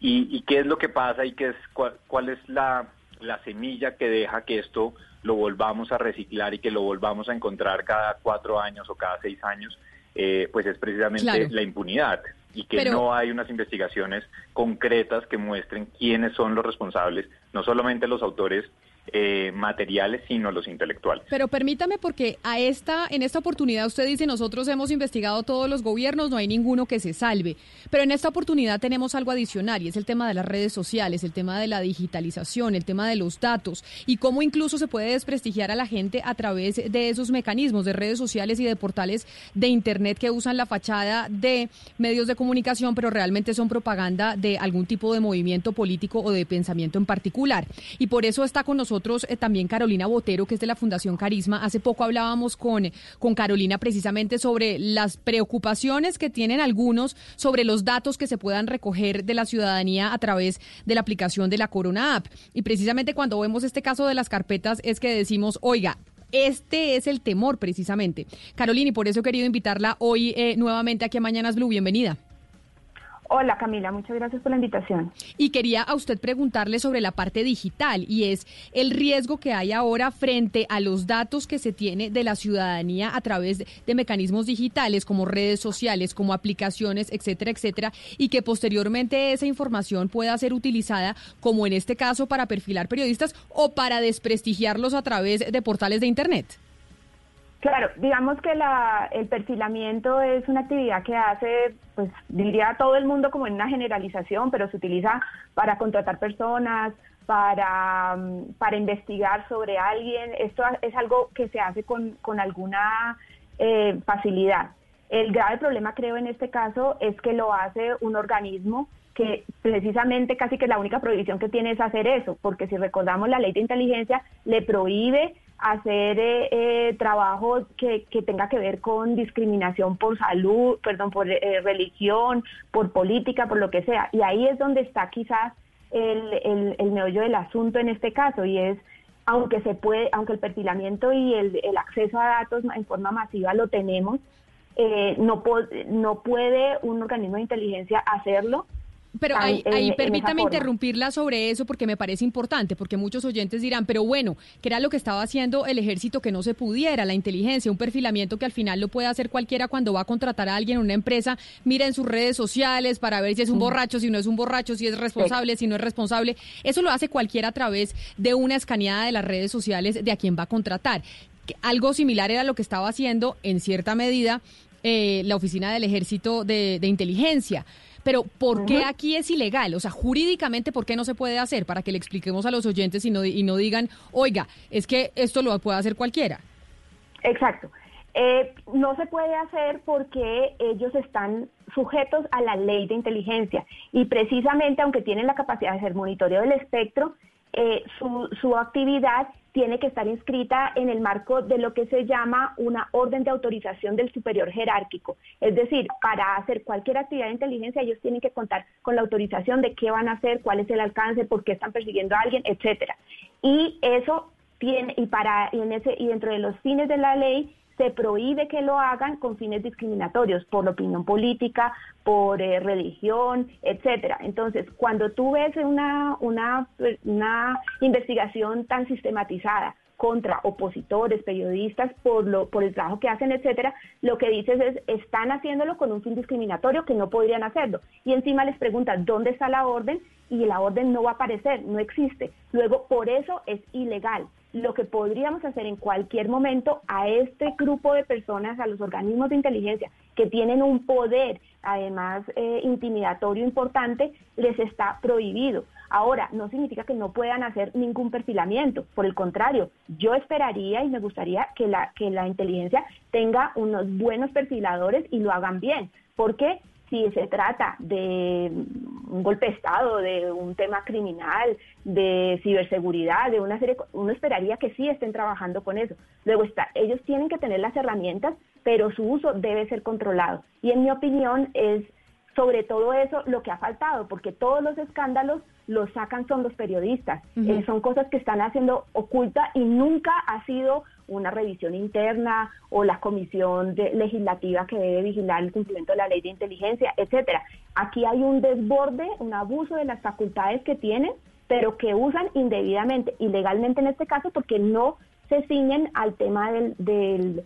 ¿Y, y qué es lo que pasa y qué es, cuál, cuál es la, la semilla que deja que esto lo volvamos a reciclar y que lo volvamos a encontrar cada cuatro años o cada seis años? Eh, pues es precisamente Claro. la impunidad y que Pero- no hay unas investigaciones concretas que muestren quiénes son los responsables, no solamente los autores eh, materiales, sino los intelectuales. Pero permítame porque a esta, en esta oportunidad usted dice, nosotros hemos investigado todos los gobiernos, no hay ninguno que se salve. Pero en esta oportunidad tenemos algo adicional y es el tema de las redes sociales, el tema de la digitalización, el tema de los datos y cómo incluso se puede desprestigiar a la gente a través de esos mecanismos de redes sociales y de portales de Internet que usan la fachada de medios de comunicación, pero realmente son propaganda de algún tipo de movimiento político o de pensamiento en particular. Y por eso está con nosotros eh, también Carolina Botero, que es de la Fundación Carisma. Hace poco hablábamos con, con Carolina precisamente sobre las preocupaciones que tienen algunos sobre los datos que se puedan recoger de la ciudadanía a través de la aplicación de la Corona App. Y precisamente cuando vemos este caso de las carpetas es que decimos, oiga, este es el temor precisamente. Carolina, y por eso he querido invitarla hoy eh, nuevamente aquí a Mañanas Blue. Bienvenida. Hola Camila, muchas gracias por la invitación. Y quería a usted preguntarle sobre la parte digital y es el riesgo que hay ahora frente a los datos que se tiene de la ciudadanía a través de, de mecanismos digitales como redes sociales, como aplicaciones, etcétera, etcétera, y que posteriormente esa información pueda ser utilizada como en este caso para perfilar periodistas o para desprestigiarlos a través de portales de Internet. Claro, digamos que la, el perfilamiento es una actividad que hace, pues diría todo el mundo como en una generalización, pero se utiliza para contratar personas, para, mm, para investigar sobre alguien. Esto es algo que se hace con, con alguna eh, facilidad. El grave problema, creo, en este caso es que lo hace un organismo que precisamente casi que la única prohibición que tiene es hacer eso, porque si recordamos la ley de inteligencia le prohíbe hacer eh, eh, trabajo que, que tenga que ver con discriminación por salud, perdón, por eh, religión, por política, por lo que sea. Y ahí es donde está quizás el, el, el meollo del asunto en este caso y es aunque se puede, aunque el perfilamiento y el, el acceso a datos en forma masiva lo tenemos, eh, no, no puede un organismo de inteligencia hacerlo. Pero tan- ahí, ahí en esa permítame interrumpirla sobre eso porque me parece importante, porque muchos oyentes dirán, pero bueno, ¿qué era lo que estaba haciendo el ejército que no se pudiera? La inteligencia, un perfilamiento que al final lo puede hacer cualquiera cuando va a contratar a alguien en una empresa, mira en sus redes sociales para ver si es un Mm. borracho, si no es un borracho, si es responsable, si no es responsable. Eso lo hace cualquiera a través de una escaneada de las redes sociales de a quien va a contratar. Que Algo similar era lo que estaba haciendo en cierta medida eh, la oficina del ejército de, de inteligencia. Pero ¿por qué aquí es ilegal? O sea, jurídicamente, ¿por qué no se puede hacer? Para que le expliquemos a los oyentes y no, y no digan, oiga, es que esto lo puede hacer cualquiera. Exacto. Eh, no se puede hacer porque ellos están sujetos a la ley de inteligencia y precisamente aunque tienen la capacidad de hacer monitoreo del espectro, eh, su, su actividad tiene que estar inscrita en el marco de lo que se llama una orden de autorización del superior jerárquico. Es decir, para hacer cualquier actividad de inteligencia ellos tienen que contar con la autorización de qué van a hacer, cuál es el alcance, por qué están persiguiendo a alguien, etcétera. Y eso tiene y para y en ese y dentro de los fines de la ley se prohíbe que lo hagan con fines discriminatorios por la opinión política, por eh, religión, etcétera. Entonces, cuando tú ves una, una, una investigación tan sistematizada contra opositores, periodistas, por, lo, por el trabajo que hacen, etcétera, lo que dices es, están haciéndolo con un fin discriminatorio que no podrían hacerlo. Y encima les preguntas, ¿dónde está la orden? Y la orden no va a aparecer, no existe. Luego, por eso es ilegal. Lo que podríamos hacer en cualquier momento a este grupo de personas, a los organismos de inteligencia que tienen un poder, además eh, intimidatorio importante, les está prohibido. Ahora, no significa que no puedan hacer ningún perfilamiento. Por el contrario, yo esperaría y me gustaría que la, que la inteligencia tenga unos buenos perfiladores y lo hagan bien. Porque si se trata de un golpe de Estado, de un tema criminal, de ciberseguridad, de una serie, uno esperaría que sí estén trabajando con eso. Luego está, ellos tienen que tener las herramientas, pero su uso debe ser controlado. Y en mi opinión es sobre todo eso lo que ha faltado, porque todos los escándalos los sacan son los periodistas. Eh, son cosas que están haciendo oculta y nunca ha sido una revisión interna o la comisión de- legislativa que debe vigilar el cumplimiento de la ley de inteligencia, etcétera. Aquí hay un desborde, un abuso de las facultades que tienen, pero que usan indebidamente, ilegalmente en este caso, porque no se ciñen al tema del, del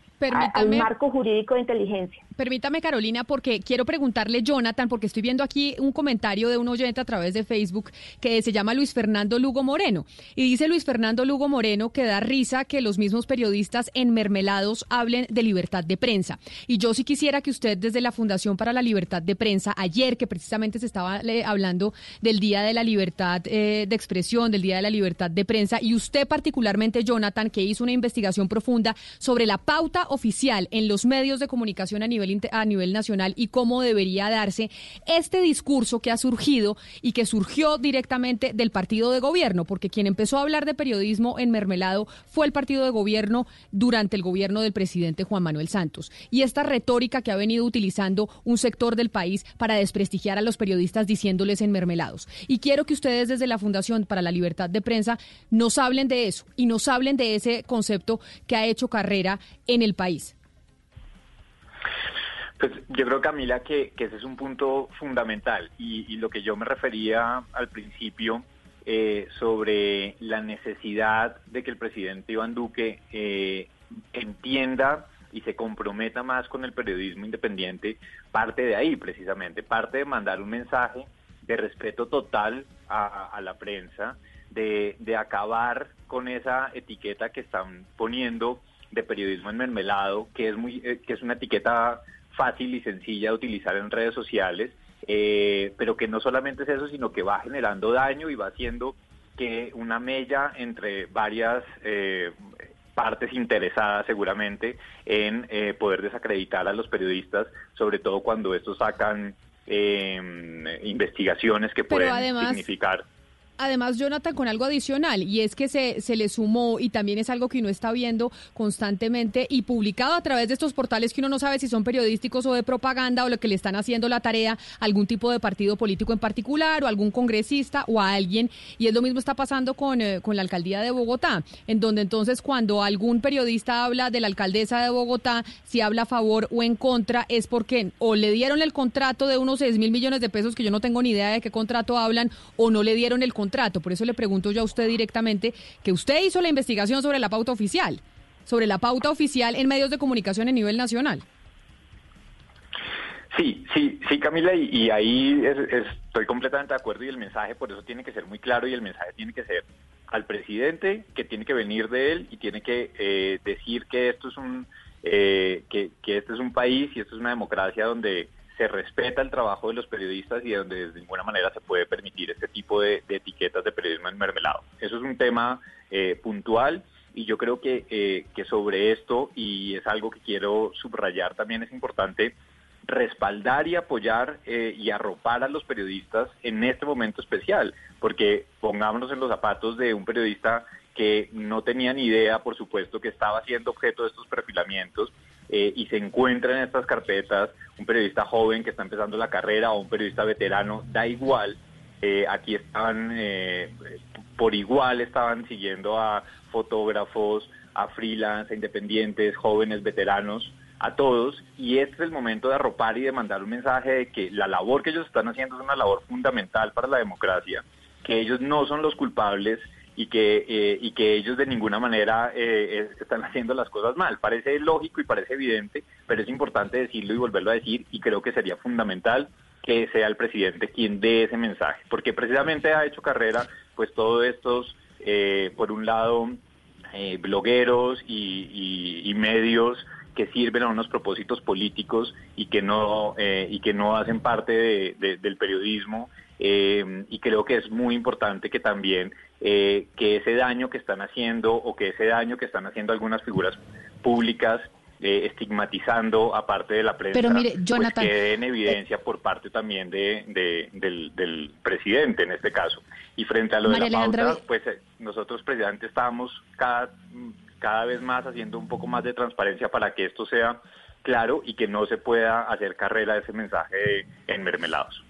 al marco jurídico de inteligencia. Permítame, Carolina, porque quiero preguntarle, Jonathan, porque estoy viendo aquí un comentario de un oyente a través de Facebook que se llama Luis Fernando Lugo Moreno. Y dice Luis Fernando Lugo Moreno que da risa que los mismos periodistas enmermelados hablen de libertad de prensa. Y yo sí quisiera que usted, desde la Fundación para la Libertad de Prensa, ayer que precisamente se estaba eh, hablando del Día de la Libertad eh, de Expresión, del Día de la Libertad de Prensa, y usted particularmente, Jonathan, que hizo una investigación profunda sobre la pauta oficial en los medios de comunicación a nivel, a nivel nacional y cómo debería darse este discurso que ha surgido y que surgió directamente del partido de gobierno, porque quien empezó a hablar de periodismo en mermelado fue el partido de gobierno durante el gobierno del presidente Juan Manuel Santos. Y esta retórica que ha venido utilizando un sector del país para desprestigiar a los periodistas diciéndoles enmermelados. Y quiero que ustedes desde la Fundación para la Libertad de Prensa nos hablen de eso y nos hablen de ese concepto que ha hecho carrera en el país. Pues yo creo, Camila, que, que ese es un punto fundamental y, lo que yo me refería al principio eh, sobre la necesidad de que el presidente Iván Duque eh, entienda y se comprometa más con el periodismo independiente, parte de ahí precisamente, parte de mandar un mensaje de respeto total a, la prensa, de, de acabar con esa etiqueta que están poniendo de periodismo enmermelado, que es muy, eh, que es una etiqueta fácil y sencilla de utilizar en redes sociales, eh, pero que no solamente es eso, sino que va generando daño y va haciendo que una mella entre varias eh, partes interesadas seguramente en eh, poder desacreditar a los periodistas, sobre todo cuando estos sacan eh, investigaciones que Pero pueden además- significar Además, Jonathan, con algo adicional, y es que se, se le sumó, y también es algo que uno está viendo constantemente y publicado a través de estos portales que uno no sabe si son periodísticos o de propaganda o lo que le están haciendo la tarea a algún tipo de partido político en particular o algún congresista o a alguien. Y es lo mismo está pasando con, eh, con la alcaldía de Bogotá, en donde entonces cuando algún periodista habla de la alcaldesa de Bogotá, si habla a favor o en contra, es porque o le dieron el contrato de unos 6 mil millones de pesos, que yo no tengo ni idea de qué contrato hablan, o no le dieron el contrato. Por eso le pregunto yo a usted directamente que usted hizo la investigación sobre la pauta oficial, sobre la pauta oficial en medios de comunicación a nivel nacional. Sí, sí, sí, Camila, y, y ahí es- es- estoy completamente de acuerdo y el mensaje por eso tiene que ser muy claro y el mensaje tiene que ser al presidente, que tiene que venir de él y tiene que eh, decir que esto es un eh, que, que este es un país y esto es una democracia donde se respeta el trabajo de los periodistas y donde de ninguna manera se puede permitir este tipo de, etiquetas de periodismo enmermelado. Eso es un tema eh, puntual y yo creo que, eh, que sobre esto, y es algo que quiero subrayar también, es importante respaldar y apoyar eh, y arropar a los periodistas en este momento especial, porque pongámonos en los zapatos de un periodista que no tenía ni idea, por supuesto, que estaba siendo objeto de estos perfilamientos eh, y se encuentra en estas carpetas, un periodista joven que está empezando la carrera o un periodista veterano, da igual, eh, aquí estaban eh, por igual estaban siguiendo a fotógrafos, a freelance, a independientes, jóvenes, veteranos, a todos, y este es el momento de arropar y de mandar un mensaje de que la labor que ellos están haciendo es una labor fundamental para la democracia, que ellos no son los culpables y que, eh, y que ellos de ninguna manera eh, están haciendo las cosas mal. Parece lógico y parece evidente, pero es importante decirlo y volverlo a decir, y creo que sería fundamental que sea el presidente quien dé ese mensaje, porque precisamente ha hecho carrera, pues todos estos, eh, por un lado, eh, blogueros y, y- y medios que sirven a unos propósitos políticos y que no eh, y que no hacen parte de- del periodismo eh, y creo que es muy importante que también eh, que ese daño que están haciendo o que ese daño que están haciendo algunas figuras públicas eh, estigmatizando aparte de la prensa Pero mire, pues quede en evidencia por parte también de, de- del, del presidente en este caso y frente a lo María de la Alejandra pauta pues eh, nosotros presidente estamos cada cada vez más haciendo un poco más de transparencia para que esto sea claro y que no se pueda hacer carrera de ese mensaje de enmermelados.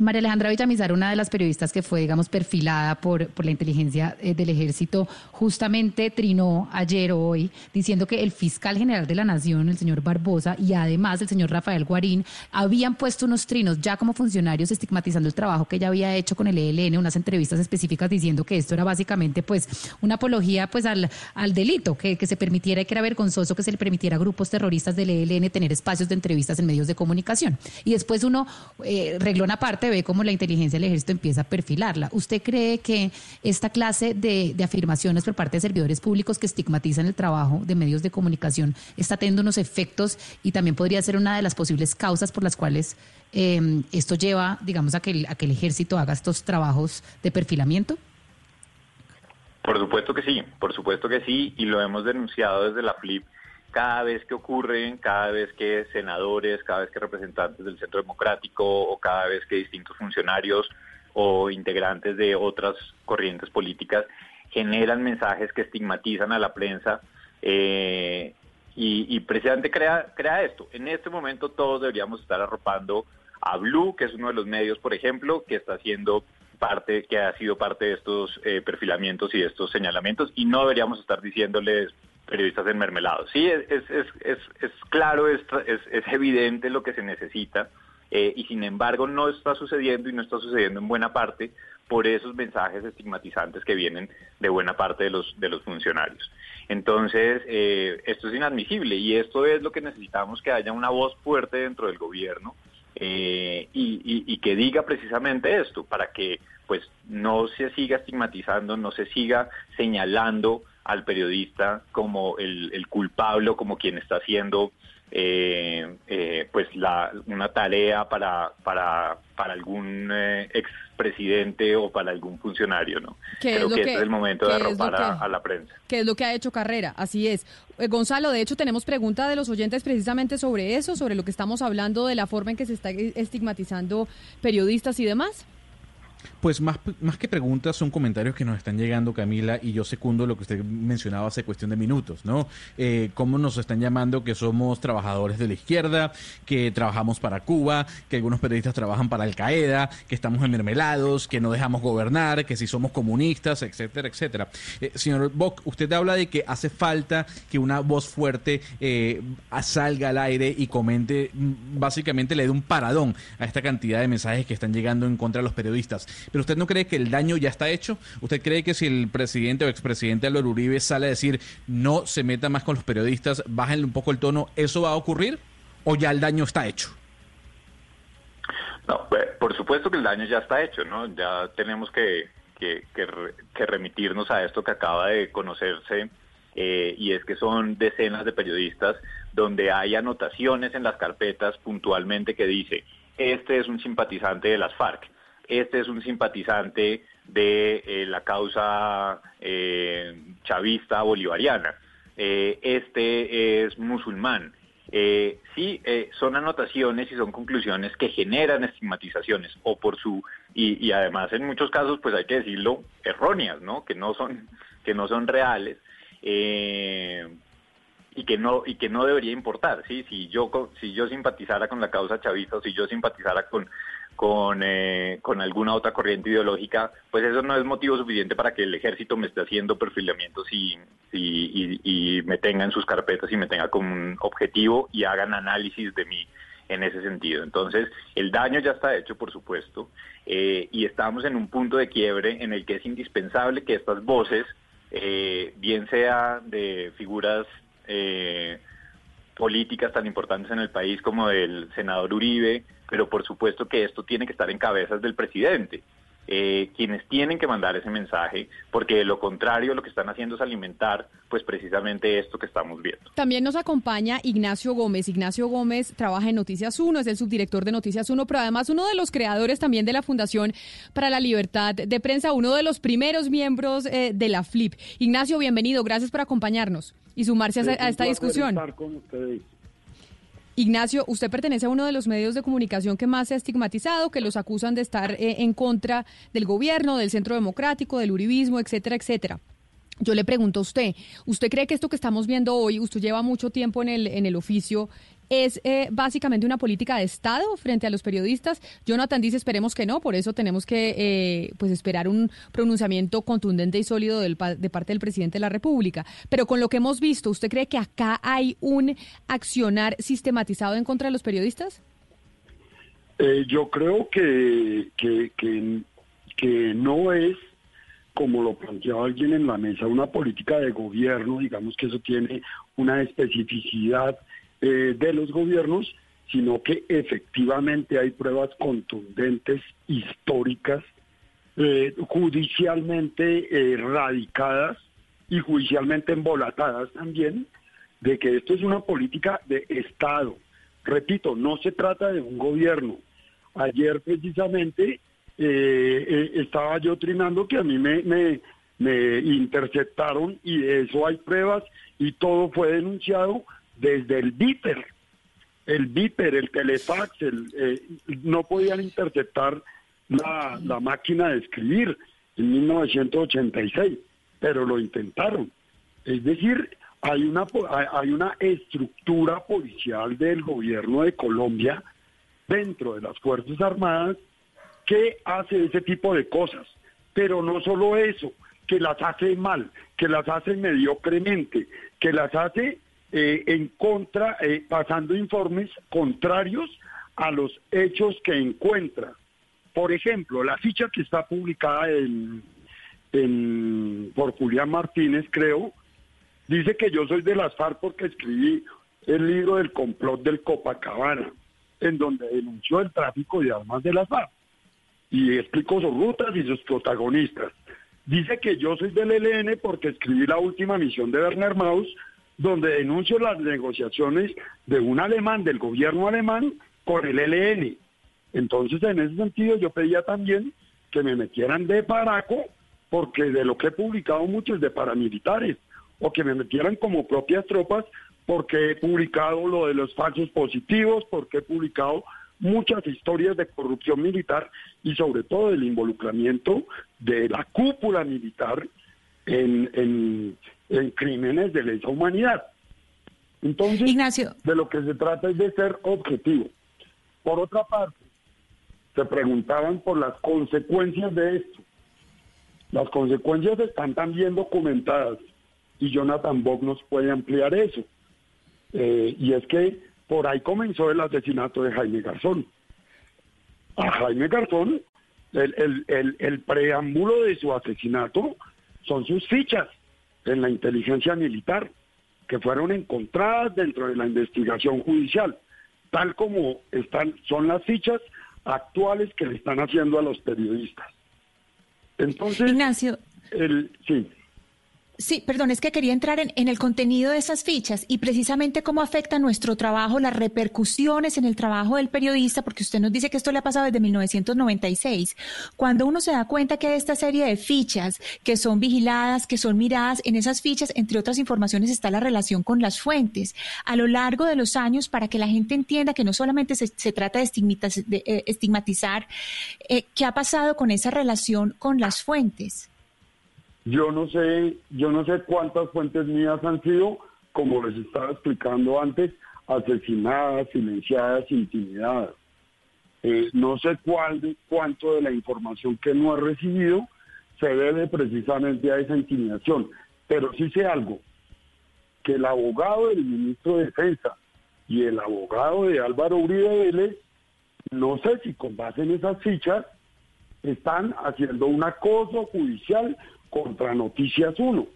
María Alejandra Villamizar, una de las periodistas que fue, digamos, perfilada por, por la inteligencia eh, del ejército, justamente trinó ayer o hoy diciendo que el fiscal general de la Nación, el señor Barbosa, y además el señor Rafael Guarín, habían puesto unos trinos ya como funcionarios estigmatizando el trabajo que ella había hecho con el ELN, unas entrevistas específicas diciendo que esto era básicamente pues una apología pues al, al delito, que, que se permitiera y que era vergonzoso que se le permitiera a grupos terroristas del ELN tener espacios de entrevistas en medios de comunicación. Y después uno, eh, reglón aparte, ve cómo la inteligencia del ejército empieza a perfilarla. ¿Usted cree que esta clase de, de afirmaciones por parte de servidores públicos que estigmatizan el trabajo de medios de comunicación está teniendo unos efectos y también podría ser una de las posibles causas por las cuales eh, esto lleva, digamos, a que, el, a que el ejército haga estos trabajos de perfilamiento? Por supuesto que sí, por supuesto que sí, y lo hemos denunciado desde la FLIP cada vez que ocurren, cada vez que senadores, cada vez que representantes del Centro Democrático o cada vez que distintos funcionarios o integrantes de otras corrientes políticas generan mensajes que estigmatizan a la prensa eh, y, y, precisamente crea, crea esto. En este momento todos deberíamos estar arropando a Blue, que es uno de los medios, por ejemplo, que está haciendo parte, que ha sido parte de estos eh, perfilamientos y de estos señalamientos, y no deberíamos estar diciéndoles periodistas enmermelados. Sí, es, es, es, es, claro, es, es, es evidente lo que se necesita, eh, y sin embargo no está sucediendo y no está sucediendo en buena parte por esos mensajes estigmatizantes que vienen de buena parte de los, de los funcionarios. Entonces, eh, esto es inadmisible y esto es lo que necesitamos, que haya una voz fuerte dentro del gobierno eh, y, y, y, que diga precisamente esto, para que pues no se siga estigmatizando, no se siga señalando al periodista como el, el culpable, como quien está haciendo eh, eh, pues la, una tarea para, para, para algún eh, expresidente o para algún funcionario, ¿no? Creo que, que, este es el momento de arropar a, a, la prensa. Que es lo que ha hecho Carrera, así es. Eh, Gonzalo, de hecho tenemos pregunta de los oyentes precisamente sobre eso, sobre lo que estamos hablando de la forma en que se está estigmatizando periodistas y demás. Pues más, más que preguntas son comentarios que nos están llegando, Camila, y yo secundo lo que usted mencionaba hace cuestión de minutos, ¿no? Eh, cómo nos están llamando que somos trabajadores de la izquierda, que trabajamos para Cuba, que algunos periodistas trabajan para Al Qaeda, que estamos enmermelados, que no dejamos gobernar, que si somos comunistas, etcétera, etcétera. Eh, señor Bock, usted habla de que hace falta que una voz fuerte eh, salga al aire y comente, básicamente le dé un paradón a esta cantidad de mensajes que están llegando en contra de los periodistas. Pero usted no cree que el daño ya está hecho? ¿Usted cree que si el presidente o expresidente Álvaro Uribe sale a decir no se meta más con los periodistas, bájenle un poco el tono, ¿eso va a ocurrir? ¿O ya el daño está hecho? No, pues, por supuesto que el daño ya está hecho, ¿no? Ya tenemos que, que, que, que remitirnos a esto que acaba de conocerse eh, y es que son decenas de periodistas donde hay anotaciones en las carpetas puntualmente que dice, este es un simpatizante de las FARC este es un simpatizante de eh, la causa eh, chavista bolivariana, eh, este es musulmán. Eh, sí, son anotaciones y son conclusiones que generan estigmatizaciones o por su y, y, además en muchos casos, pues hay que decirlo, erróneas, ¿no? Que no son que no son reales y que no y que no debería importar, sí. Si yo si yo simpatizara con la causa chavista o si yo simpatizara con con, eh, con alguna otra corriente ideológica, pues eso no es motivo suficiente para que el ejército me esté haciendo perfilamientos y, y, y, y me tenga en sus carpetas y me tenga como un objetivo y hagan análisis de mí en ese sentido. Entonces, el daño ya está hecho, por supuesto, eh, y estamos en un punto de quiebre en el que es indispensable que estas voces, eh, bien sea de figuras eh, políticas tan importantes en el país como del senador Uribe, pero por supuesto que esto tiene que estar en cabezas del presidente. Eh, quienes tienen que mandar ese mensaje, porque de lo contrario lo que están haciendo es alimentar pues precisamente esto que estamos viendo. También nos acompaña Ignacio Gómez. Ignacio Gómez trabaja en Noticias 1, es el subdirector de Noticias 1, pero además uno de los creadores también de la Fundación para la Libertad de Prensa, uno de los primeros miembros eh, de la FLIP. Ignacio, bienvenido, gracias por acompañarnos y sumarse a, a esta discusión. Ignacio, usted pertenece a uno de los medios de comunicación que más se ha estigmatizado, que los acusan de estar eh, en contra del gobierno, del centro democrático, del uribismo, etcétera, etcétera. Yo le pregunto a usted, ¿usted cree que esto que estamos viendo hoy, usted lleva mucho tiempo en el, en el oficio, es eh, básicamente una política de Estado frente a los periodistas? Jonathan dice, esperemos que no, por eso tenemos que eh, pues esperar un pronunciamiento contundente y sólido del, de parte del presidente de la República. Pero con lo que hemos visto, ¿usted cree que acá hay un accionar sistematizado en contra de los periodistas? Eh, yo creo que, que, que, que no es, como lo planteaba alguien en la mesa, una política de gobierno, digamos que eso tiene una especificidad eh, de los gobiernos, sino que efectivamente hay pruebas contundentes, históricas, eh, judicialmente eh, radicadas y judicialmente embolatadas también, de que esto es una política de Estado. Repito, no se trata de un gobierno. Ayer precisamente eh, estaba yo trinando que a mí me, me, me interceptaron y de eso hay pruebas y todo fue denunciado desde el Viper. El Viper, el Telefax, el, eh, no podían interceptar la, máquina de escribir en 1986, pero lo intentaron. Es decir, hay una, hay una estructura policial del gobierno de Colombia dentro de las Fuerzas Armadas que hace ese tipo de cosas. Pero no solo eso, que las hace mal, que las hace mediocremente, que las hace eh, en contra, eh, pasando informes contrarios a los hechos que encuentra. Por ejemplo, la ficha que está publicada en, por Julián Martínez, creo, dice que yo soy de las FARC porque escribí el libro del complot del Copacabana, en donde denunció el tráfico de armas de las FARC y explicó sus rutas y sus protagonistas. Dice que yo soy del ELN porque escribí la última misión de Werner Maus, donde denuncio las negociaciones de un alemán, del gobierno alemán, con el ELN. Entonces, en ese sentido, yo pedía también que me metieran de paraco, porque de lo que he publicado mucho es de paramilitares, o que me metieran como propias tropas, porque he publicado lo de los falsos positivos, porque he publicado muchas historias de corrupción militar y sobre todo del involucramiento de la cúpula militar en, en crímenes de lesa humanidad. Entonces, de lo que se trata es de ser objetivo. Por otra parte, se preguntaban por las consecuencias de esto. Las consecuencias están también documentadas y Jonathan Bock nos puede ampliar eso. Eh, y es que por ahí comenzó el asesinato de Jaime Garzón. A Jaime Garzón, el, el, el, el preámbulo de su asesinato son sus fichas en la inteligencia militar, que fueron encontradas dentro de la investigación judicial, tal como están, son las fichas actuales que le están haciendo a los periodistas. Entonces, Ignacio. el, sí. Sí, perdón, es que quería entrar en, el contenido de esas fichas y precisamente cómo afecta nuestro trabajo, las repercusiones en el trabajo del periodista, porque usted nos dice que esto le ha pasado desde 1996. Cuando uno se da cuenta que hay esta serie de fichas que son vigiladas, que son miradas, en esas fichas, entre otras informaciones, está la relación con las fuentes. A lo largo de los años, para que la gente entienda que no solamente se, trata de, estigmatiz- de, eh, estigmatizar, eh, ¿qué ha pasado con esa relación con las fuentes? Yo no sé, yo no sé cuántas fuentes mías han sido, como les estaba explicando antes, asesinadas, silenciadas, intimidadas. Eh, no sé cuál, de- cuánto de la información que no he recibido se debe precisamente a esa intimidación, pero sí sé algo, que el abogado del ministro de Defensa y el abogado de Álvaro Uribe Vélez, no sé si con base en esas fichas, están haciendo un acoso judicial contra Noticias 1,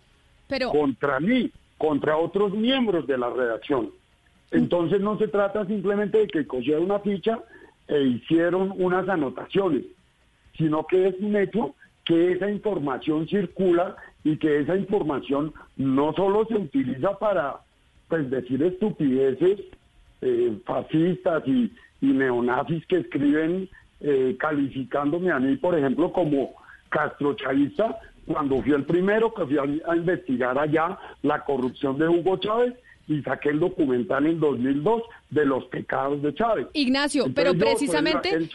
Pero, contra mí, contra otros miembros de la redacción. Entonces no se trata simplemente de que cogieron una ficha e hicieron unas anotaciones, sino que es un hecho que esa información circula y que esa información no solo se utiliza para pues decir estupideces eh, fascistas y, y neonazis que escriben eh, calificándome a mí, por ejemplo, como castrochavista, cuando fui el primero que fui a, a investigar allá la corrupción de Hugo Chávez y saqué el documental en 2002 de los pecados de Chávez. Ignacio, Entonces, pero precisamente el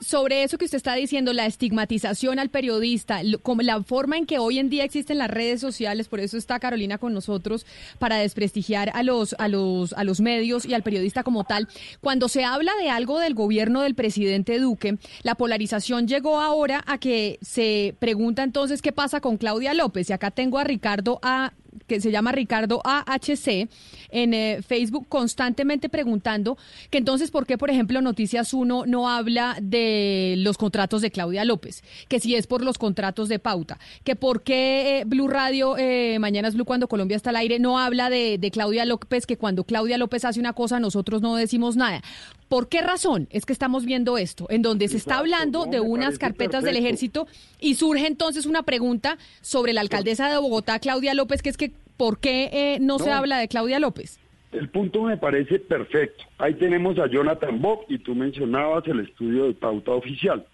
sobre eso que usted está diciendo, la estigmatización al periodista, como la forma en que hoy en día existen las redes sociales, por eso está Carolina con nosotros para desprestigiar a los a los a los medios y al periodista como tal. Cuando se habla de algo del gobierno del presidente Duque, la polarización llegó ahora a que se pregunta entonces qué pasa con Claudia López y acá tengo a Ricardo A que se llama Ricardo AHC en eh, Facebook constantemente preguntando que entonces por qué, por ejemplo, Noticias 1 no habla de los contratos de Claudia López, que si es por los contratos de pauta, que por qué eh, Blue Radio, eh, Mañanas Blue cuando Colombia está al aire, no habla de, de Claudia López, que cuando Claudia López hace una cosa nosotros no decimos nada. ¿Por qué razón es que estamos viendo esto? En donde se está hablando de unas carpetas del ejército y surge entonces una pregunta sobre la alcaldesa de Bogotá, Claudia López, que es que ¿por qué eh, no, se habla de Claudia López? El punto me parece perfecto. Ahí tenemos a Jonathan Bock y tú mencionabas el estudio de pauta oficial.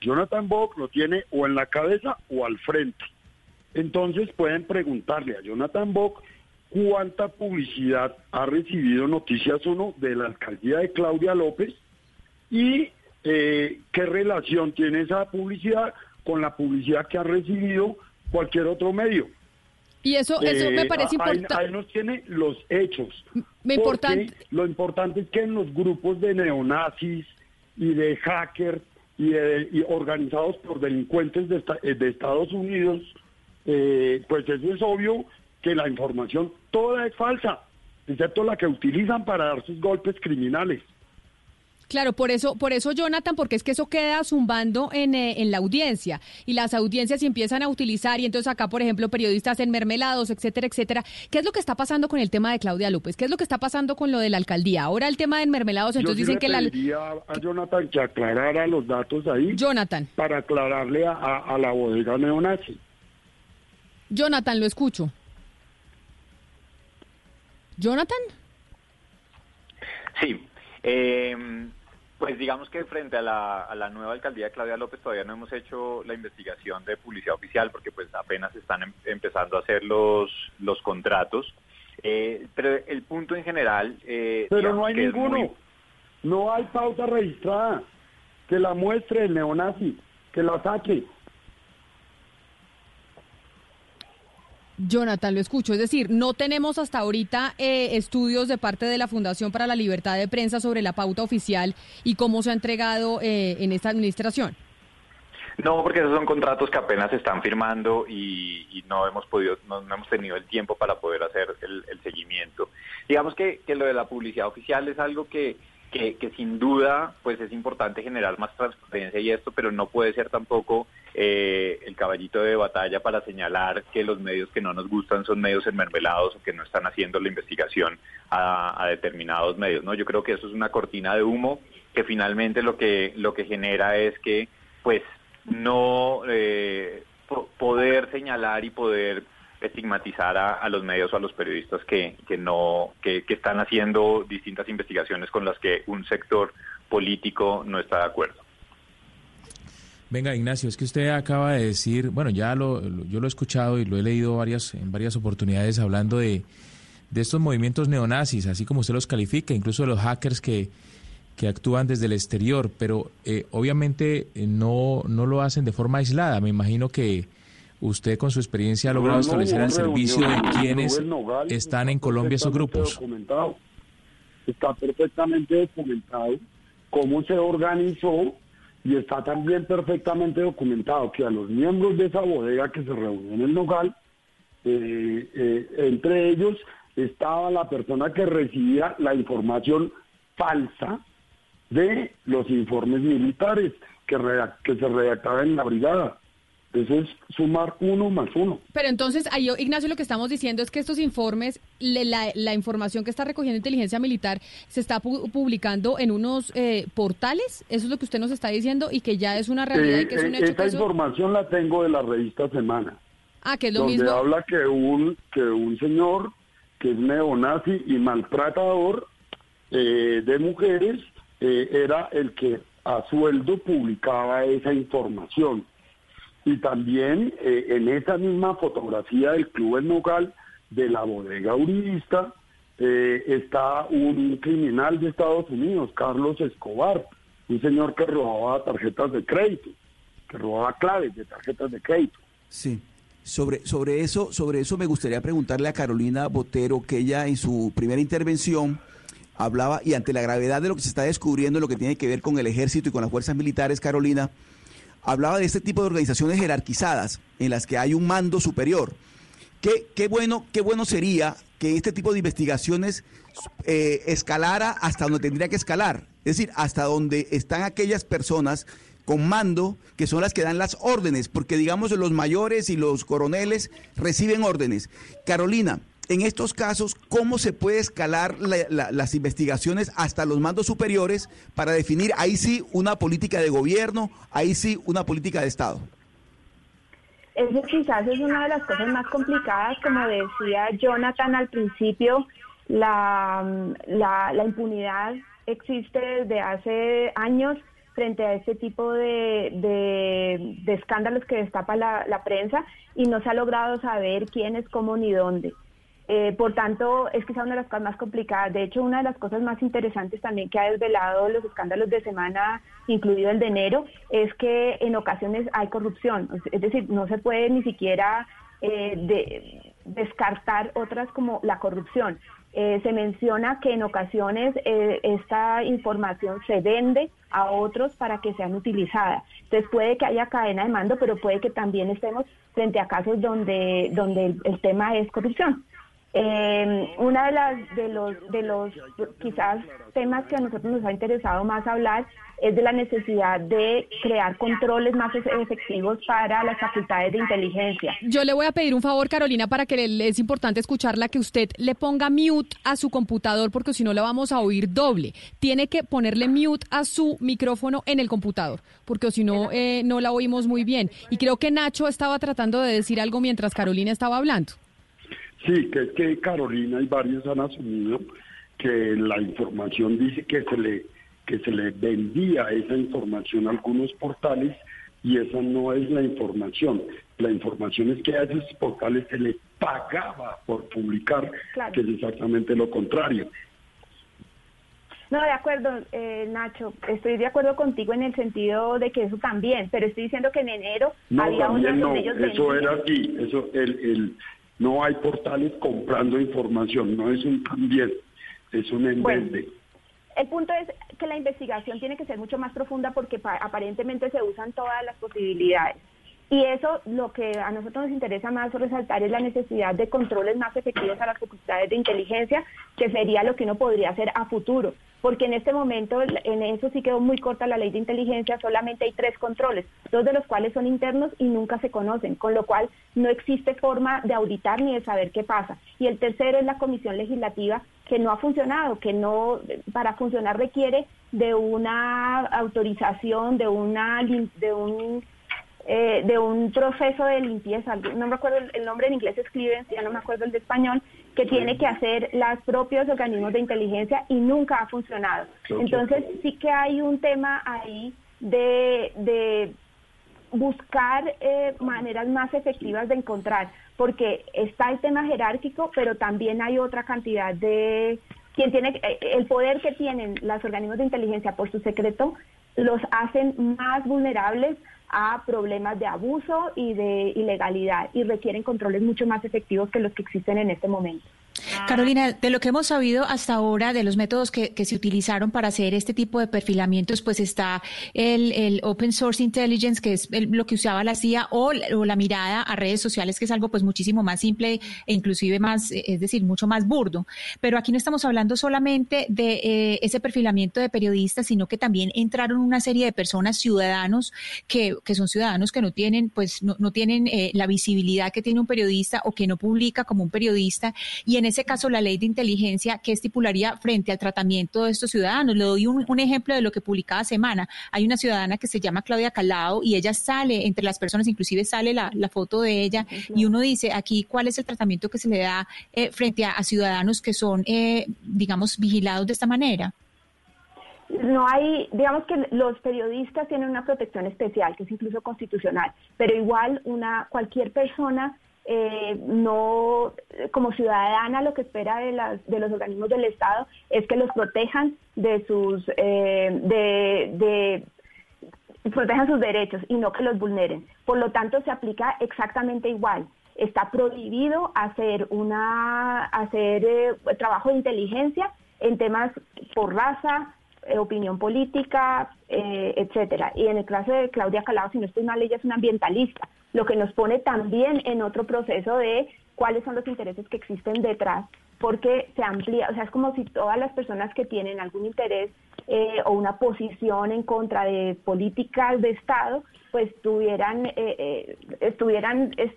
Jonathan Bock lo tiene o en la cabeza o al frente. Entonces pueden preguntarle a Jonathan Bock cuánta publicidad ha recibido Noticias 1 de la alcaldía de Claudia López y eh, qué relación tiene esa publicidad con la publicidad que ha recibido cualquier otro medio. Y eso, eso me Eh, parece importante. Ahí nos tiene los hechos. Me Porque importante- Lo importante es que en los grupos de neonazis y de hackers y, de- y organizados por delincuentes de, esta- eh, de Estados Unidos, eh, pues eso es obvio que la información toda es falsa, excepto la que utilizan para dar sus golpes criminales. Claro, por eso, por eso Jonathan, porque es que eso queda zumbando en, eh, en la audiencia y las audiencias empiezan a utilizar y entonces acá, por ejemplo, periodistas en mermelados, etcétera, etcétera. ¿Qué es lo que está pasando con el tema de Claudia López? ¿Qué es lo que está pasando con lo de la alcaldía? Ahora el tema de mermelados, entonces Yo sí dicen le que la pediría a Jonathan que aclarara los datos ahí. Jonathan. Para aclararle a, a- a la bodega neonazi. Jonathan, lo escucho. Jonathan. Sí, eh, pues digamos que frente a la, a la nueva alcaldía de Claudia López todavía no hemos hecho la investigación de publicidad oficial porque pues apenas están em- empezando a hacer los, los contratos. Eh, pero el punto en general... eh, Pero no hay ninguno. muy- No hay pauta registrada. Que la muestre el neonazi. Que la saque. Jonathan, lo escucho. Es decir, no tenemos hasta ahorita eh, estudios de parte de la Fundación para la Libertad de Prensa sobre la pauta oficial y cómo se ha entregado eh, en esta administración. No, porque esos son contratos que apenas se están firmando y, y no hemos podido, no, hemos tenido el tiempo para poder hacer el, el seguimiento. Digamos que, que lo de la publicidad oficial es algo que, que, que sin duda pues es importante generar más transparencia y esto, pero no puede ser tampoco eh, el caballito de batalla para señalar que los medios que no nos gustan son medios enmermelados o que no están haciendo la investigación a, a determinados medios. No, yo creo que eso es una cortina de humo que finalmente lo que lo que genera es que pues no eh, po- poder señalar y poder estigmatizar a, los medios o a los periodistas que, que no que, que están haciendo distintas investigaciones con las que un sector político no está de acuerdo. Venga, Ignacio, es que usted acaba de decir, bueno, ya lo, lo- yo lo he escuchado y lo he leído varias, en varias oportunidades hablando de, de estos movimientos neonazis, así como usted los califica, incluso de los hackers que, que actúan desde el exterior, pero eh, obviamente eh, no, no lo hacen de forma aislada. Me imagino que usted con su experiencia ha logrado No, establecer al servicio de quienes están en Colombia esos grupos. documentado. Está perfectamente documentado cómo se organizó y está también perfectamente documentado que a los miembros de esa bodega que se reunió en el Nogal, eh, eh, entre ellos estaba la persona que recibía la información falsa de los informes militares que, que se redactaban en la brigada. Eso es sumar uno más uno. Pero entonces, ahí, Ignacio, lo que estamos diciendo es que estos informes, le- la, la información que está recogiendo inteligencia militar, se está pu- publicando en unos eh, portales. Eso es lo que usted nos está diciendo y que ya es una realidad y que es un Eh, hecho. esa que eso- información la tengo de la revista Semana, ah, que es lo donde mismo. habla que un que un señor que es neonazi y maltratador eh, de mujeres eh, era el que a sueldo publicaba esa información. Y también eh, en esa misma fotografía del Club El Nogal de la bodega uribista eh, está un criminal de Estados Unidos, Carlos Escobar, un señor que robaba tarjetas de crédito, que robaba claves de tarjetas de crédito. Sí. Sobre, sobre, eso, sobre eso me gustaría preguntarle a Carolina Botero, que ella en su primera intervención hablaba, y ante la gravedad de lo que se está descubriendo, lo que tiene que ver con el ejército y con las fuerzas militares, Carolina, hablaba de este tipo de organizaciones jerarquizadas, en las que hay un mando superior. Qué, qué, bueno, qué bueno sería que este tipo de investigaciones eh, escalara hasta donde tendría que escalar, es decir, hasta donde están aquellas personas con mando, que son las que dan las órdenes, porque digamos los mayores y los coroneles reciben órdenes. Carolina, en estos casos, ¿cómo se puede escalar las investigaciones hasta los mandos superiores para definir ahí sí una política de gobierno, ahí sí una política de Estado? Eso quizás es una de las cosas más complicadas, como decía Jonathan al principio, la, la impunidad existe desde hace años frente a este tipo de, escándalos que destapa la, prensa y no se ha logrado saber quién es, cómo ni dónde. Eh, por tanto, es quizá una de las cosas más complicadas. De hecho, una de las cosas más interesantes también que ha desvelado los escándalos de semana, incluido el de enero, es que en ocasiones hay corrupción. Es decir, no se puede ni siquiera eh, descartar otras como la corrupción. Eh, se menciona que en ocasiones eh, esta información se vende a otros para que sean utilizadas. Entonces puede que haya cadena de mando, pero puede que también estemos frente a casos donde, donde el, tema es corrupción. Eh, una de las de los de los quizás temas que a nosotros nos ha interesado más hablar es de la necesidad de crear controles más efectivos para las facultades de inteligencia. Yo le voy a pedir un favor, Carolina, para que le, es importante escucharla, que usted le ponga mute a su computador, porque si no la vamos a oír doble. Tiene que ponerle mute a su micrófono en el computador, porque si no, eh, no la oímos muy bien. Y creo que Nacho estaba tratando de decir algo mientras Carolina estaba hablando. Sí, que es que Carolina y varios han asumido que la información dice que se le que se le vendía esa información a algunos portales y esa no es la información. La información es que a esos portales se les pagaba por publicar, que es exactamente lo contrario. No, de acuerdo, eh, Nacho. Estoy de acuerdo contigo en el sentido de que eso también, pero estoy diciendo que en enero había unos no, eso era así. Eso, el, el, no hay portales comprando información, no es un también, es un envende. El punto es que la investigación tiene que ser mucho más profunda porque aparentemente se usan todas las posibilidades. Y eso lo que a nosotros nos interesa más resaltar es la necesidad de controles más efectivos a las facultades de inteligencia, que sería lo que uno podría hacer a futuro. Porque en este momento, en eso sí quedó muy corta la ley de inteligencia, solamente hay tres controles, dos de los cuales son internos y nunca se conocen, con lo cual no existe forma de auditar ni de saber qué pasa. Y el tercero es la comisión legislativa, que no ha funcionado, que no, para funcionar requiere de una autorización, de una, de un eh, de un proceso de limpieza, no me acuerdo el, nombre en inglés escriben, ya no me acuerdo el de español, que tiene que hacer los propios organismos de inteligencia y nunca ha funcionado. Entonces sí que hay un tema ahí de, de buscar eh, maneras más efectivas de encontrar, porque está el tema jerárquico, pero también hay otra cantidad de quien tiene eh, el poder que tienen los organismos de inteligencia por su secreto los hacen más vulnerables a problemas de abuso y de ilegalidad y requieren controles mucho más efectivos que los que existen en este momento. Carolina, de lo que hemos sabido hasta ahora, de los métodos que, se utilizaron para hacer este tipo de perfilamientos, pues está el, Open Source Intelligence, que es lo que usaba la CIA, o, la mirada a redes sociales, que es algo pues muchísimo más simple e inclusive más, eh, es decir, mucho más burdo. Pero aquí no estamos hablando solamente de eh, ese perfilamiento de periodistas, sino que también entraron una serie de personas, ciudadanos, que, que son ciudadanos que no tienen, pues no, no tienen eh, la visibilidad que tiene un periodista o que no publica como un periodista. Y en ese caso la ley de inteligencia que estipularía frente al tratamiento de estos ciudadanos. Le doy un, ejemplo de lo que publicaba semana. Hay una ciudadana que se llama Claudia Calao y ella sale entre las personas, inclusive sale la, foto de ella y uno dice aquí cuál es el tratamiento que se le da eh, frente a, ciudadanos que son, eh, digamos, vigilados de esta manera. No hay, digamos que los periodistas tienen una protección especial, que es incluso constitucional, pero igual una cualquier persona eh, no, como ciudadana, lo que espera de, las, de los organismos del Estado es que los protejan de sus, eh, de, de, protejan sus derechos y no que los vulneren. Por lo tanto, se aplica exactamente igual. Está prohibido hacer una, hacer eh, trabajo de inteligencia en temas por raza, opinión política, eh, etcétera. Y en el caso de Claudia Calao, si no estoy mal, ella es una ambientalista, lo que nos pone también en otro proceso de cuáles son los intereses que existen detrás, porque se amplía, o sea, es como si todas las personas que tienen algún interés eh, o una posición en contra de políticas de Estado, pues tuvieran, eh, eh, estuvieran, es,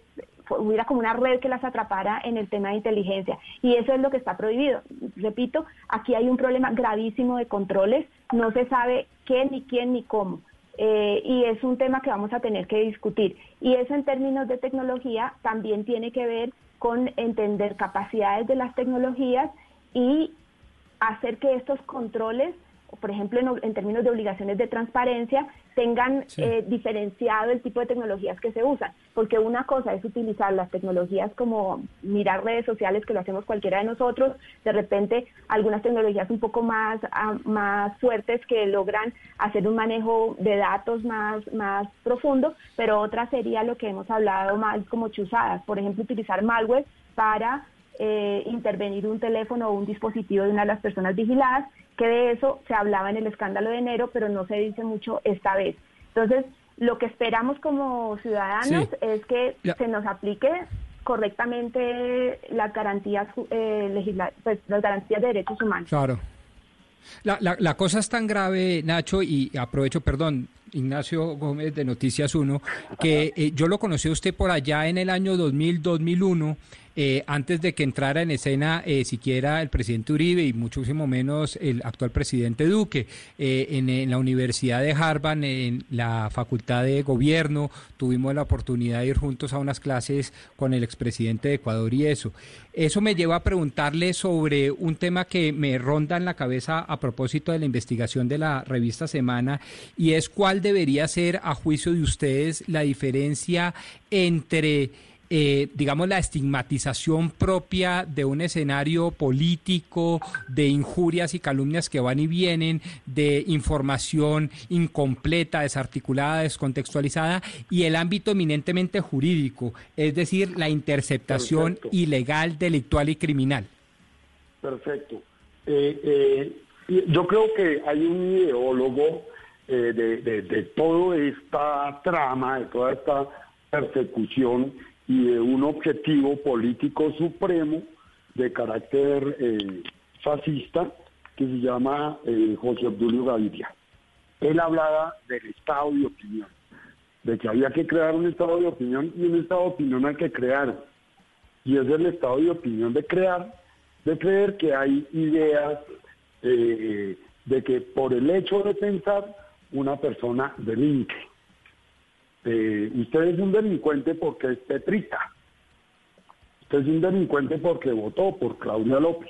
hubiera como una red que las atrapara en el tema de inteligencia. Y eso es lo que está prohibido. Repito, aquí hay un problema gravísimo de controles, no se sabe qué, ni quién, ni cómo. Eh, y es un tema que vamos a tener que discutir. Y eso en términos de tecnología también tiene que ver con entender capacidades de las tecnologías y hacer que estos controles por ejemplo, en, en, términos de obligaciones de transparencia, tengan Sí. eh, diferenciado el tipo de tecnologías que se usan. Porque una cosa es utilizar las tecnologías como mirar redes sociales, que lo hacemos cualquiera de nosotros, de repente algunas tecnologías un poco más, ah, más fuertes que logran hacer un manejo de datos más, más profundo, pero otra sería lo que hemos hablado más como chuzadas, por ejemplo, utilizar malware para eh, intervenir un teléfono o un dispositivo de una de las personas vigiladas, que de eso se hablaba en el escándalo de enero, pero no se dice mucho esta vez. Entonces, lo que esperamos como ciudadanos Sí. es que Ya. se nos aplique correctamente las garantías eh, pues, las garantías de derechos humanos. Claro. La, la, la cosa es tan grave, Nacho, y aprovecho, perdón, Ignacio Gómez de Noticias 1, que eh, yo lo conocí a usted por allá en el año 2000-2001, eh, antes de que entrara en escena eh, siquiera el presidente Uribe y muchísimo menos el actual presidente Duque. Eh, en, en la Universidad de Harvard, en la Facultad de Gobierno, tuvimos la oportunidad de ir juntos a unas clases con el expresidente de Ecuador y eso. Eso me lleva a preguntarle sobre un tema que me ronda en la cabeza a propósito de la investigación de la revista Semana y es cuál debería ser, a juicio de ustedes, la diferencia entre eh, digamos, la estigmatización propia de un escenario político, de injurias y calumnias que van y vienen, de información incompleta, desarticulada, descontextualizada, y el ámbito eminentemente jurídico, es decir, la interceptación Perfecto. ilegal, delictual y criminal. Perfecto. Eh, eh, yo creo que hay un ideólogo eh, de, de, de toda esta trama, de toda esta persecución y de un objetivo político supremo de carácter eh, fascista que se llama eh, José Obdulio Gaviria. Él hablaba del estado de opinión, de que había que crear un estado de opinión y un estado de opinión hay que crear. Y es el estado de opinión de crear, de creer que hay ideas eh, de que por el hecho de pensar una persona delinque. Eh, usted es un delincuente porque es petrita. Usted es un delincuente porque votó por Claudia López.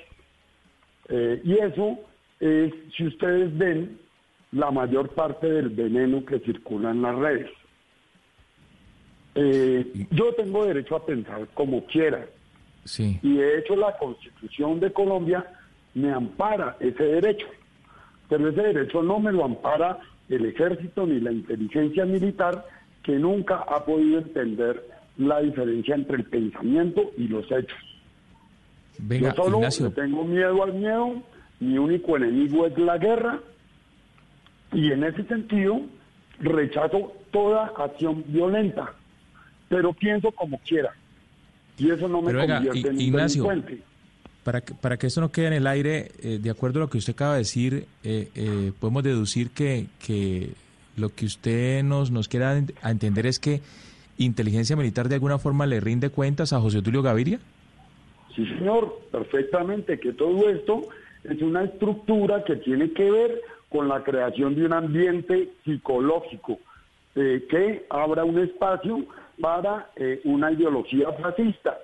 Eh, y eso es, si ustedes ven, la mayor parte del veneno que circula en las redes. Eh, yo tengo derecho a pensar como quiera. Sí. Y de hecho la Constitución de Colombia me ampara ese derecho. Pero ese derecho no me lo ampara el ejército ni la inteligencia militar que nunca ha podido entender la diferencia entre el pensamiento y los hechos. Venga, Yo solo Ignacio. tengo miedo al miedo, mi único enemigo es la guerra y en ese sentido rechazo toda acción violenta, pero pienso como quiera y eso no me Pero venga, convierte en Ignacio, delincuente. Para que, para que esto no quede en el aire, eh, de acuerdo a lo que usted acaba de decir, eh, eh, podemos deducir que, que lo que usted nos, nos quiere dar a entender es que inteligencia militar de alguna forma le rinde cuentas a José Tulio Gaviria. Sí, señor, perfectamente, que todo esto es una estructura que tiene que ver con la creación de un ambiente psicológico eh, que abra un espacio para eh, una ideología fascista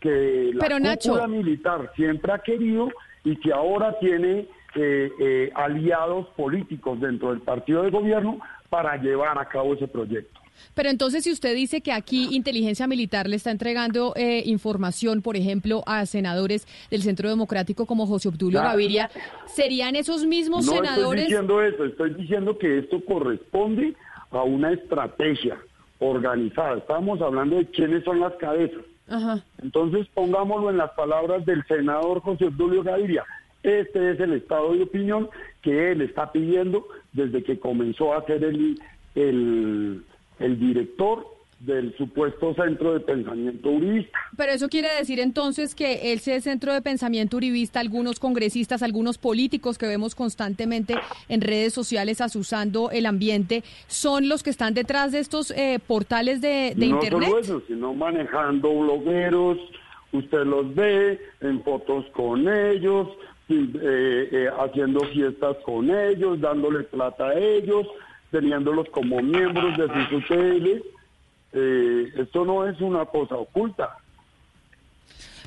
que la Pero, cúpula Nacho. militar siempre ha querido y que ahora tiene eh, eh, aliados políticos dentro del partido de gobierno para llevar a cabo ese proyecto. Pero entonces, si usted dice que aquí inteligencia militar le está entregando eh, información, por ejemplo, a senadores del Centro Democrático como José Obdulio Claro. Gaviria, ¿serían esos mismos no estoy senadores? diciendo eso, estoy diciendo que esto corresponde a una estrategia organizada. Estamos hablando de quiénes son las cabezas. Ajá. Entonces pongámoslo en las palabras del senador José Obdulio Gaviria. Este es el estado de opinión que él está pidiendo desde que comenzó a ser el, el, el director del supuesto centro de pensamiento uribista. Pero eso quiere decir entonces que ese centro de pensamiento uribista, algunos congresistas, algunos políticos que vemos constantemente en redes sociales asusando el ambiente, son los que están detrás de estos eh, portales de, de no Internet. solo eso, sino manejando blogueros, usted los ve en fotos con ellos, eh, eh, haciendo fiestas con ellos, dándole plata a ellos, teniéndolos como miembros de sus UTL. Eh, esto no es una cosa oculta.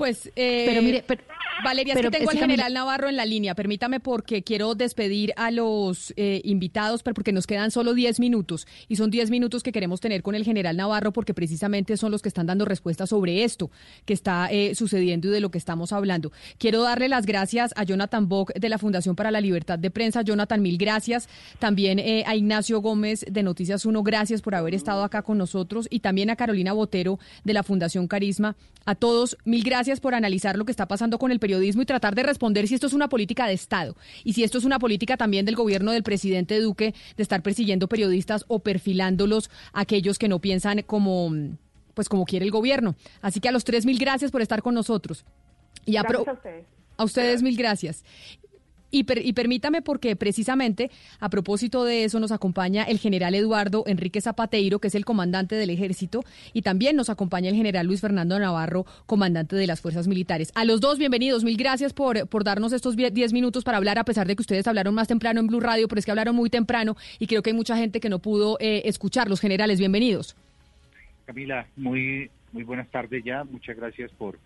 Pues, eh, Pero mire, pero- Valeria, pero es que tengo al general Navarro en la línea. Permítame porque quiero despedir a los eh, invitados, pero porque nos quedan solo 10 minutos y son 10 minutos que queremos tener con el general Navarro porque precisamente son los que están dando respuestas sobre esto que está eh, sucediendo y de lo que estamos hablando. Quiero darle las gracias a Jonathan Bock de la Fundación para la Libertad de Prensa. Jonathan, mil gracias. También eh, a Ignacio Gómez de Noticias 1, gracias por haber estado acá con nosotros y también a Carolina Botero de la Fundación Carisma. A todos, mil gracias por analizar lo que está pasando con el periodismo y tratar de responder si esto es una política de Estado y si esto es una política también del gobierno del presidente Duque de estar persiguiendo periodistas o perfilándolos aquellos que no piensan como pues como quiere el gobierno. Así que a los tres mil gracias por estar con nosotros. Y a, Gracias pro- a ustedes. a ustedes mil gracias. Y, per- y permítame porque precisamente a propósito de eso nos acompaña el general Eduardo Enrique Zapateiro, que es el comandante del ejército, y también nos acompaña el general Luis Fernando Navarro, comandante de las fuerzas militares. A los dos, bienvenidos. Mil gracias por, por darnos estos vie- 10 minutos para hablar, a pesar de que ustedes hablaron más temprano en Blue Radio, pero es que hablaron muy temprano y creo que hay mucha gente que no pudo eh, escuchar. Los generales, bienvenidos. Camila, muy muy buenas tardes ya. Muchas gracias por,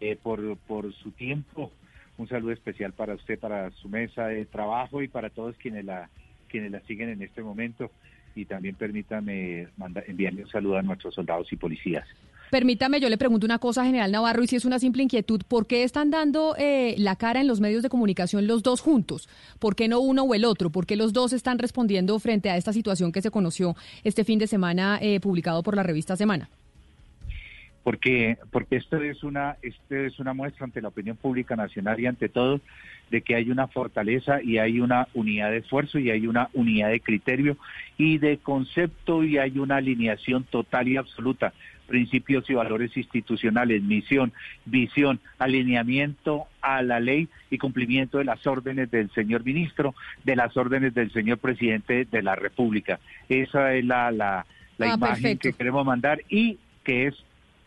eh, por, por su tiempo. Un saludo especial para usted, para su mesa de trabajo y para todos quienes la, quienes la siguen en este momento. Y también permítame enviarle un saludo a nuestros soldados y policías. Permítame, yo le pregunto una cosa, general Navarro, y si es una simple inquietud, ¿por qué están dando eh, la cara en los medios de comunicación los dos juntos? ¿Por qué no uno o el otro? ¿Por qué los dos están respondiendo frente a esta situación que se conoció este fin de semana eh, publicado por la revista Semana? Porque porque esto es una esto es una muestra ante la opinión pública nacional y ante todo de que hay una fortaleza y hay una unidad de esfuerzo y hay una unidad de criterio y de concepto y hay una alineación total y absoluta principios y valores institucionales, misión, visión, alineamiento a la ley y cumplimiento de las órdenes del señor ministro, de las órdenes del señor presidente de la República. Esa es la, la, la Ah, imagen perfecto. que queremos mandar y que es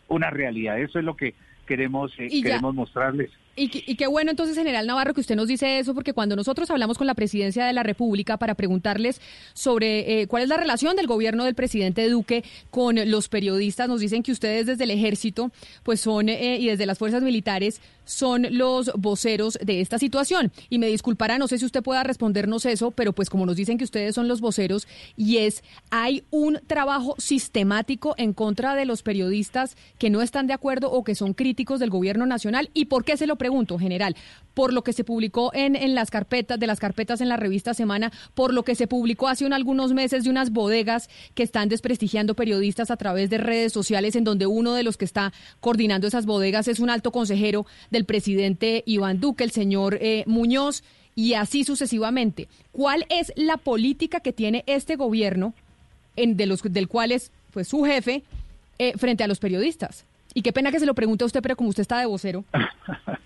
una realidad. Eso es lo que queremos eh, queremos mostrarles. Y, y qué bueno entonces, general Navarro, que usted nos dice eso, porque cuando nosotros hablamos con la presidencia de la República para preguntarles sobre eh, cuál es la relación del gobierno del presidente Duque con los periodistas, nos dicen que ustedes desde el ejército, pues son, eh, y desde las fuerzas militares, son los voceros de esta situación. Y me disculpará, no sé si usted pueda respondernos eso, pero pues como nos dicen que ustedes son los voceros, y es, hay un trabajo sistemático en contra de los periodistas que no están de acuerdo o que son críticos del gobierno nacional. ¿Y por qué se lo pregunto, general? Por lo que se publicó en, en las carpetas, de las carpetas en la revista Semana, por lo que se publicó hace un- algunos meses de unas bodegas que están desprestigiando periodistas a través de redes sociales, en donde uno de los que está coordinando esas bodegas es un alto consejero del presidente Iván Duque, el señor eh, Muñoz, y así sucesivamente. ¿Cuál es la política que tiene este gobierno, en, de los, del cual es pues, su jefe, eh, frente a los periodistas? Y qué pena que se lo pregunte a usted, pero como usted está de vocero.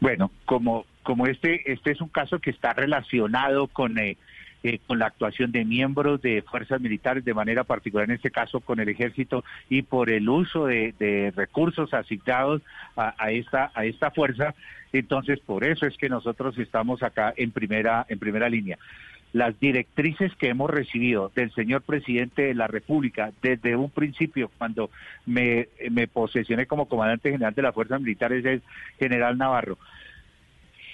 Bueno, como, como este, este es un caso que está relacionado con, eh, eh, con la actuación de miembros de fuerzas militares, de manera particular en este caso con el ejército, y por el uso de, recursos asignados a, a esta, a esta fuerza, entonces por eso es que nosotros estamos acá en primera, en primera línea. Las directrices que hemos recibido del señor presidente de la República desde un principio, cuando me, me posesioné como comandante general de las fuerzas militares, es general Navarro.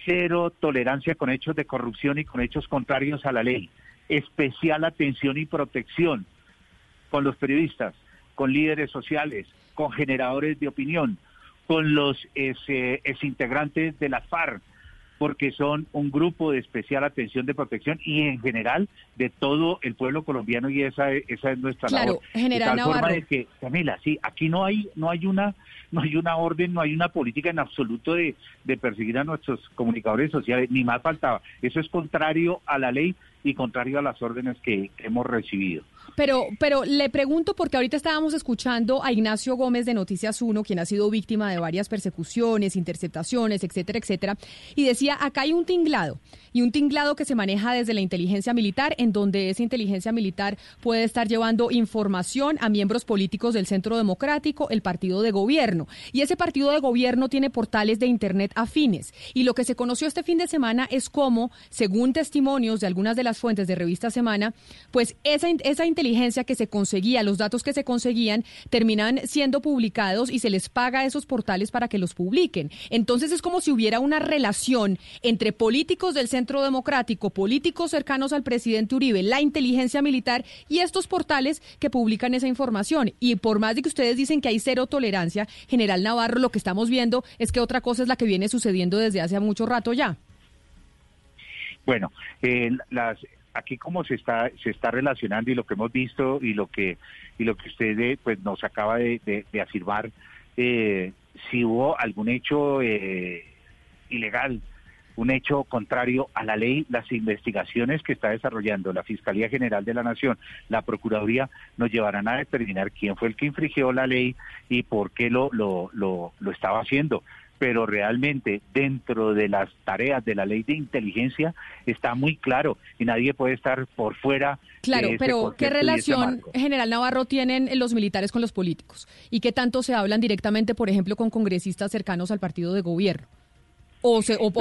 Cero tolerancia con hechos de corrupción y con hechos contrarios a la ley, especial atención y protección con los periodistas, con líderes sociales, con generadores de opinión, con los ese, integrantes de la FARC, porque son un grupo de especial atención de protección y en general de todo el pueblo colombiano y esa, esa es nuestra claro, labor. General de tal forma de que, Camila, sí, aquí no hay, no hay una, no hay una orden, no hay una política en absoluto de, de perseguir a nuestros comunicadores sociales, ni más faltaba. Eso es contrario a la ley y contrario a las órdenes que hemos recibido. Pero, pero le pregunto porque ahorita estábamos escuchando a Ignacio Gómez de Noticias 1, quien ha sido víctima de varias persecuciones, interceptaciones, etcétera, etcétera, y decía, acá hay un tinglado, y un tinglado que se maneja desde la inteligencia militar, en donde esa inteligencia militar puede estar llevando información a miembros políticos del Centro Democrático, el partido de gobierno, y ese partido de gobierno tiene portales de Internet afines, y lo que se conoció este fin de semana es cómo, según testimonios de algunas de las fuentes de Revista Semana, pues esa, esa inteligencia que se conseguía, los datos que se conseguían, terminan siendo publicados y se les paga a esos portales para que los publiquen. Entonces es como si hubiera una relación entre políticos del Centro Democrático, políticos cercanos al presidente Uribe, la inteligencia militar y estos portales que publican esa información. Y por más de que ustedes dicen que hay cero tolerancia, General Navarro, lo que estamos viendo es que otra cosa es la que viene sucediendo desde hace mucho rato ya. Bueno, eh, las aquí como se está se está relacionando y lo que hemos visto y lo que y lo que usted eh, pues nos acaba de, afirmar eh, si hubo algún hecho eh, ilegal un hecho contrario a la ley, las investigaciones que está desarrollando la Fiscalía General de la Nación, la Procuraduría, nos llevarán a determinar quién fue el que infringió la ley y por qué lo, lo, lo, lo estaba haciendo pero realmente dentro de las tareas de la ley de inteligencia está muy claro y nadie puede estar por fuera. Claro, de ese pero ¿qué relación. General Navarro, tienen los militares con los políticos? ¿Y qué tanto se hablan directamente, por ejemplo, con congresistas cercanos al partido de gobierno? O, se, o,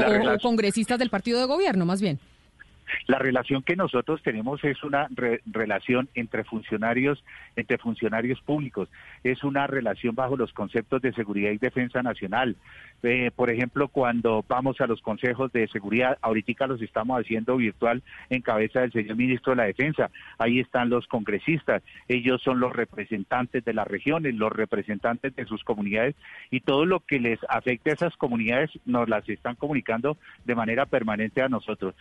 congresistas del partido de gobierno, más bien. La relación que nosotros tenemos es una re- relación entre funcionarios, entre funcionarios públicos. Es una relación bajo los conceptos de seguridad y defensa nacional. Eh, por ejemplo, cuando vamos a los consejos de seguridad, ahorita los estamos haciendo virtual en cabeza del señor ministro de la Defensa. Ahí están los congresistas. Ellos son los representantes de las regiones, los representantes de sus comunidades y todo lo que les afecte a esas comunidades nos las están comunicando de manera permanente a nosotros.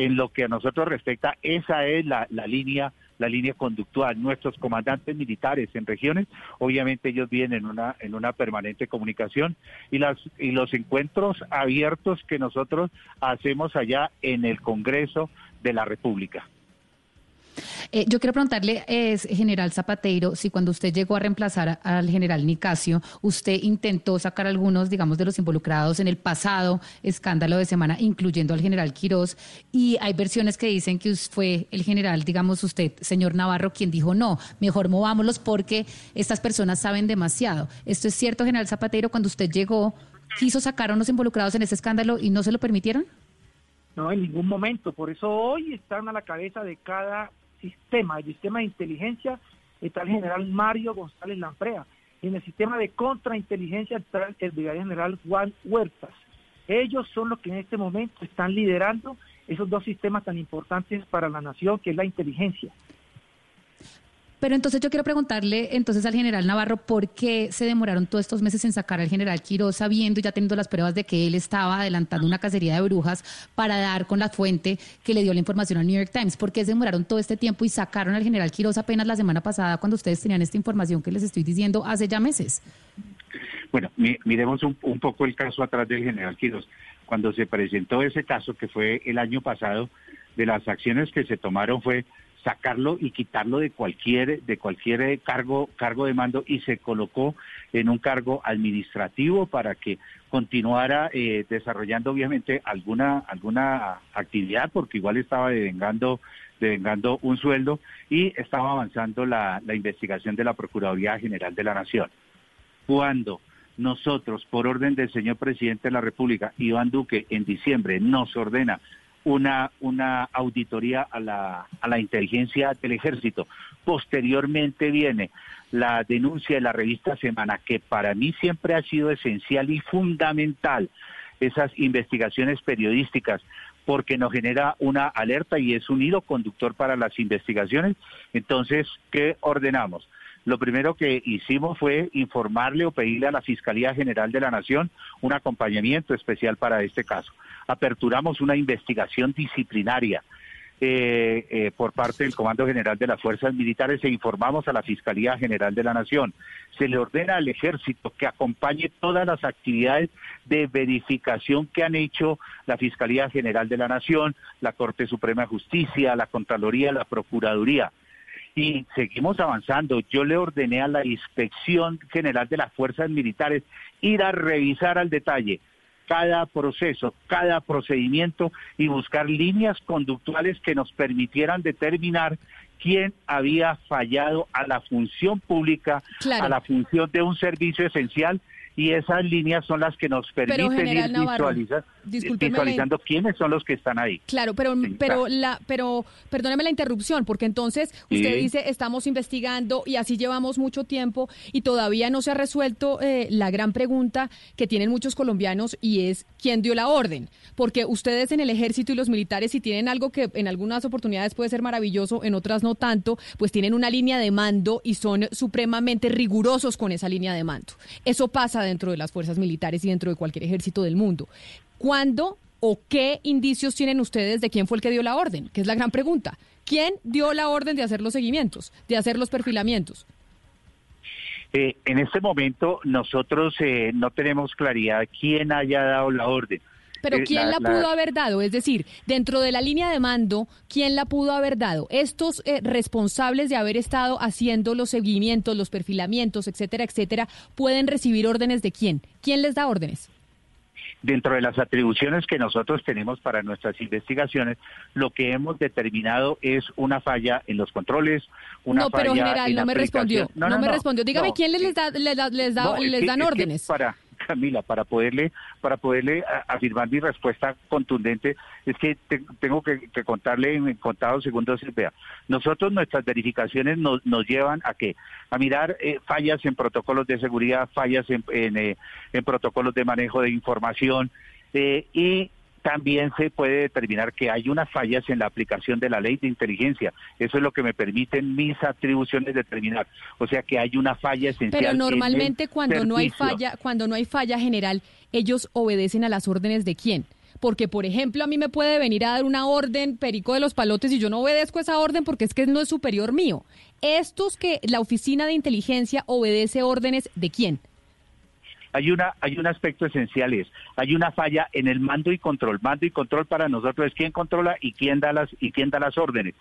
En lo que a nosotros respecta, esa es la, la línea la línea conductual. Nuestros comandantes militares en regiones, obviamente ellos vienen en una en una permanente comunicación y las y los encuentros abiertos que nosotros hacemos allá en el Congreso de la República. Eh, yo quiero preguntarle, es, general Zapateiro, si cuando usted llegó a reemplazar al general Nicasio, usted intentó sacar algunos, digamos, de los involucrados en el pasado escándalo de semana, incluyendo al general Quirós, y hay versiones que dicen que fue el general, digamos usted, señor Navarro, quien dijo no, mejor movámoslos porque estas personas saben demasiado. ¿Esto es cierto, general Zapateiro, cuando usted llegó, quiso sacar a unos involucrados en ese escándalo y no se lo permitieron? No, en ningún momento. Por eso hoy están a la cabeza de cada sistema. El sistema de inteligencia está el general Mario González Lamprea. Y en el sistema de contrainteligencia está el brigadier general Juan Huertas. Ellos son los que en este momento están liderando esos dos sistemas tan importantes para la nación, que es la inteligencia. Pero entonces yo quiero preguntarle entonces al general Navarro por qué se demoraron todos estos meses en sacar al general Quiroz sabiendo y ya teniendo las pruebas de que él estaba adelantando una cacería de brujas para dar con la fuente que le dio la información al New York Times. ¿Por qué se demoraron todo este tiempo y sacaron al general Quiroz apenas la semana pasada cuando ustedes tenían esta información que les estoy diciendo hace ya meses? Bueno, mi- miremos un, un poco el caso atrás del general Quiroz. Cuando se presentó ese caso, que fue el año pasado, de las acciones que se tomaron fue sacarlo y quitarlo de cualquier de cualquier eh, cargo cargo de mando y se colocó en un cargo administrativo para que continuara eh, desarrollando obviamente alguna alguna actividad porque igual estaba devengando devengando un sueldo y estaba avanzando la, la investigación de la Procuraduría General de la Nación. Cuando nosotros, por orden del señor presidente de la República, Iván Duque, en diciembre nos ordena una, una auditoría a la, a la inteligencia del ejército. Posteriormente viene la denuncia de la revista Semana, que para mí siempre ha sido esencial y fundamental, esas investigaciones periodísticas porque nos genera una alerta y es un hilo conductor para las investigaciones. Entonces, ¿qué ordenamos? Lo primero que hicimos fue informarle o pedirle a la Fiscalía General de la Nación un acompañamiento especial para este caso. Aperturamos una investigación disciplinaria eh, eh, por parte del Comando General de las Fuerzas Militares e informamos a la Fiscalía General de la Nación. Se le ordena al Ejército que acompañe todas las actividades de verificación que han hecho la Fiscalía General de la Nación, la Corte Suprema de Justicia, la Contraloría, la Procuraduría. Y seguimos avanzando. Yo le ordené a la Inspección General de las Fuerzas Militares ir a revisar al detalle cada proceso, cada procedimiento y buscar líneas conductuales que nos permitieran determinar quién había fallado a la función pública, a la función de un servicio esencial y esas líneas son las que nos permiten ir visualizar, visualizando quiénes son los que están ahí. Claro, pero pero la pero perdóneme la interrupción, porque entonces usted dice estamos investigando y así llevamos mucho tiempo y todavía no se ha resuelto eh, la gran pregunta que tienen muchos colombianos y es quién dio la orden, porque ustedes en el ejército y los militares si tienen algo que en algunas oportunidades puede ser maravilloso, en otras no tanto, pues tienen una línea de mando y son supremamente rigurosos con esa línea de mando. Eso pasa dentro de las fuerzas militares y dentro de cualquier ejército del mundo. ¿Cuándo o qué indicios tienen ustedes de quién fue el que dio la orden? Que es la gran pregunta. ¿Quién dio la orden de hacer los seguimientos, de hacer los perfilamientos? Eh, en este momento nosotros eh, no tenemos claridad quién haya dado la orden. Pero ¿quién la, pudo haber dado? Es decir, dentro de la línea de mando, ¿quién la pudo haber dado? Estos eh, responsables de haber estado haciendo los seguimientos, los perfilamientos, etcétera, etcétera, pueden recibir órdenes de quién? ¿Quién les da órdenes? Dentro de las atribuciones que nosotros tenemos para nuestras investigaciones, lo que hemos determinado es una falla en los controles, una no, pero general, no me respondió. No, me respondió. Dígame, ¿quién les, da, les, les, da, les dan órdenes? para, Camila, para poderle, para poderle afirmar mi respuesta contundente, es que tengo que, contarle en contados segundos. Vea, nosotros nuestras verificaciones nos, nos llevan a qué? A mirar eh, fallas en protocolos de seguridad, fallas en, en, eh, en protocolos de manejo de información eh, y también se puede determinar que hay unas fallas en la aplicación de la ley de inteligencia. Eso es lo que me permiten mis atribuciones determinar. O sea que hay una falla esencial. Pero normalmente cuando no hay falla, cuando no hay falla general, ellos obedecen a las órdenes de quién? Porque, por ejemplo, a mí me puede venir a dar una orden perico de los palotes y yo no obedezco esa orden porque es que no es superior mío. Estos que la oficina de inteligencia obedece órdenes de quién? Hay una hay un aspecto esencial es hay una falla en el mando y control mando y control para nosotros es quién controla y quién da las y quién da las órdenes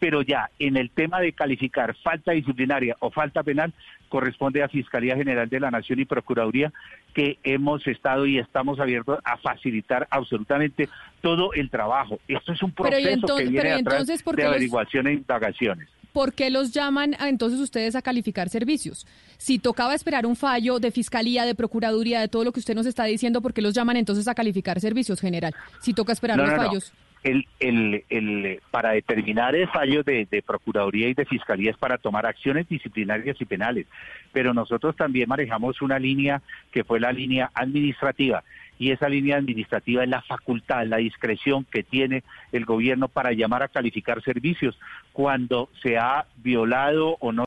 pero ya en el tema de calificar falta disciplinaria o falta penal corresponde a Fiscalía General de la Nación y Procuraduría que hemos estado y estamos abiertos a facilitar absolutamente todo el trabajo. Esto es un proceso que viene atrás de averiguación e indagaciones. ¿Por qué los llaman entonces ustedes a calificar servicios? Si tocaba esperar un fallo de fiscalía, de procuraduría, de todo lo que usted nos está diciendo, ¿por qué los llaman entonces a calificar servicios general? Si toca esperar los fallos. El, el, el, para determinar el fallo de, de, Procuraduría y de Fiscalía es para tomar acciones disciplinarias y penales, pero nosotros también manejamos una línea que fue la línea administrativa y esa línea administrativa es la facultad, la discreción que tiene el gobierno para llamar a calificar servicios cuando se ha violado o no